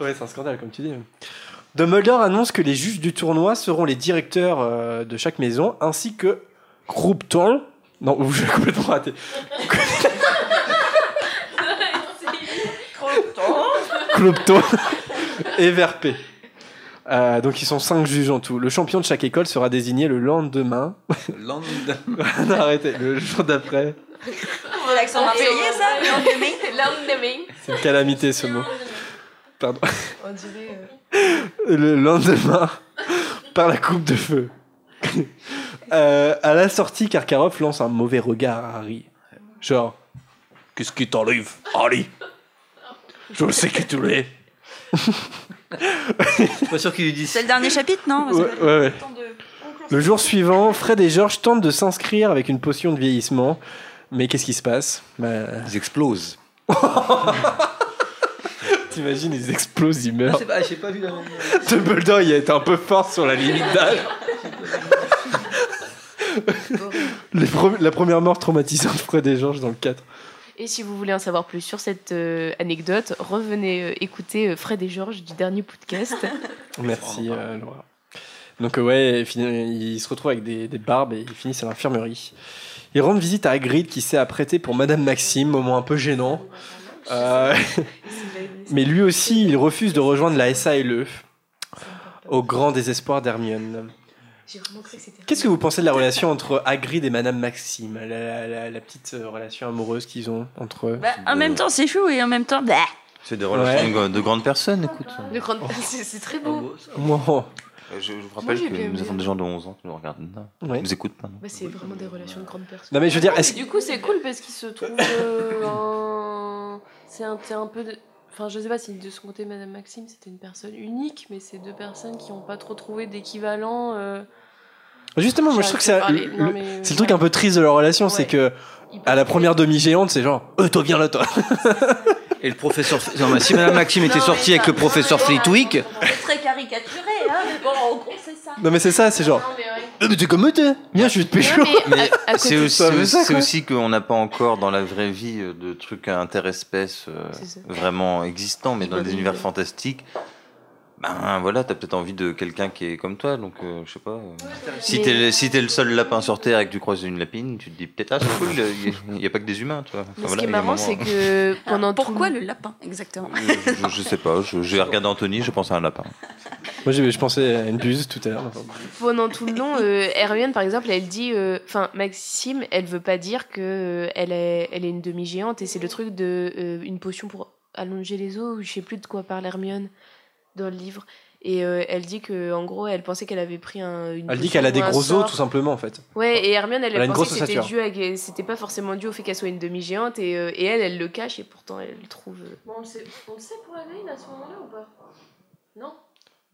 Ouais, c'est un scandale, comme tu dis. Dumbledore annonce que les juges du tournoi seront les directeurs euh, de chaque maison, ainsi que Croupton. Non, ou j'ai complètement raté. Croupton et Verpé. Euh, donc ils sont cinq juges en tout. Le champion de chaque école sera désigné le lendemain. Land- non, arrêtez, le jour d'après. L'accent marseillais, ça Lendemain. C'est une calamité ce mot. Pardon. On dirait. euh, le lendemain par la coupe de feu. Euh, à la sortie, Karkaroff lance un mauvais regard à Harry. Genre, qu'est-ce qui t'arrive, Harry? Je sais que tu l'es. Pas sûr qu'il lui dise. C'est le dernier chapitre, non? Ouais, ouais, ouais. Le jour suivant, Fred et George tentent de s'inscrire avec une potion de vieillissement. Mais qu'est-ce qui se passe? Bah, Ils explosent. T'imagines, ils explosent, ils meurent. pas, j'ai pas vu la Dumbledore, il a été un peu fort sur la limite d'âge. Les pre- la première mort traumatisante de Fred et George dans le 4. Et si vous voulez en savoir plus sur cette euh, anecdote, revenez euh, écouter euh, Fred et Georges du dernier podcast. Merci, euh, Laura. Donc, euh, ouais, il finit- il se retrouve avec des, des barbes et ils finissent à l'infirmerie. Ils rendent visite à Hagrid qui s'est apprêté pour Madame Maxime, moment un peu gênant. Euh, mais lui aussi, il refuse de rejoindre la SALE, au grand désespoir d'Hermione. Qu'est-ce que vous pensez de la relation entre Hagrid et Madame Maxime? La, la- la- la petite euh, relation amoureuse qu'ils ont entre eux Bah, en même temps, c'est chou et en même temps, bah. C'est des relations Ouais. de, de grandes personnes, écoute. Grande- c'est c'est très beau. Moi, Euh, Je, je vous rappelle que nous avons des gens de 11 ans qui nous regardent. Ouais. Ils nous écoutent pas. non. Bah, c'est vraiment des relations de grandes personnes. Non, mais je veux dire, Mais est-ce du coup, c'est cool parce qu'il se trouve. euh, un- C'est un, c'est un peu. de- Enfin, je sais pas si de son côté, Madame Maxime, c'était une personne unique, mais c'est deux personnes qui n'ont pas trop trouvé d'équivalent. euh, Justement, moi je trouve que c'est le, non, le- mais, c'est le truc un peu triste de leur relation, c'est que à la première demi-géante, c'est genre, euh, toi viens là, toi. Et le professeur. Non, mais si Madame Maxime était sortie avec le professeur Flitwick, C'est très caricaturé, hein, mais bon, en gros, c'est ça. Non, mais c'est ça, c'est genre, mais t'es comme eux, t'es. Viens, je vais te pécho. Mais c'est aussi, mais c'est aussi qu'on n'a pas encore dans la vraie vie euh, de trucs interespèces euh, vraiment existants, mais dans Hybride. univers fantastiques, ben voilà, t'as peut-être envie de quelqu'un qui est comme toi, donc euh, je sais pas. euh, si t'es le- si t'es le seul lapin sur Terre et que tu croises une lapine, tu te dis peut-être ah c'est cool, il n'y a, pas que des humains, tu vois. Enfin, Mais ce voilà, qui est marrant, c'est que pendant tout Pourquoi le lapin, exactement? Euh, je, je sais pas, je- j'ai regardé Anthony, je pense à un lapin. Moi, je pensais à une buse tout à l'heure. pendant tout le long, euh, Hermione, par exemple, elle dit, euh, enfin Maxime, elle veut pas dire que euh, elle est, elle est une demi-géante et c'est le truc de euh, une potion pour allonger les os. ou Je sais plus de quoi parle Hermione dans le livre. Et euh, elle dit que en gros, elle pensait qu'elle avait pris un. Une Elle dit qu'elle a des gros os, tout simplement, en fait. Ouais, et Hermione, elle, Elle a une pensait grosse que c'était dû à- c'était pas forcément dû au fait qu'elle soit une demi-géante et, euh, et elle, elle le cache et pourtant elle le trouve. euh, Bon, on, le sait, on le sait pour Hagrid à ce moment-là ou pas? Non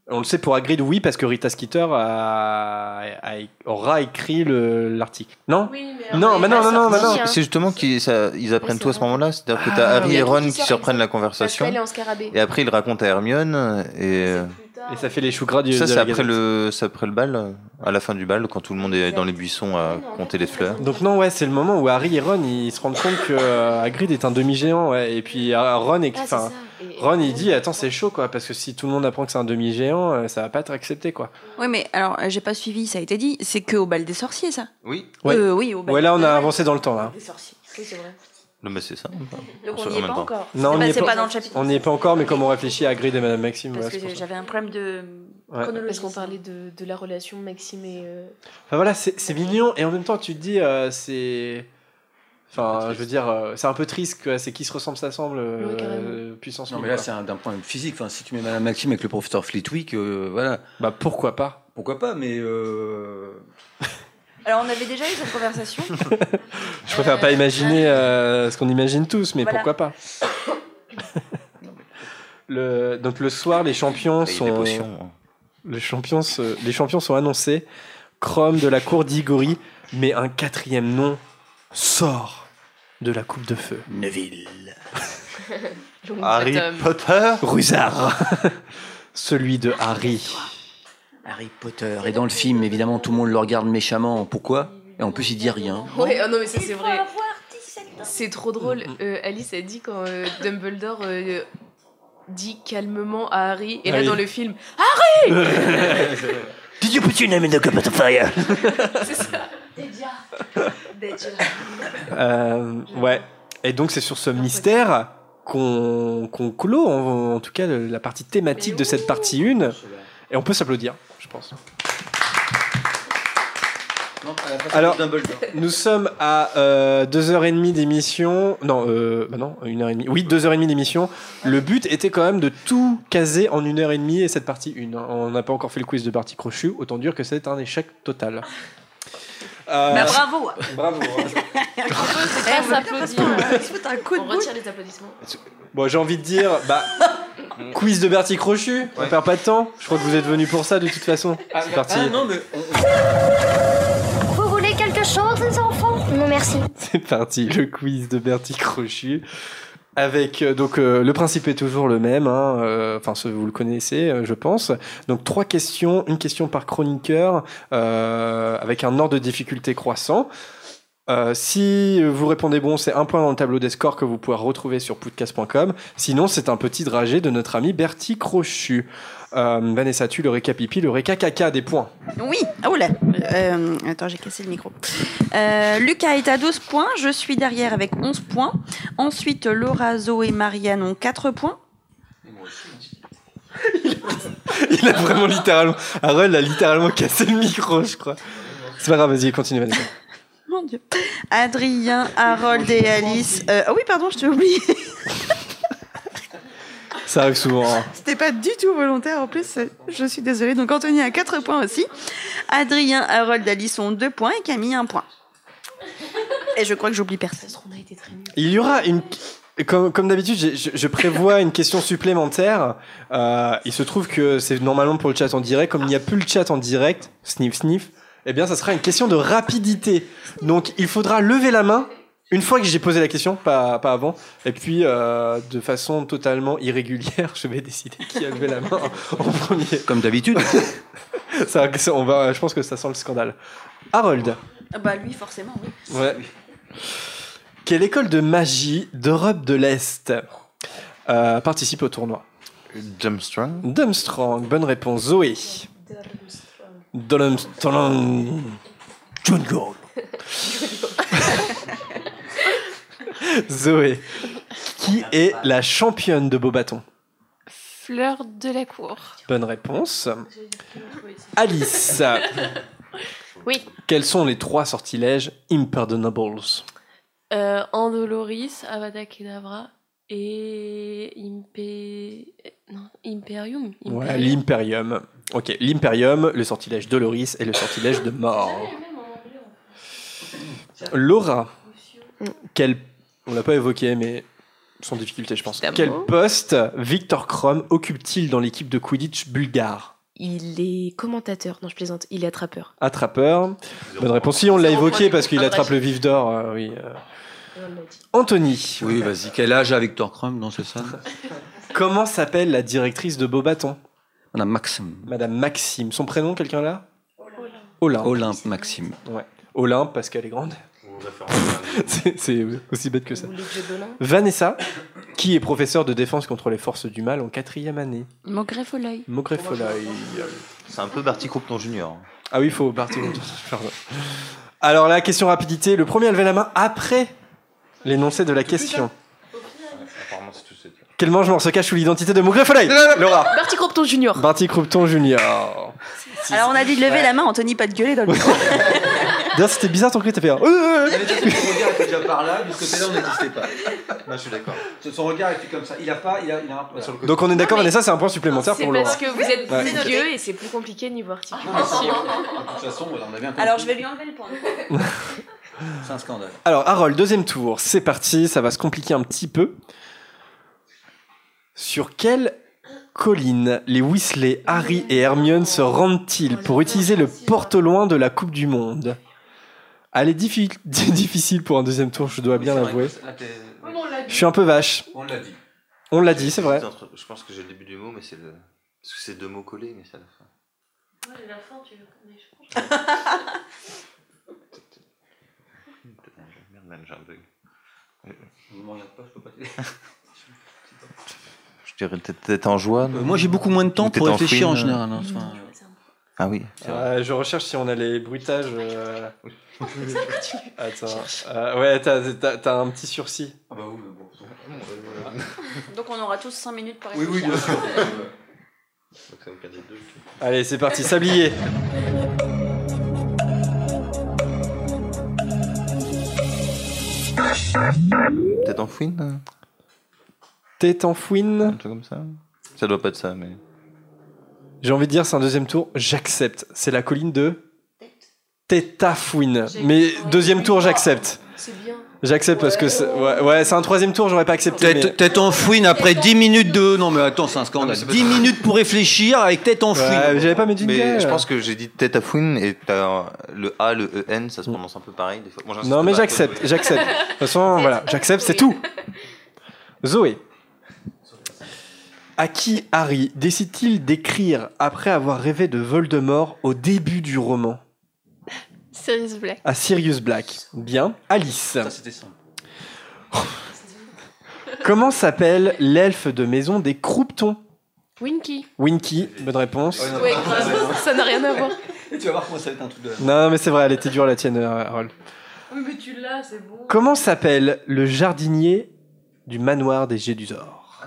On le sait pour Hagrid, oui, parce que Rita Skeeter a, a- aura écrit le- l'article. Non Oui, mais Non, mais non, non, non, non. sortie, hein. C'est justement qu'ils ça- ils apprennent tout à ce moment-là, c'est-à-dire que Ah, t'as Harry il y et Ron qui surprennent la Parce conversation, qu'elle est en scarabée. et après ils racontent à Hermione, et euh, Et ça fait les choux gras du ça de c'est après le, c'est après le bal, à la fin du bal, quand tout le monde est dans les buissons à compter les fleurs. Donc non, ouais, c'est le moment où Harry et Ron, ils se rendent compte que euh, Hagrid est un demi-géant, ouais. Et puis euh, Ron, est, Ah, enfin. Et- Ron, il dit, attends, c'est chaud, quoi, parce que si tout le monde apprend que c'est un demi-géant, euh, ça va pas être accepté, quoi. Oui, mais alors, euh, j'ai pas suivi, ça a été dit, c'est que au bal des sorciers, ça Oui, Ouais. Euh, oui, au bal Ouais, là, on a avancé dans le temps, là. des sorciers. Oui, c'est vrai. non mais c'est ça. Donc on n'y est pas temps. encore. Non, on Eh ben, n'y est c'est pas- pas dans le chapitre. On n'y est pas encore, mais comme on réfléchit à Hagrid et Madame Maxime, Parce ouais, que j'avais un problème de Ouais. chronologie. Parce qu'on parlait de, de la relation Maxime et. euh, Enfin voilà, c'est c'est mignon et en même temps tu te dis euh, c'est. Enfin, je veux dire, euh, c'est un peu triste que c'est qui se ressemble s'assemble, euh, puissance. non, mais là c'est un- d'un point de vue physique. Enfin, si tu mets Madame Maxime avec le professeur Flitwick, euh, voilà. Bah pourquoi pas? Pourquoi pas, mais. euh, Alors on avait déjà eu cette conversation. Je préfère pas imaginer euh, ce qu'on imagine tous, mais Voilà. pourquoi pas? Le, Donc le soir, les champions Et sont. potions. hein. Les champions, se- les champions sont annoncés. Chrome de la cour d'Igori, mais un quatrième nom sort de la coupe de feu. Neville. Harry Potter? Rusard Celui de Harry. Harry Potter. Et dans le film, évidemment, tout le monde le regarde méchamment. Pourquoi? Et en plus, il dit rien. Ouais, ah non, mais ça c'est vrai. C'est trop drôle. Euh, Alice a dit quand euh, Dumbledore euh, dit calmement à Harry, et là oui. dans le film, Did you put your name in the cup of fire? C'est ça. Euh, ouais. Et donc c'est sur ce mystère qu'on qu'on clôt, en, en tout cas, la partie thématique de cette partie 1. Et on peut s'applaudir, je pense. Alors, nous sommes à euh, 2h30 d'émission. Non, euh, bah non, 1h30. Oui, 2h30 d'émission. Le but était quand même de tout caser en 1h30 et cette partie 1. On n'a pas encore fait le quiz de partie crochue, autant dire que c'est un échec total. Euh, Bah, bravo. bravo. hein. On peut s'applaudir. un coup de On retire les applaudissements. Bon, j'ai envie de dire, bah, quiz de Bertie Crochu, on perd pas de temps. Je crois que vous êtes venus pour ça de toute façon. C'est parti. Ah non, mais. Vous voulez quelque chose, les enfants? Non, merci. C'est parti, le quiz de Bertie Crochu. Avec euh, donc euh, le principe est toujours le même, hein, euh, enfin vous le connaissez, euh, je pense. Donc trois questions, une question par chroniqueur, avec un ordre de difficulté croissant. Euh, si vous répondez bon, c'est un point dans le tableau des scores que vous pouvez retrouver sur podcast.com. Sinon, c'est un petit dragé de notre ami Bertie Crochu. Euh, Vanessa, tu le récapipi, le récacaca des points. Oui, ah oula. Euh, attends, j'ai cassé le micro. Lucas est à 12 points, je suis derrière avec 11 points. Ensuite, Laura, Zoé et Marianne ont 4 points. Il a vraiment littéralement. Harold a littéralement cassé le micro, je crois. C'est pas grave, vas-y, continue, Vanessa. Mon Dieu. Adrien, Harold et Alice. euh, ah oui, pardon, je t'ai oublié. Ça arrive souvent. hein. C'était pas du tout volontaire en plus, je suis désolée. Donc Anthony a 4 points aussi. Adrien, Harold, Alice ont 2 points et Camille 1 point. Et je crois que j'oublie personne. Il y aura une. Comme, comme d'habitude, je prévois une question supplémentaire. Euh, il se trouve que c'est normalement pour le chat en direct. Comme il n'y a plus le chat en direct, sniff sniff, eh bien, ça sera une question de rapidité. Donc, il faudra lever la main une fois que j'ai posé la question, pas, pas avant. Et puis, euh, de façon totalement irrégulière, je vais décider qui a levé la main en premier. Comme d'habitude. ça, ça- on va, je pense que ça sent le scandale. Harold. Ah Bah lui, forcément, oui. Ouais. Quelle école de magie d'Europe de l'Est euh, participe au tournoi? Dumstrong. Dumstrong, bonne réponse. Zoé. Dumstrong. Jungle. Zoé. Qui est la championne de beau bâton? Fleur de la cour. Bonne réponse. Alice. Oui. Quels sont les trois sortilèges Impardonnables? Euh, Andoloris, Avada Kedavra et Impé... non, Imperium. Ouais, Imperium. l'Imperium. Ok, l'Imperium, le sortilège Doloris et le sortilège de mort. Laura, quel... on l'a pas évoqué, mais sans difficulté, je pense. Quel poste Victor Krum occupe-t-il dans l'équipe de Quidditch bulgare? Il est commentateur. Non, je plaisante. Il est attrapeur. Attrapeur. Bonne réponse. Si on l'a évoqué parce qu'il attrape le vif d'or, euh, oui. euh. Anthony. Oui, vas-y. Quel âge a Victor Crumb Non, c'est ça Comment s'appelle la directrice de Beaubaton? Madame Maxime. Madame Maxime. Son prénom, quelqu'un là? Olympe. Olympe Maxime. Ouais. Olympe parce qu'elle est grande. C'est- aussi bête que ça. Vanessa, qui est professeure de défense contre les forces du mal en quatrième année. Au l'œil. C'est un peu Barty Croupton Junior. Ah oui, il faut partir. Pardon. Alors la question rapidité. Le premier à lever la main après l'énoncé de la question. C'est ça. Quel mangement se cache sous l'identité de au l'œil Laura. Barty Crompton Junior. Barty Croupton Junior. Alors on a dit de lever la main, Anthony, pas de gueuler dans le micro. D'ailleurs, c'était bizarre ton cri, t'as fait un... Son regard était déjà par là, de ce côté-là, on n'existait pas. Non, je suis d'accord. Son regard était comme ça. Il a pas, il a, il a un point sur le côté. Donc on est d'accord, Vanessa, c'est un point supplémentaire C'est pour Laura. parce que vous êtes plus vieux et c'est plus compliqué niveau articulation. De toute façon, on avait un peu. Alors je vais lui enlever le point. C'est un scandale. Alors, Harold, deuxième tour, c'est parti, ça va se compliquer un petit peu. Sur quelle colline les Weasley, Harry et Hermione se rendent-ils pour utiliser le porte-loin de la Coupe du Monde? Elle est diffi- difficile pour un deuxième tour, je dois bien l'avouer. Je suis un peu vache. On l'a dit. On l'a dit, c'est vrai. Je pense que j'ai le début du mot, mais c'est le. Parce que c'est deux mots collés, mais c'est à la fin. Merde, man, j'ai un bug. Ne me regarde pas, je peux pas t'aider. Je dirais peut-être en joie. Euh, moi, j'ai beaucoup moins de temps pour réfléchir en général. euh. hein, enfin, Ah oui. Euh, je recherche si on a les bruitages. euh. Attends. Euh, ouais, t'as, t'as- t'as un petit sursis. Ah bah oui, mais bon. Donc on aura tous 5 minutes pour Oui, réfléchir. oui, bien sûr. Allez, c'est parti, sablier. Tête en fouine Tête en fouine. Un truc comme ça Ça doit pas être ça, mais. J'ai envie de dire, c'est un deuxième tour, j'accepte. C'est la colline de Tétafouine. Mais deuxième tour, j'accepte. J'accepte parce que c'est ouais, ouais, c'est un troisième tour, j'aurais pas accepté. mais- Tête, en fouine après 10 minutes de. Non, mais attends, c'est un scandale. 10 minutes pour réfléchir avec tête en fouine. Ouais, j'avais pas mes Mais je pense que j'ai dit tête à fouine et t'as le A, le EN, ça se prononce un peu pareil des fois. Bon, Non, mais j'accepte, j'accepte. De toute façon, voilà, j'accepte, c'est tout. Zoé. À qui Harry décide-t-il d'écrire après avoir rêvé de Voldemort au début du roman? Sirius Black. À Sirius Black. Bien. Alice. Ça, c'était simple. Comment s'appelle l'elfe de maison des Croupetons? Winky. Winky, bonne réponse. Ouais, grave. ça n'a rien à voir. Tu vas voir comment ça va être un truc de la Non, mais c'est vrai, elle était dure la tienne, euh, Harold. Oui, mais tu l'as, c'est bon. Comment s'appelle le jardinier du manoir des Gédusors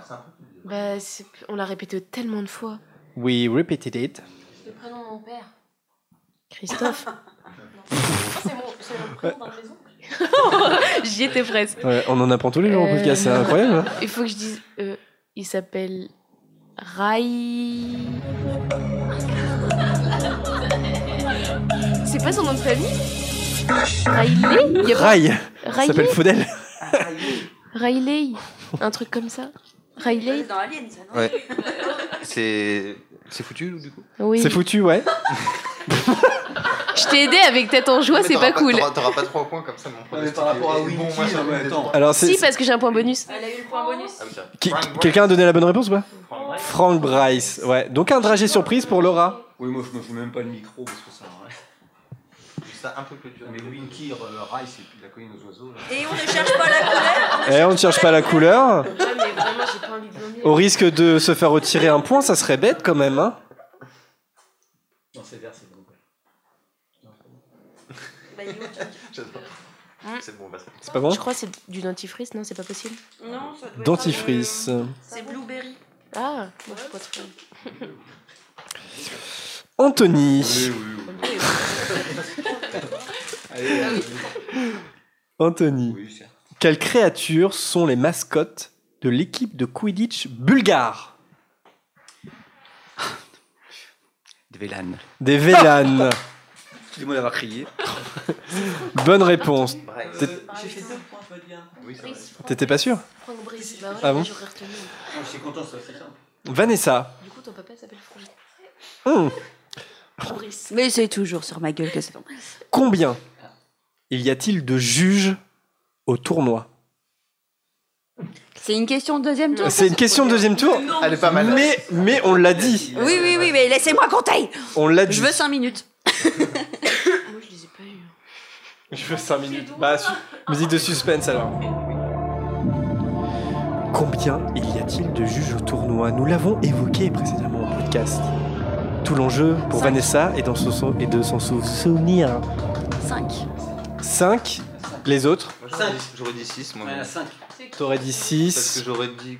Bah, c'est- on l'a répété tellement de fois. We repeated it. Le prénom de mon père. Christophe. c'est mon, prénom d'un maison. J'y étais presque. Ouais, on en apprend tous les jours Euh, podcast, c'est incroyable. hein. Il faut que je dise. euh, il s'appelle. Rai. C'est pas son nom de famille? Riley Il Rai. Riley s'appelle Faudel. Riley Un truc comme ça Riley Dans Alien, ça, non? Ouais. C'est. C'est foutu du coup Oui. C'est foutu, ouais. Je t'ai aidé avec tête en joie, c'est pas cool. T'auras t'auras pas 3 points comme ça, mon mais par rapport à Bon, Winky, moi, trois. Alors. Si, parce que j'ai un point bonus. Elle a eu le point bonus. Ah. Quelqu'un a donné la bonne réponse ou pas Frank Bryce, ouais. Donc un dragé surprise pour Laura. Oui, moi je me fous même pas le micro parce que ça. Un peu clôturé. Mais Winky, euh, Rice et puis la colline aux oiseaux. Là. Et on ne cherche pas la couleur Eh, on ne cherche pas la couleur. Ouais, mais vraiment, j'ai pas envie de vomir. Au risque de se faire retirer un point, ça serait bête quand même, hein. Non, c'est vert, c'est bon. J'adore. C'est bon, on se C'est pas bon Je crois que c'est du dentifrice, non C'est pas possible Non, ça doit être, Dentifrice. euh, C'est Blueberry. Ah, moi je suis pas trop. Anthony. Anthony. Oui, certes. Quelles créatures sont les mascottes de l'équipe de Quidditch bulgare? Des Vélanes. Des Vélanes. Excusez-moi d'avoir crié. Bonne réponse. J'ai fait deux points, tu vas bien. Oui, c'est vrai. T'étais pas sûr Franck Brice, bah ouais, Ah bon j'aurais retenu. Je suis content, ça, c'est simple. Vanessa. Du coup, ton papa s'appelle Franck. Hum. Mais c'est toujours sur ma gueule que ça tombe. Combien il y a-t-il de juges au tournoi? C'est une question de deuxième tour C'est une question de deuxième tour. Elle est pas mal. Mais, mais on l'a dit. Oui, oui, oui, mais laissez-moi compter On l'a dit. Je veux 5 minutes. Moi, je les ai pas eu. Je veux 5 minutes. Bah, su- musique de suspense alors. Combien il y a-t-il de juges au tournoi? Nous l'avons évoqué précédemment au podcast. Tout l'enjeu pour Vanessa est, dans son, est de s'en sou- souvenir. 5. 5. Les autres j'aurais dit- J'aurais dit 6, moi. Il y en a 5. T'aurais dit Parce 6. que j'aurais dit,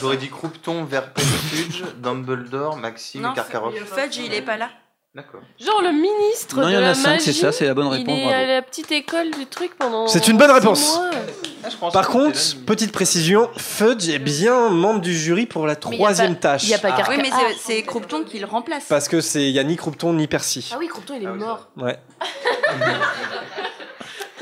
j'aurais dit Croupton, Verpelfuge, Dumbledore, Maxime Non, et Karkaroff. Fudge, il est pas là. D'accord. Genre le ministre Non, il y de en la a 5, c'est magie, ça, c'est la bonne Il réponse. est à Bravo. la petite école du truc pendant. C'est une bonne six réponse. mois. Ah, Par contre, petite précision, Fudge est bien membre du jury pour la Mais y a troisième pas- tâche. y a pas Ah, Carca- oui, mais Ah. c'est- Croupton qui le remplace. Parce que c'est y a ni Croupton ni Percy. Ah oui, Crompton, il est mort. Ouais.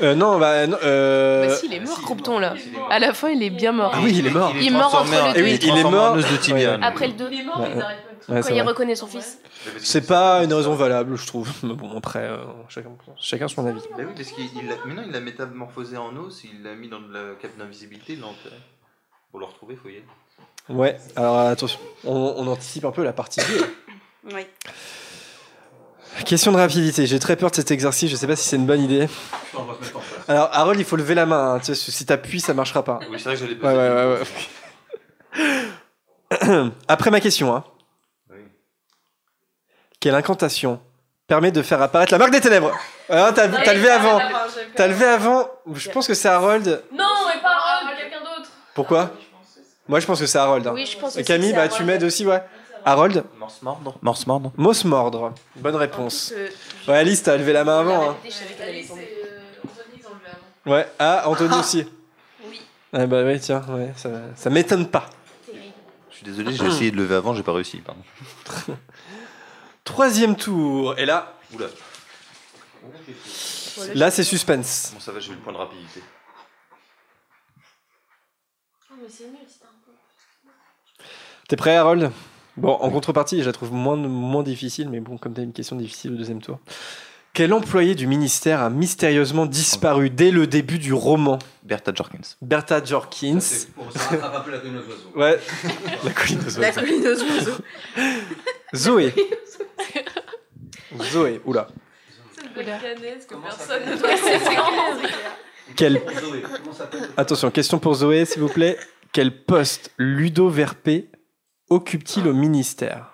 Euh, non, bah, non, euh... Bah si, il est mort, Crompton, là. À la fin, il est bien mort. Ah oui, il est mort. Il est mort entre en- les deux. Oui, il est transformé en mort. os de tibia. Après le 2, Ouais, ouais. quand Ouais, c'est il vrai. reconnaît son fils. C'est pas une raison valable, je trouve. Mais bon, après, euh, chacun, chacun son avis. Bah oui, parce qu'il il non, il l'a métamorphosé en os, il l'a mis dans la cape d'invisibilité, il l'a enterré. Pour le retrouver, faut y aller. Ouais, alors attention, on, on anticipe un peu la partie 2. Oui. Question de rapidité, j'ai très peur de cet exercice, je sais pas si c'est une bonne idée. On va se mettre en place. Alors, Harold, il faut lever la main, hein, tu sais, si t'appuies, ça marchera pas. Oui, c'est vrai que j'allais Ouais, ouais, ouais, ouais. Après ma question, hein. Quelle incantation permet de faire apparaître la marque des ténèbres Ah, t'as t'as levé avant. T'as levé avant. Je pense que c'est Harold. Non, mais pas Harold, quelqu'un d'autre. Pourquoi? Moi, je pense que c'est Harold. hein. Oui, je pense Et aussi Camille, que bah, tu Harold. m'aides aussi, ouais. Harold? Morse mordre. Morse mordre. Moss mordre. Bonne réponse. Euh, Ouais, Alice, t'as levé la main avant. Hein. je savais qu'elle allait tomber. Ouais. Ah, Anthony aussi. Oui. Ah bah oui, tiens, ouais, ça, ça m'étonne pas. Je suis désolé, j'ai essayé de lever avant, j'ai pas réussi. Pardon. Troisième tour. Et là, Oula. là c'est suspense. Bon, ça va, j'ai eu le point de rapidité. Oh, mais c'est nul, c'est un peu. T'es prêt, Harold? Bon, en contrepartie, je la trouve moins, moins difficile, mais bon, comme t'as une question difficile au deuxième tour. Quel employé du ministère a mystérieusement disparu dès le début du roman Bertha Jorkins. Bertha Jorkins. C'est pour ça rattrape un peu la colline aux oiseaux. Ouais, la colline aux La oiseaux. colline aux oiseaux. Zoé. Zoé, oula. Canet, que personne ne doit. Quel... Attention, question pour Zoé, s'il vous plaît. Quel poste Ludo Verpé occupe-t-il au ministère? la.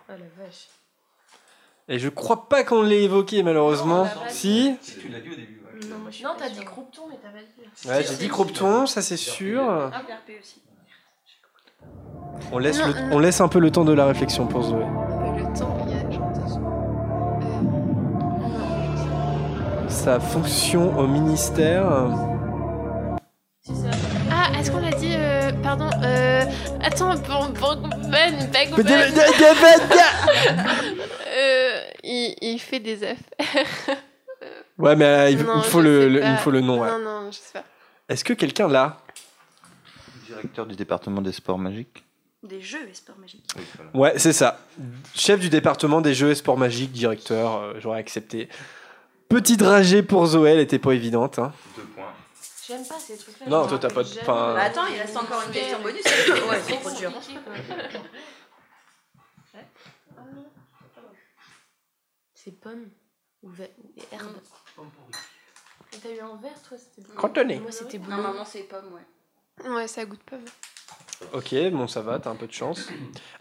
Et je crois pas qu'on l'ait évoqué, malheureusement. si Tu l'as dit au début. Non, moi, je suis Non, t'as dit Croupton, mais t'as pas dit. Ouais, j'ai dit Cropton, ça c'est sûr. Ah, PRP aussi. On laisse, Non, le- euh. on laisse un peu le temps de la réflexion pour Zoé. Le temps, il y a genre deux Sa fonction au ministère. Ah, est-ce qu'on l'a dit euh, Pardon. Euh, attends, Ben, Ben, Ben. de- de- de- Euh, il, il fait des affaires. Ouais, mais euh, il, Non, il faut le, il me faut le nom. ouais. Non, non, je sais pas. Est-ce que quelqu'un l'a? Directeur du département des sports magiques. Des jeux et sports magiques. Ouais, c'est ça. Chef du département des jeux et sports magiques, directeur, euh, j'aurais accepté. Petit dragé pour Zoé, elle était pas évidente. hein. Deux points. J'aime pas ces trucs-là. Non, toi, t'as pas de- enfin- Bah attends, il reste encore une question bonus. Ouais, c'est trop dur. C'est pomme ou ou herbe. Et T'as eu un vert, toi C'était. Cantonné. Moi, c'était bleu. Normalement, c'est pomme, ouais. Ouais, ça goûte pas. Ok, bon, ça va, t'as un peu de chance.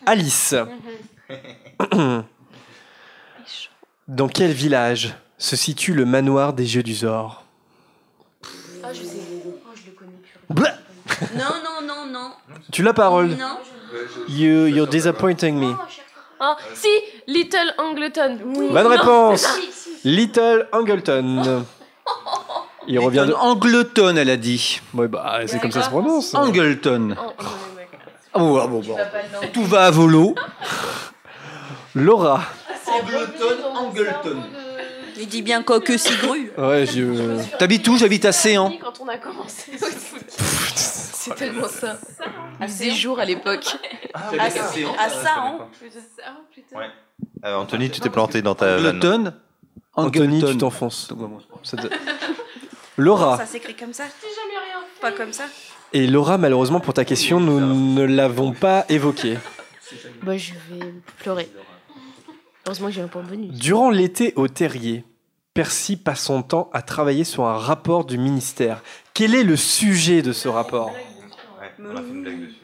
Alice, dans quel village se situe le manoir des jeux du Zor? Ah, je sais. Oh, je le connais Non, non, non, non. Tu l'as parole? Non. you, You're disappointing me. Ah, si Little Angleton. Oui. Bonne réponse. Little Angleton. Il revient de... Angleton, elle a dit. Ouais, bah, c'est comme ça se prononce. Angleton. Oh, oh, ouais. Ah bon, ah bon. Tout va à volo. Laura. Angleton, Angleton. Il dit bien coque cigru. Ouais, je... T'habites où? J'habite à Séan. Quand on a commencé. C'est tellement ça. À ces jours à l'époque. À, à ça, hein. Ouais. Euh, Anthony, tu t'es planté dans ta vanne. Angleton. Anthony, Angleton. tu t'enfonces. Ça te- Laura. Ça s'écrit comme ça Pas comme ça Et Laura, malheureusement, pour ta question, nous ne l'avons pas évoquée. Bah, je vais pleurer. Heureusement que j'ai un point bonus. Durant l'été au terrier, Percy passe son temps à travailler sur un rapport du ministère. Quel est le sujet de ce rapport Ouais, on a fait une blague dessus.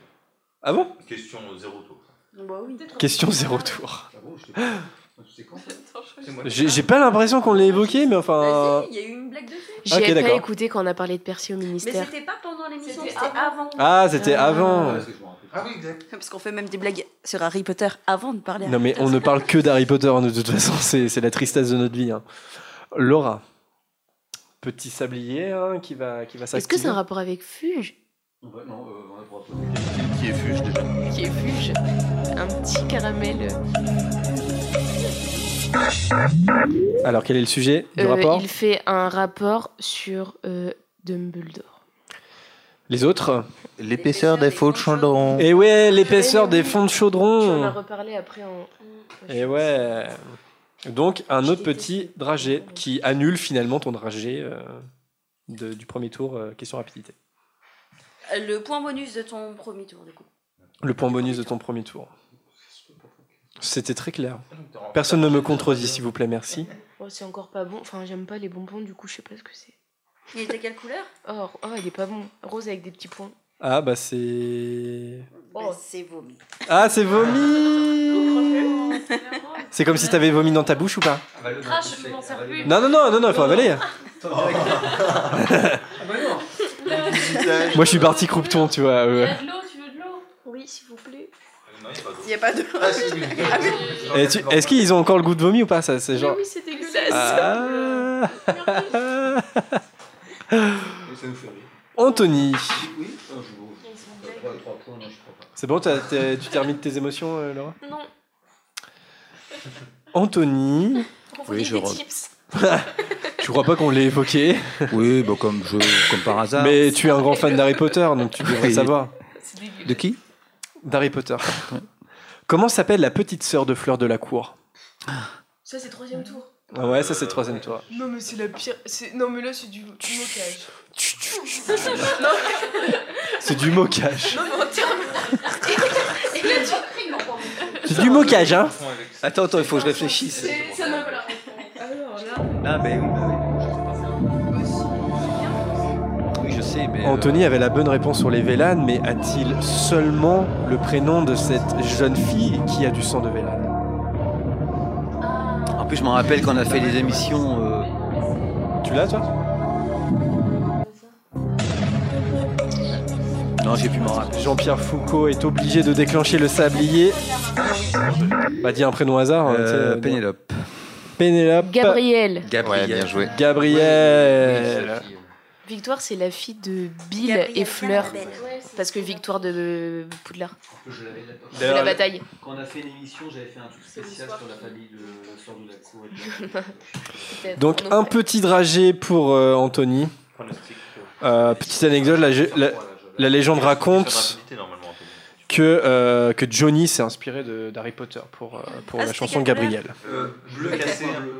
Ah bon? Question zéro tour. Bah oui. Question zéro tour. J'ai j'ai pas l'impression qu'on l'ait évoqué, mais enfin. Il y a eu une blague dessus. J'ai Ok, pas d'accord. écouté quand on a parlé de Percy au Mais ministère. c'était pas pendant l'émission, c'était avant. Ah, c'était avant. Ah oui, exact. Parce qu'on fait même des blagues sur Harry Potter avant de parler. Non, mais on ne parle que d'Harry Potter, hein, de toute façon, c'est c'est la tristesse de notre vie. hein. Laura, petit sablier hein, qui va, qui va Est-ce que c'est un rapport avec Fuge? Qui est fuge déjà? Qui est Fuge? Un petit caramel. Alors, quel est le sujet du Euh, rapport? il fait un rapport sur euh, Dumbledore. Les autres L'épaisseur des faux de chaudron. Et ouais, l'épaisseur des fonds de Tu en as chaudron. reparlé après en. Et ouais. Donc, un autre petit dragé qui annule finalement ton dragé euh, de- du premier tour, euh, question rapidité. Le point bonus de ton premier tour, du coup. Le point bonus de ton premier tour. C'était très clair. Personne ne me contredit, s'il vous plaît, merci. Oh, c'est encore pas bon. Enfin, j'aime pas les bonbons, du coup, je sais pas ce que c'est. Il était quelle couleur? Oh, oh, il est pas bon. Rose avec des petits points. Ah, bah c'est. Bah, C'est vomi. Ah, c'est vomi C'est comme si t'avais vomi dans ta bouche ou pas? Crash, je m'en sers plus. Non, non, non, non, non, il faut avaler. Moi, je suis parti croupeton, tu vois. ouais. de l'eau, tu veux de l'eau? Oui, s'il vous plaît. Il n'y a pas de. Tu- Est-ce qu'ils ont encore le goût de vomi ou pas ça, C'est genre. oui, c'est dégueulasse. Ah. Anthony, c'est bon, t'as- t'as- tu termines tes émotions, euh, Laura? Non. Anthony, Oui, je re- je crois pas qu'on l'ait évoqué, Oui, bah, comme, je, comme par hasard. mais tu es un grand fan d'Harry Potter, donc tu devrais Oui. savoir. De qui? D'Harry Potter. Comment s'appelle la petite sœur de Fleur de la Cour? Ça, c'est troisième tour. Ah Ouais, ça c'est le troisième tour. Non, mais c'est la pire. c'est- Non, mais là, c'est du, du moquage. C'est du moquage. Non, mais en termes. Et là, tu- C'est du moquage, hein Attends, attends, il faut que je réfléchisse. C'est- Ça n'a pas. Alors là. Ah, ben oui, bah oui. je sais pas. Oui, je sais, mais. euh, Anthony avait la bonne réponse sur les Vélanes, mais a-t-il seulement le prénom de cette jeune fille qui a du sang de Vélane En plus, je m'en rappelle quand on a fait les émissions. euh, Tu l'as, toi Non, j'ai pu m'en rappeler. Jean-Pierre Foucault est obligé de déclencher le sablier. Bah, dis un prénom au hasard. hein, Euh, tu sais, euh, Pénélope. Pénélope. Gabriel. Gabriel. Ouais, bien joué. Gabriel. Victoire, c'est la fille de Bill et Fleur. Parce que Victoire de Poudlard. De la bataille. Quand on a fait l'émission, j'avais fait un truc spécial sur la famille de Sœur de la Cour. Donc un petit dragé pour euh, Anthony. Euh, petite anecdote, la, la- la légende raconte que, euh, que Johnny s'est inspiré de- d'Harry Potter pour, euh, pour Ah, la chanson Gabriel Gabriel. Euh, bleu cassé, un bleu.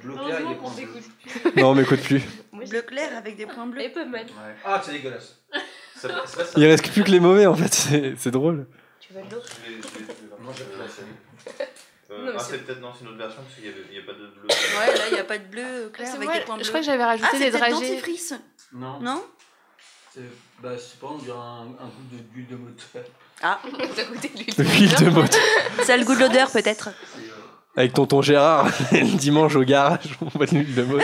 Bleu point bleu. Non, on m'écoute plus. Bleu clair avec des points bleus. Et pas mal. Ah, c'est dégueulasse. Ça- pas ça. Il reste plus que les mauvais en fait, c'est c'est drôle. Tu veux de l'eau Moi, j'ai pris la scène. Euh, Non, ah, c'est- peut-être c'est une autre version parce qu'il n'y a, il y a pas de bleu. Ouais, là, il n'y a pas de bleu clair C'est avec des points bleus. je crois que j'avais rajouté ah, des dragées. dentifrice. Non. Non C'est bah, pas, on dirait un, un goût de- d'huile de moteur. Ah, T'as goûté de l'huile L'huile de moteur. ça a le goût de l'odeur peut-être. Avec tonton Gérard, le dimanche au garage, on Ah,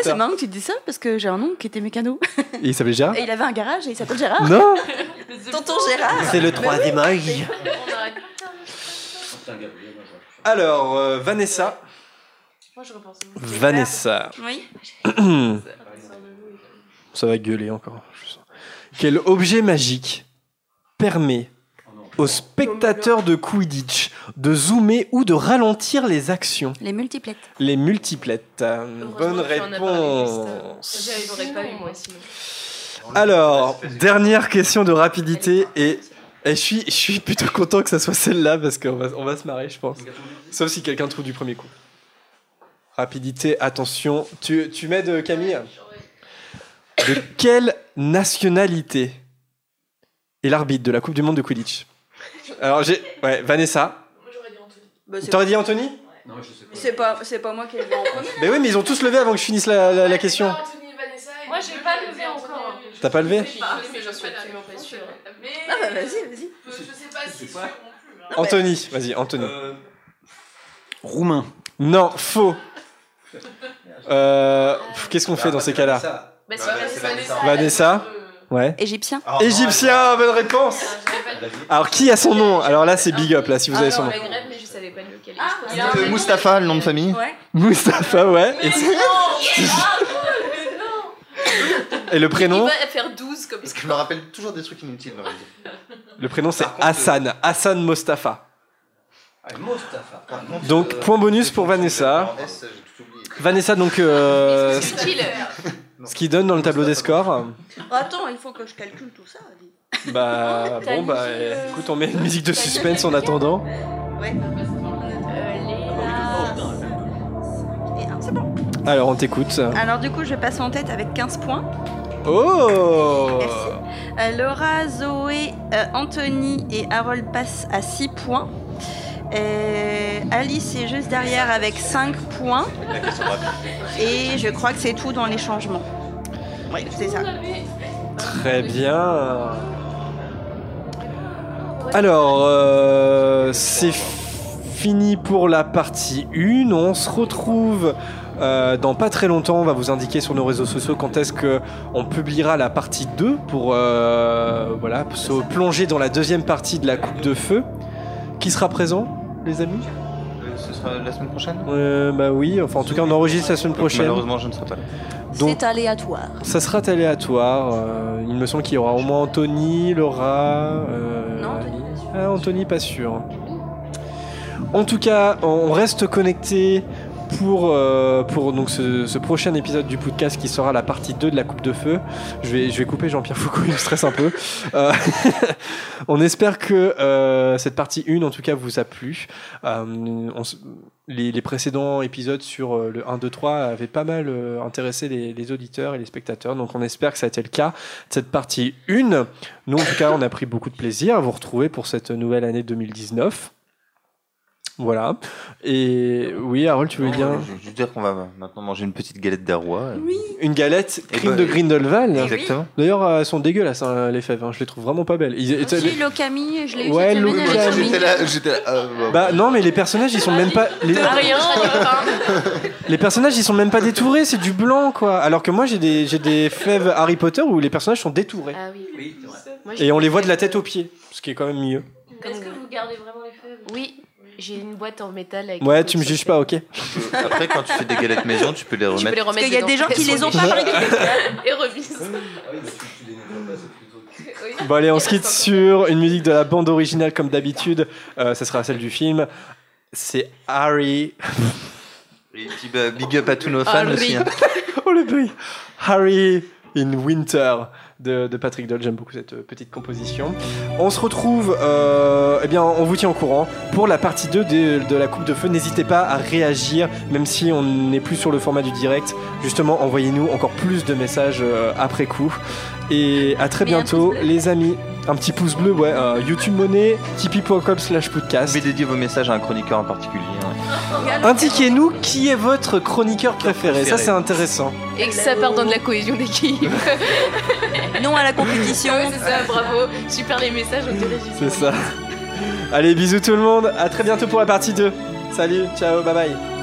c'est marrant que tu dis ça parce que j'ai un oncle qui était mécano. Et il s'appelait Gérard Et il avait un garage et il s'appelle Gérard. Non Tonton Gérard. C'est le troisième œil. Alors, euh, Vanessa. Moi, je repense. Vanessa. Oui. Ça va gueuler encore. je sens. Quel objet magique permet aux spectateurs de Quidditch de zoomer ou de ralentir les actions Les multiplettes. Les multiplettes. Bonne réponse. J'aurais pas eu moi sinon. Alors, dernière question de rapidité et, et je, suis, je suis plutôt content que ça soit celle-là parce qu'on va, on va se marrer, je pense. Sauf si quelqu'un trouve du premier coup. Rapidité, attention. Tu, tu m'aides, Camille? De quelle nationalité est l'arbitre de la Coupe du Monde de Quidditch? Alors, j'ai. Ouais, Vanessa. Bah, c'est- T'aurais dit Anthony Non, je sais pas. C'est pas, c'est pas moi qui l'ai vu en premier. Mais oui, mais ils ont tous levé avant que je finisse la, la- la question. Moi, j'ai pas levé encore. T'as pas levé mais j'en suis absolument pas sûre. Ah bah vas-y, vas-y. Je sais pas si sûr non plus. hein. Anthony, vas-y, Anthony. Euh, Roumain. Non, faux. Euh, pff, Qu'est-ce qu'on fait dans ces cas-là Bah, c'est Bah, Vanessa. c'est Vanessa. Euh, Ouais. Égyptien. Ah, Égyptien, bonne réponse Alors, qui a son nom Alors là, c'est big up, là, si vous avez son nom. Ah, Euh, Mustapha, le nom de famille Ouais. Mustapha, ouais. Et, et le Il prénom va faire 12 comme ça. Je me rappelle toujours des trucs inutiles dans la vie. Le prénom, c'est Par contre, Hassan. Hassan Mostafa. Ah, Mostafa. Par contre, Donc, euh, point bonus pour Vanessa. S. Vanessa, donc, euh. Ce qui donne dans le tableau des scores. Oh, attends, il faut que je calcule tout ça. Bah, t'as bon, bah, euh, écoute, on met une musique de suspense en attendant. Ouais. C'est bon. Alors, on t'écoute. Alors du coup, je passe en tête avec 15 points. Oh Merci. Euh, Laura, Zoé, euh, Anthony et Harold passent à 6 points. Euh, Alice est juste derrière avec 5 points. Et je crois que c'est tout dans les changements. Oui, c'est ça. Très bien. Alors, euh, c'est fini pour la partie 1. On se retrouve euh, dans pas très longtemps. On va vous indiquer sur nos réseaux sociaux quand est-ce qu'on publiera la partie 2 pour euh, voilà, se plonger dans la deuxième partie de la Coupe de Feu. Qui sera présent, les amis Euh, Ce sera la semaine prochaine? Euh, Bah oui, enfin en tout cas on enregistre la semaine prochaine. Malheureusement, je ne serai pas là. Donc C'est aléatoire. ça sera aléatoire. euh, il me semble qu'il y aura au moins Anthony, Laura. euh, Non, Anthony, pas sûr. ah, Anthony, pas sûr. En tout cas, on reste connecté pour, euh, pour donc ce, prochain épisode du podcast qui sera la partie 2 de la Coupe de Feu. Je vais, couper Jean-Pierre Foucault, il me stresse un peu. Euh, on espère que euh, cette partie 1 en tout cas vous a plu. Les, précédents épisodes sur le 1, 2, 3 avaient pas mal intéressé les, les auditeurs et les spectateurs, donc on espère que ça a été le cas de cette partie 1. Nous en tout cas on a pris beaucoup de plaisir à vous retrouver pour cette nouvelle année 2019. Voilà. Et oui, Harold, tu veux Non, dire Je veux juste dire qu'on va maintenant manger une petite galette des rois. Une galette Et crime bah, de Grindelwald. Exactement. D'ailleurs, euh, elles sont dégueulasses, hein, les fèves. hein. Je les trouve vraiment pas belles. Ils- Si, l'Okami, je l'ai eu Ouais, sur J'étais là, j'étais là. ah, bah, Bah non, mais les personnages, ils sont même pas. Les, Rien, les personnages, ils sont même pas détourés. C'est du blanc, quoi. Alors que moi, j'ai des, j'ai des fèves Harry Potter où les personnages sont détourés. Ah oui. Moi, Et on les voit de la tête aux pieds, ce qui est quand même mieux. Est-ce que vous gardez vraiment les fèves? Oui, j'ai une boîte en métal avec. Ouais, tu me juges pas, ok. Après, quand tu fais des galettes maison, tu peux les Tu remettre. peux les remettre qu'il y a des gens qui les ont pas. Et remises. Bon, allez, on se quitte sur une musique de la bande originale, comme d'habitude. Euh, ça sera celle du film. C'est Harry. Et puis, big up à tous nos fans Harry. aussi. hein. oh le bruit Harry in Winter de, Patrick Doll. J'aime beaucoup cette euh, petite composition. On se retrouve, euh, eh bien, on vous tient au courant pour la partie 2 de, de la Coupe de Feu. N'hésitez pas à réagir, même si on n'est plus sur le format du direct. Justement, envoyez-nous encore plus de messages euh, après coup. Et à très Mais bientôt, les amis. Un petit pouce bleu, ouais. euh, YouTube Monnaie, tipeee.com slash podcast. Vous pouvez dédier vos messages à un chroniqueur en particulier. hein. Indiquez-nous qui est votre chroniqueur préféré. Ça, c'est intéressant. Et que ça part dans de la cohésion d'équipe. Non à la compétition. Ouais, c'est ça, bravo. Super les messages, on dirait. C'est ça. Allez, bisous tout le monde. À très bientôt pour la partie 2. Salut, ciao, bye bye.